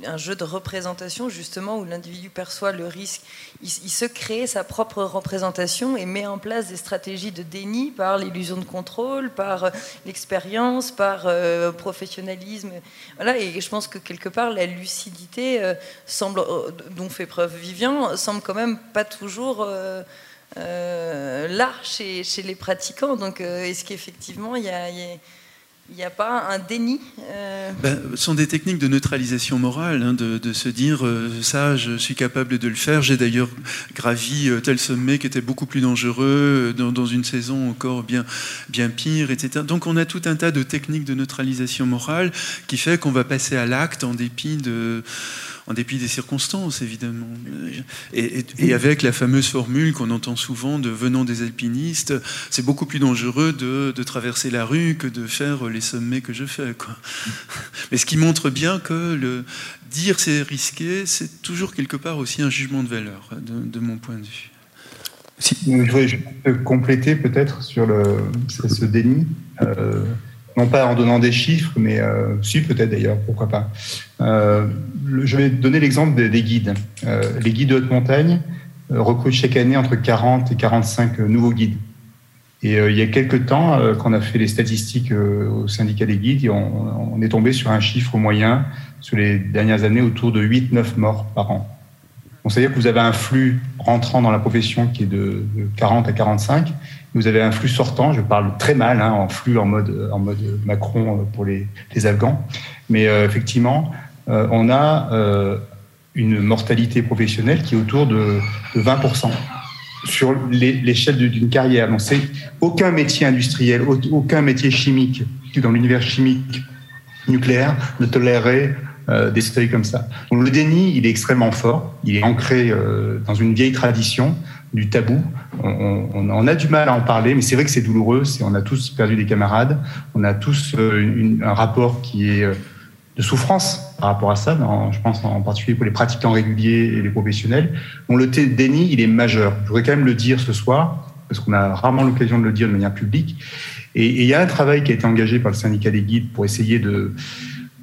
un jeu de représentation, justement, où l'individu perçoit le risque, il, se crée sa propre représentation et met en place des stratégies de déni par l'illusion de contrôle, par euh, l'expérience, par euh, professionnalisme. Voilà, et je pense que quelque part, la lucidité euh, dont fait preuve Vivian, semble quand même pas toujours. Euh, là chez, les pratiquants. Donc, euh, est-ce qu'effectivement, il y a, il n'y a pas un déni euh, Ben, ce sont des techniques de neutralisation morale, hein, de, se dire ça, je suis capable de le faire. J'ai d'ailleurs gravi tel sommet qui était beaucoup plus dangereux dans, dans une saison encore bien, bien pire, etc. Donc on a tout un tas de techniques de neutralisation morale qui fait qu'on va passer à l'acte en dépit de en dépit des circonstances, évidemment. Et, avec la fameuse formule qu'on entend souvent de venant des alpinistes, c'est beaucoup plus dangereux de, traverser la rue que de faire les sommets que je fais. Quoi. Mais ce qui montre bien que le dire c'est risqué, c'est toujours quelque part aussi un jugement de valeur, de, mon point de vue. Si, je voudrais compléter peut-être sur le, ce ce déni, euh, non pas en donnant des chiffres, mais euh, si peut-être d'ailleurs, pourquoi pas. Euh, je vais donner l'exemple des, des guides. Euh, les guides de haute montagne recrutent chaque année entre 40 et 45 nouveaux guides. Et il y a quelques temps, quand on a fait les statistiques au syndicat des guides, on, on est tombé sur un chiffre moyen sur les dernières années autour de 8-9 morts par an. Donc, c'est-à-dire que vous avez un flux rentrant dans la profession qui est de, de 40 à 45. Vous avez un flux sortant, je parle très mal, hein, en flux en mode, en mode Macron euh, pour les, Afghans. Mais euh, effectivement, euh, on a une mortalité professionnelle qui est autour de, de 20%. sur l'échelle d'une carrière. Donc, c'est aucun métier industriel, aucun métier chimique dans l'univers chimique nucléaire ne tolérerait euh, des comme ça. Le déni, il est extrêmement fort. Il est ancré euh, dans une vieille tradition du tabou. On, a du mal à en parler, mais c'est vrai que c'est douloureux. On a tous perdu des camarades. On a tous euh, un rapport qui est de souffrance par rapport à ça, je pense en particulier pour les pratiquants réguliers et les professionnels. On le déni, il est majeur. Je voudrais quand même le dire ce soir, parce qu'on a rarement l'occasion de le dire de manière publique. Et il y a un travail qui a été engagé par le syndicat des guides pour essayer de,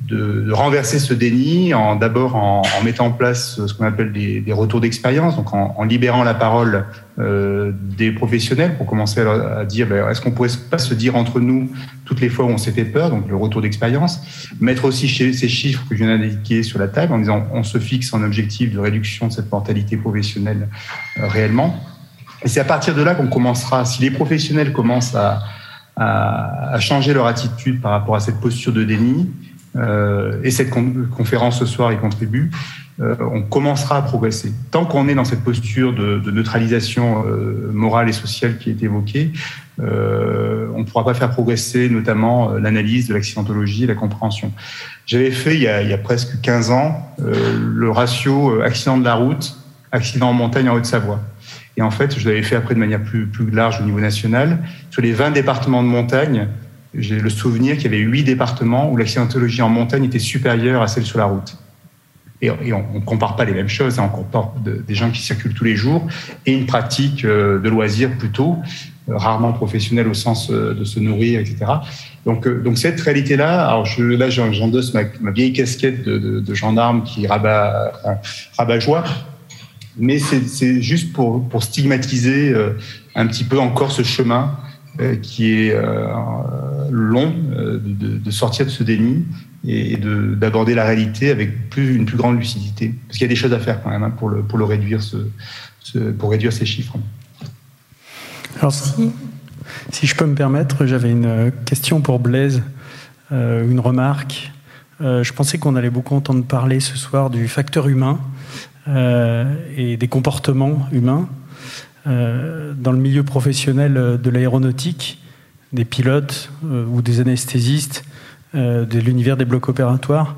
de, renverser ce déni en d'abord en, mettant en place ce qu'on appelle des, retours d'expérience, donc en, libérant la parole euh, des professionnels pour commencer à, dire ben, est-ce qu'on pourrait pas se dire entre nous toutes les fois où on s'est fait peur, donc le retour d'expérience, mettre aussi ces chiffres que je viens d'indiquer sur la table en disant on se fixe un objectif de réduction de cette mortalité professionnelle euh, réellement. Et c'est à partir de là qu'on commencera, si les professionnels commencent à, à, changer leur attitude par rapport à cette posture de déni, et cette conférence ce soir y contribue, euh, on commencera à progresser. Tant qu'on est dans cette posture de, neutralisation euh, morale et sociale qui est évoquée, on ne pourra pas faire progresser notamment l'analyse de l'accidentologie et la compréhension. J'avais fait il y, a, presque 15 ans le ratio accident de la route, accident en montagne en Haute-Savoie. Et en fait, je l'avais fait après de manière plus large au niveau national. Sur les 20 départements de montagne, j'ai le souvenir qu'il y avait huit départements où l'accidentologie en montagne était supérieure à celle sur la route. Et, on ne compare pas les mêmes choses, hein. on compare des gens qui circulent tous les jours et une pratique euh, de loisirs plutôt, euh, rarement professionnelle au sens euh, de se nourrir, etc. Donc, cette réalité-là, alors là j'endosse ma, ma, vieille casquette de, gendarme qui rabat, rabat joie, mais c'est juste pour, stigmatiser un petit peu encore ce chemin qui est euh, long euh, de, sortir de ce déni et d'aborder la réalité avec plus, une plus grande lucidité. Parce qu'il y a des choses à faire quand même hein, pour, le, pour, le réduire pour réduire ces chiffres. Alors, si, si je peux me permettre, j'avais une question pour Blaise, une remarque. je pensais qu'on allait beaucoup entendre parler ce soir du facteur humain et des comportements humains. Euh, dans le milieu professionnel euh, de l'aéronautique, des pilotes euh, ou des anesthésistes, de l'univers des blocs opératoires.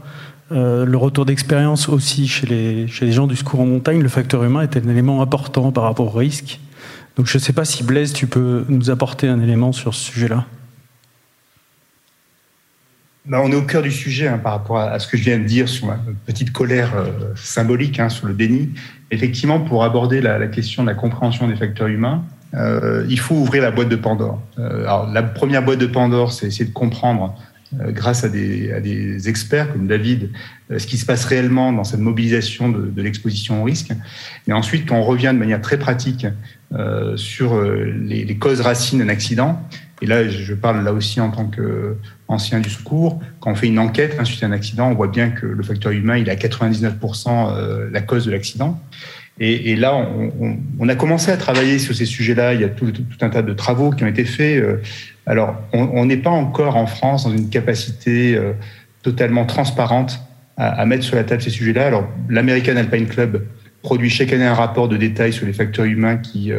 le retour d'expérience aussi chez les, chez les gens du secours en montagne, le facteur humain est un élément important par rapport au risque. Donc je ne sais pas si Blaise, tu peux nous apporter un élément sur ce sujet-là. Bah, on est au cœur du sujet hein, par rapport à, ce que je viens de dire sur ma petite colère symbolique hein, sur le déni effectivement, pour aborder la, question de la compréhension des facteurs humains, euh, il faut ouvrir la boîte de Pandore. Euh, alors, la première boîte de Pandore, c'est essayer de comprendre, euh, grâce à des, experts comme David, ce qui se passe réellement dans cette mobilisation de, l'exposition au risque. Et ensuite, quand on revient de manière très pratique sur les, causes racines d'un accident, et là, je parle là aussi en tant qu'ancien du secours. Quand on fait une enquête hein, suite à un accident, on voit bien que le facteur humain, il est à 99% euh, la cause de l'accident. Et, là, on, a commencé à travailler sur ces sujets-là. Il y a tout, un tas de travaux qui ont été faits. Euh. Alors, on n'est pas encore en France dans une capacité euh, totalement transparente à, mettre sur la table ces sujets-là. Alors, l'American Alpine Club produit chaque année un rapport de détail sur les facteurs humains qui,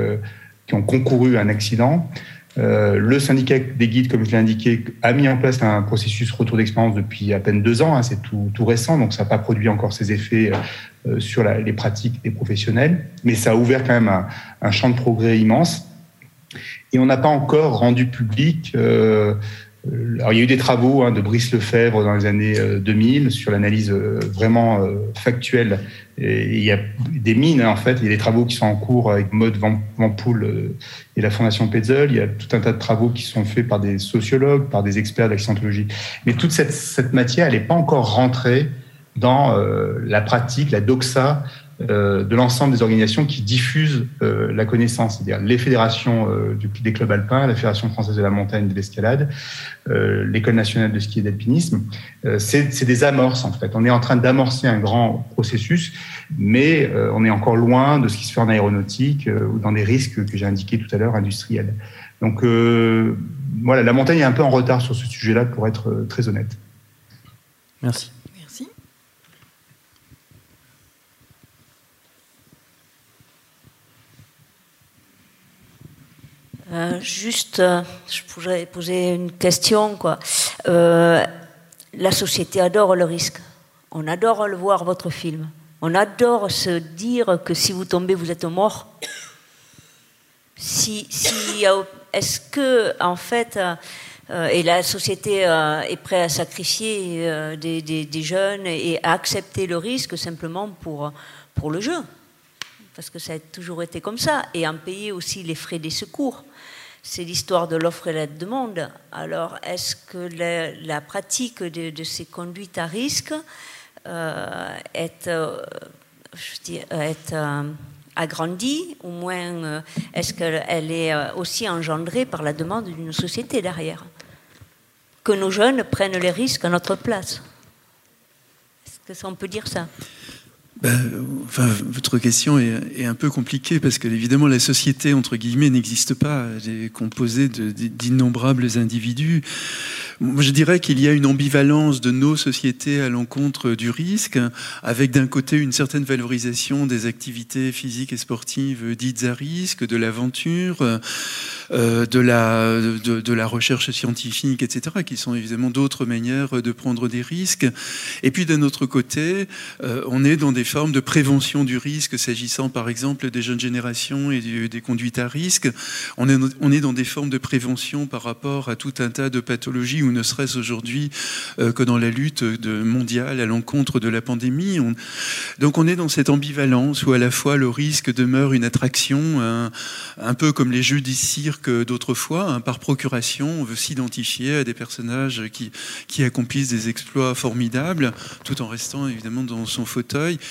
qui ont concouru à un accident. Euh, le syndicat des guides, comme je l'ai indiqué, a mis en place un processus retour d'expérience depuis à peine deux ans. Hein, c'est tout, récent, donc ça n'a pas produit encore ses effets euh, sur les pratiques des professionnels, mais ça a ouvert quand même un, champ de progrès immense. Et on n'a pas encore rendu public euh, euh, il y a eu des travaux hein, de Brice Lefebvre dans les années 2000 euh, sur l'analyse vraiment factuelle. Il y a des mines, hein, en fait. Il y a des travaux qui sont en cours avec Maud Vampoul et la Fondation Petzel. Il y a tout un tas de travaux qui sont faits par des sociologues, par des experts d'accidentologie. Mais toute cette, matière, elle n'est pas encore rentrée dans la pratique, la doxa de l'ensemble des organisations qui diffusent euh, la connaissance, c'est-à-dire les fédérations euh, des clubs alpins, la Fédération française de la montagne et de l'escalade, l'École nationale de ski et d'alpinisme. c'est des amorces en fait. On est en train d'amorcer un grand processus, mais on est encore loin de ce qui se fait en aéronautique ou dans des risques que j'ai indiqués tout à l'heure industriels. Donc voilà, la montagne est un peu en retard sur ce sujet-là, pour être très honnête. Merci. Euh, juste, euh, je pourrais poser une question. Quoi. Euh, la société adore le risque. On adore le voir, votre film. On adore se dire que si vous tombez, vous êtes mort. Si, si, Est-ce que, en fait, et la société est prête à sacrifier des, jeunes et à accepter le risque simplement pour, pour le jeu? Parce que ça a toujours été comme ça. Et en payer aussi les frais des secours c'est l'histoire de l'offre et la demande. Alors, est-ce que la, pratique de, ces conduites à risque euh, est, euh, euh, agrandie, au moins est-ce qu'elle est aussi engendrée par la demande d'une société derrière? Que nos jeunes prennent les risques à notre place. Est-ce que ça, on peut dire ça? Ben, enfin, votre question est, un peu compliquée parce que évidemment la société entre guillemets n'existe pas. Elle est composée d'innombrables individus. Moi, je dirais qu'il y a une ambivalence de nos sociétés à l'encontre du risque, avec d'un côté une certaine valorisation des activités physiques et sportives dites à risque, de l'aventure, euh, de, la, recherche scientifique, etc., qui sont évidemment d'autres manières de prendre des risques. Et puis d'un autre côté, euh, on est dans des formes de prévention du risque, s'agissant par exemple des jeunes générations et des conduites à risque. On est, dans des formes de prévention par rapport à tout un tas de pathologies, ou ne serait-ce aujourd'hui euh, que dans la lutte mondiale à l'encontre de la pandémie. donc on est dans cette ambivalence où à la fois le risque demeure une attraction, un, peu comme les jeux du cirque d'autrefois, hein, par procuration, on veut s'identifier à des personnages qui, qui accomplissent des exploits formidables, tout en restant évidemment dans son fauteuil.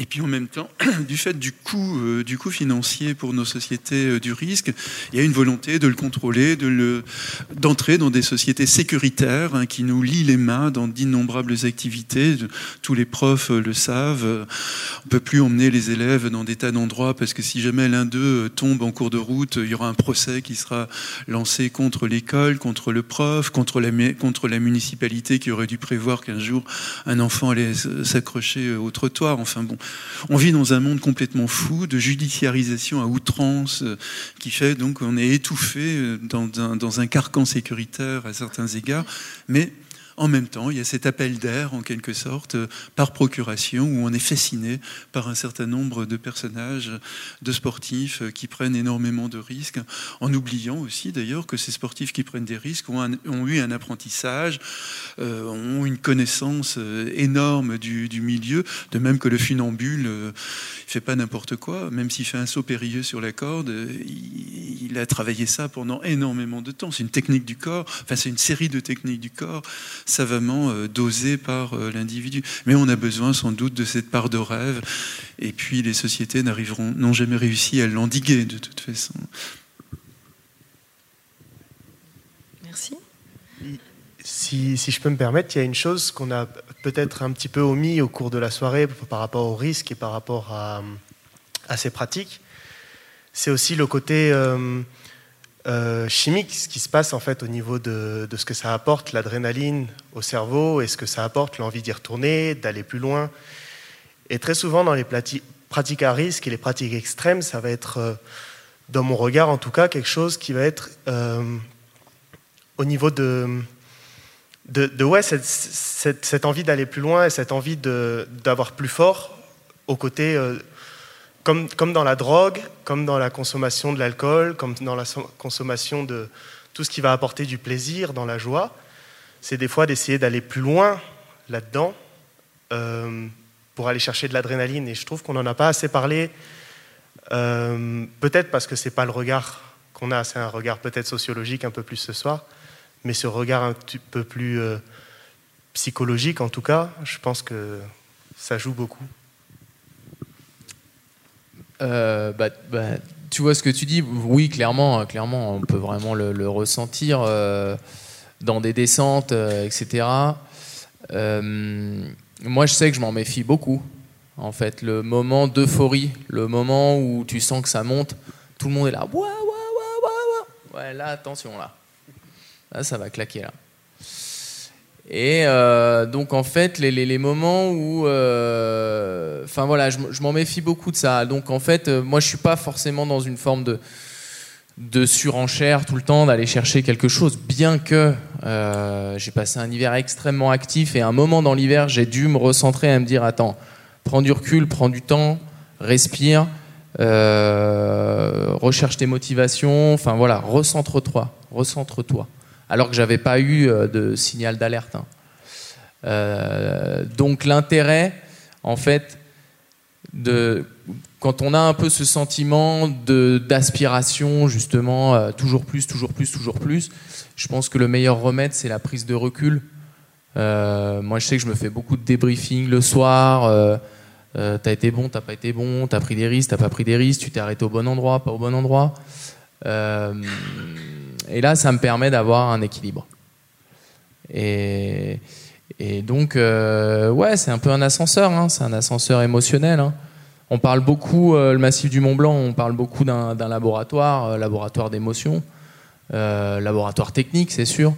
Et puis en même temps, du fait du coût, euh, du coût financier pour nos sociétés euh, du risque, il y a une volonté de le contrôler, de d'entrer dans des sociétés sécuritaires hein, qui nous lient les mains dans d'innombrables activités. Tous les profs euh, le savent. On peut plus emmener les élèves dans des tas d'endroits parce que si jamais l'un d'eux tombe en cours de route, il y aura un procès qui sera lancé contre l'école, contre le prof, contre la, contre la municipalité qui aurait dû prévoir qu'un jour un enfant allait s'accrocher au trottoir. Enfin bon, on vit dans un monde complètement fou de judiciarisation à outrance euh, qui fait donc qu'on est étouffé euh, dans un, dans un carcan sécuritaire à certains égards, mais en même temps, il y a cet appel d'air, en quelque sorte, euh, par procuration, où on est fasciné par un certain nombre de personnages, de sportifs euh, qui prennent énormément de risques, en oubliant aussi d'ailleurs que ces sportifs qui prennent des risques ont, eu un apprentissage, euh, ont une connaissance énorme du, milieu, de même que le funambule ne fait pas n'importe quoi, même s'il fait un saut périlleux sur la corde, il, il a travaillé ça pendant énormément de temps. C'est une technique du corps, enfin c'est une série de techniques du corps savamment euh, dosé par euh, l'individu. Mais on a besoin sans doute de cette part de rêve, et puis les sociétés n'arriveront, n'ont jamais réussi à l'endiguer de toute façon. Merci. Si, si, je peux me permettre, il y a une chose qu'on a peut-être un petit peu omis au cours de la soirée par rapport au risque et par rapport à, à ces pratiques. C'est aussi le côté euh, euh, chimique, ce qui se passe en fait au niveau de, ce que ça apporte l'adrénaline au cerveau et ce que ça apporte l'envie d'y retourner, d'aller plus loin. Et très souvent dans les pratiques à risque et les pratiques extrêmes, ça va être, euh, dans mon regard en tout cas, quelque chose qui va être euh, au niveau de, de, ouais, cette, cette, envie d'aller plus loin et cette envie d'avoir plus fort au côté comme, dans la drogue, comme dans la consommation de l'alcool, comme dans la consommation de tout ce qui va apporter du plaisir, dans la joie, c'est des fois d'essayer d'aller plus loin là-dedans euh, pour aller chercher de l'adrénaline. Et je trouve qu'on n'en a pas assez parlé, euh, peut-être parce que ce n'est pas le regard qu'on a, c'est un regard peut-être sociologique un peu plus ce soir, mais ce regard un peu plus euh, psychologique en tout cas, je pense que ça joue beaucoup. Euh, bah, bah, tu vois ce que tu dis, oui, clairement, clairement, on peut vraiment le, ressentir euh, dans des descentes, euh, etc. moi, je sais que je m'en méfie beaucoup. En fait, le moment d'euphorie, le moment où tu sens que ça monte, tout le monde est là. Ouais, là, attention, là. Là, ça va claquer, là. Et euh, donc en fait, les, les, moments où, euh, enfin voilà, je, m'en méfie beaucoup de ça. Donc en fait, euh, moi je suis pas forcément dans une forme de de surenchère tout le temps, d'aller chercher quelque chose, bien que j'ai passé un hiver extrêmement actif et à un moment dans l'hiver, j'ai dû me recentrer et me dire attends, prends du recul, prends du temps, respire, recherche tes motivations, enfin voilà, recentre-toi, recentre-toi. Alors que j'avais pas eu euh, de signal d'alerte. hein. Euh, donc l'intérêt, en fait, de quand on a un peu ce sentiment d'aspiration, justement, euh, toujours plus, toujours plus, toujours plus, je pense que le meilleur remède, c'est la prise de recul. Moi, je sais que je me fais beaucoup de débriefing le soir. T'as été bon, t'as pas été bon, t'as pris des risques, t'as pas pris des risques, tu t'es arrêté au bon endroit, pas au bon endroit. Et là, ça me permet d'avoir un équilibre. Et, donc, euh, ouais, c'est un peu un ascenseur, hein, c'est un ascenseur émotionnel. hein. On parle beaucoup, euh, le massif du Mont Blanc, on parle beaucoup d'un laboratoire, euh, laboratoire d'émotions, laboratoire technique, c'est sûr.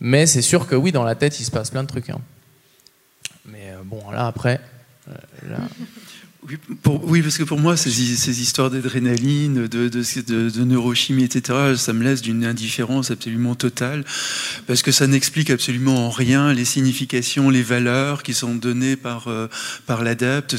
Mais c'est sûr que oui, dans la tête, il se passe plein de trucs. hein. Mais bon, là, après, Oui, parce que pour moi, ces, histoires d'adrénaline, de, neurochimie, etc., ça me laisse d'une indifférence absolument totale, parce que ça n'explique absolument en rien les significations, les valeurs qui sont données par, euh, par l'adepte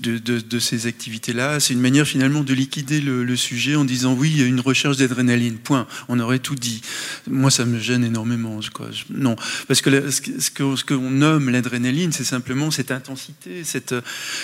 de, ces activités-là. C'est une manière finalement de liquider le, sujet en disant oui, il y a une recherche d'adrénaline, point. On aurait tout dit. Moi, ça me gêne énormément. Quoi. Non, parce que ce que- ce que- qu'on nomme l'adrénaline, c'est simplement cette intensité, cette,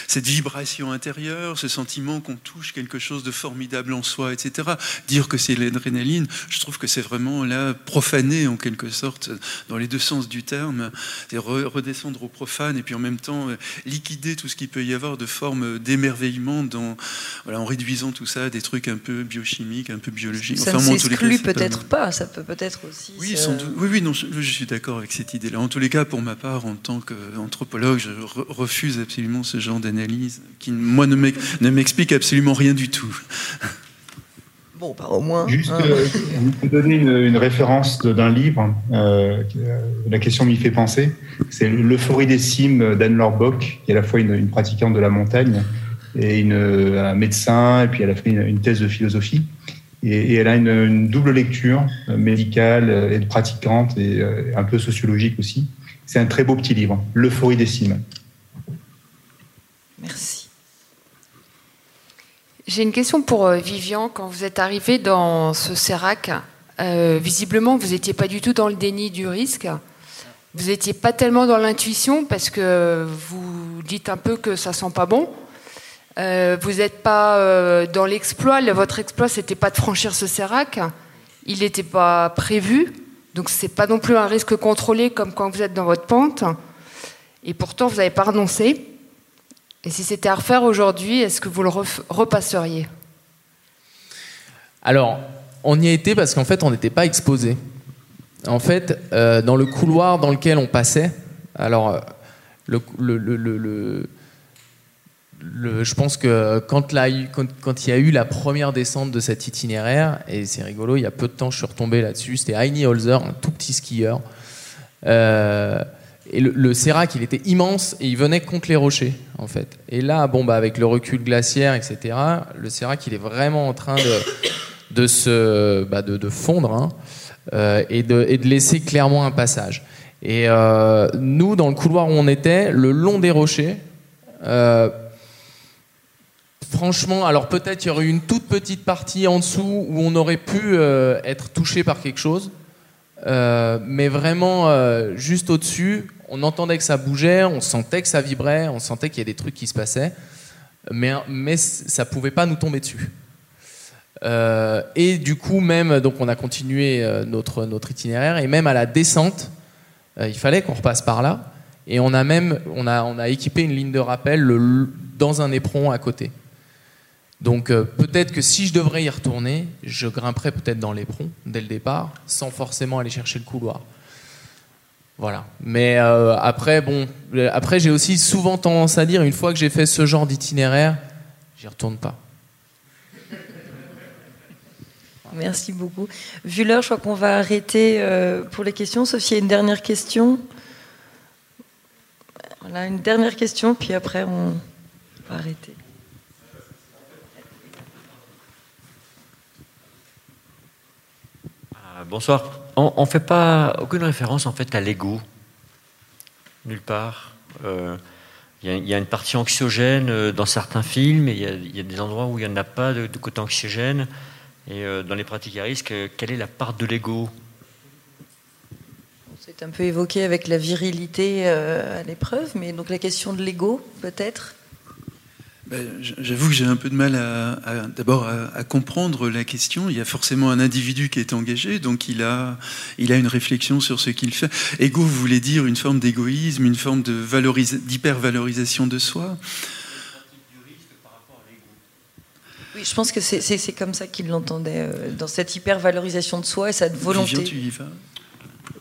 cette vibration intérieure, ce sentiment qu'on touche quelque chose de formidable en soi, etc. Dire que c'est l'adrénaline, je trouve que c'est vraiment là profaner en quelque sorte, dans les deux sens du terme, c'est re- redescendre au profane et puis en même temps euh, liquider tout ce qu'il peut y avoir de forme d'émerveillement dans, voilà, en réduisant tout ça à des trucs un peu biochimiques, un peu biologiques. Ça Enfin, ne s'exclut pas- peut-être pas, ça peut peut-être aussi. oui, se- sans doute. oui, oui, non, je, je suis d'accord avec cette idée-là. En tous les cas, pour ma part, en tant qu'anthropologue, je re- refuse absolument ce genre d'analyse qui, moi, ne m'ex- ne m'explique absolument rien du tout. Bon, bah, au moins. Juste, hein. euh, vous donner une, une référence d'un livre, euh, qui, euh, la question m'y fait penser. C'est L'euphorie des cimes d'Anne-Laure Bock, qui est à la fois une, une pratiquante de la montagne et une, un médecin, et puis elle a fait une, une thèse de philosophie. Et, et elle a une, une double lecture euh, médicale euh, et de pratiquante et euh, un peu sociologique aussi. C'est un très beau petit livre, L'euphorie des cimes. Merci. J'ai une question pour euh, Vivian. Quand vous êtes arrivé dans ce CERAC, euh, visiblement, vous n'étiez pas du tout dans le déni du risque. Vous n'étiez pas tellement dans l'intuition parce que vous dites un peu que ça sent pas bon. Euh, vous n'êtes pas euh, dans l'exploit. Le- Votre exploit, c'était pas de franchir ce CERAC. Il n'était pas prévu. Donc, c'est pas non plus un risque contrôlé comme quand vous êtes dans votre pente. Et pourtant, vous n'avez pas renoncé. Et si c'était à refaire aujourd'hui, est-ce que vous le repasseriez? Alors, on y a été parce qu'en fait, on n'était pas exposé. En fait, euh, dans le couloir dans lequel on passait, alors, euh, je pense que quand il y a eu la première descente de cet itinéraire, et c'est rigolo, il y a peu de temps, je suis retombé là-dessus, c'était Heini Holzer, un tout petit skieur. Euh, et le, le Sérac, il était immense et il venait contre les rochers, en fait. Et là, bon, bah, avec le recul glaciaire, etc., le Sérac, il est vraiment en train de, se, bah, de, de fondre hein, euh, et, de, et de laisser clairement un passage. Et euh, nous, dans le couloir où on était, le long des rochers, euh, franchement, alors peut-être il y aurait eu une toute petite partie en dessous où on aurait pu être touché par quelque chose. Mais vraiment, juste au-dessus, on entendait que ça bougeait, on sentait que ça vibrait, on sentait qu'il y a des trucs qui se passaient, mais, mais ça pouvait pas nous tomber dessus. Euh, et du coup, même, donc on a continué euh, notre, itinéraire, et même à la descente, euh, il fallait qu'on repasse par là, et on a même on a, équipé une ligne de rappel dans un éperon à côté. Donc peut-être que si je devrais y retourner, je grimperais peut-être dans l'éperon dès le départ, sans forcément aller chercher le couloir. Voilà. Mais euh, après, bon, euh, après j'ai aussi souvent tendance à dire, une fois que j'ai fait ce genre d'itinéraire, j'y retourne pas. Merci beaucoup. Vu l'heure, je crois qu'on va arrêter euh, pour les questions, sauf s'il y a une dernière question? Voilà, une dernière question, puis après on va arrêter. bonsoir. On ne fait pas aucune référence en fait à l'ego, nulle part. Euh, il y, a une partie anxiogène euh, dans certains films, et il y, a des endroits où il n'y en a pas de, côté anxiogène. Et euh, dans les pratiques à risque, quelle est la part de l'ego? C'est un peu évoqué avec la virilité à l'épreuve, mais donc la question de l'ego, peut-être? Ben, j'avoue que j'ai un peu de mal à, d'abord à, comprendre la question. Il y a forcément un individu qui est engagé, donc il a, il a une réflexion sur ce qu'il fait. Ego voulait dire une forme d'égoïsme, une forme de d'hypervalorisation de soi? Oui, je pense que c'est comme ça qu'il l'entendait, euh, dans cette hypervalorisation de soi et cette volonté. tu y vas?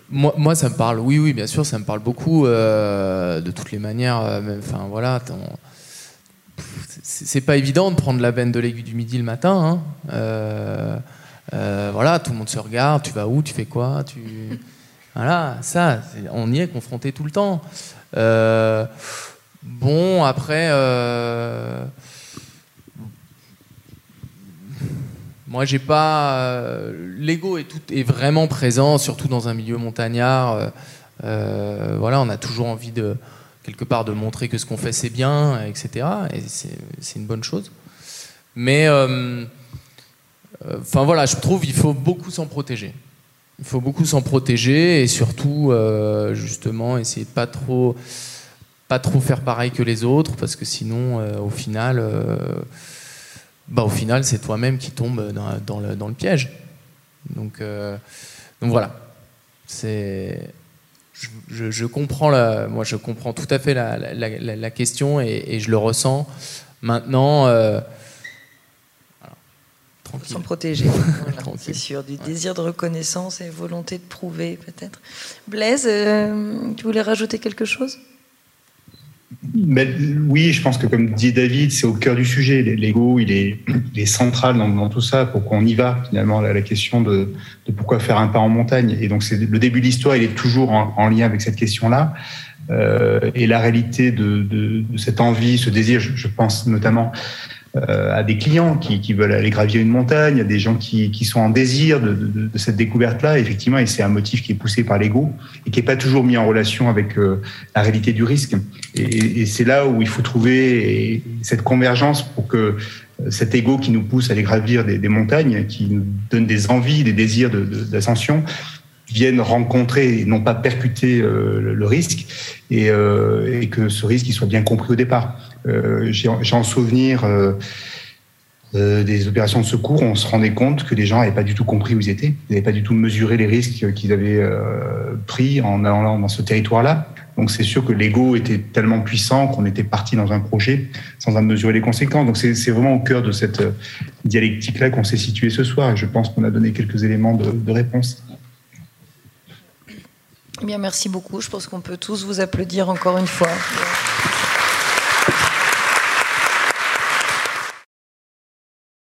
Moi, moi, ça me parle, oui, oui, bien sûr, ça me parle beaucoup, euh, de toutes les manières. Euh, enfin, voilà, c'est pas évident de prendre la benne de l'aiguille du midi le matin. Hein. Euh, euh, voilà, tout le monde se regarde. Tu vas où Tu fais quoi Tu voilà, ça, on y est confronté tout le temps. Euh, bon, après, moi, j'ai pas. L'ego est, est vraiment présent, surtout dans un milieu montagnard. voilà, on a toujours envie de quelque part de montrer que ce qu'on fait c'est bien, etc. Et c'est une bonne chose. Mais, euh, euh, enfin voilà, je trouve qu'il faut beaucoup s'en protéger. Il faut beaucoup s'en protéger et surtout, euh, justement, essayer de pas trop, pas trop faire pareil que les autres, parce que sinon, au final, bah, au final, c'est toi-même qui tombe dans, le, dans, le, piège. Donc, donc voilà, c'est je, comprends la, moi je comprends tout à fait la, question et, je le ressens. Maintenant, euh, Sans protéger, c'est sûr, du désir de reconnaissance et volonté de prouver peut-être. Blaise, euh, tu voulais rajouter quelque chose? Oui, je pense que comme dit David, c'est au cœur du sujet. L'ego, il est, central dans, tout ça. Pourquoi on y va finalement la, la question de, pourquoi faire un pas en montagne. Et donc c'est le début de l'histoire, il est toujours en, lien avec cette question-là. Euh, et la réalité de, cette envie, ce désir, je pense notamment à des clients qui, qui, veulent aller gravir une montagne, à des gens qui, qui sont en désir de, de, de cette découverte-là, effectivement, et c'est un motif qui est poussé par l'ego et qui n'est pas toujours mis en relation avec euh, la réalité du risque. Et, et c'est là où il faut trouver cette convergence pour que euh, cet ego qui nous pousse à aller gravir des, des montagnes, qui nous donne des envies, des désirs d'ascension, viennent rencontrer et non pas percuter le, le, risque et, euh, et, que ce risque il soit bien compris au départ. Euh, j'ai en souvenir euh, euh, des opérations de secours, on se rendait compte que les gens n'avaient pas du tout compris où ils étaient, ils n'avaient pas du tout mesuré les risques qu'ils avaient pris en allant dans ce territoire-là. Donc c'est sûr que l'ego était tellement puissant qu'on était parti dans un projet sans en mesurer les conséquences. Donc c'est vraiment au cœur de cette dialectique-là qu'on s'est situé ce soir et je pense qu'on a donné quelques éléments de, de réponse. Bien, merci beaucoup. Je pense qu'on peut tous vous applaudir encore une fois.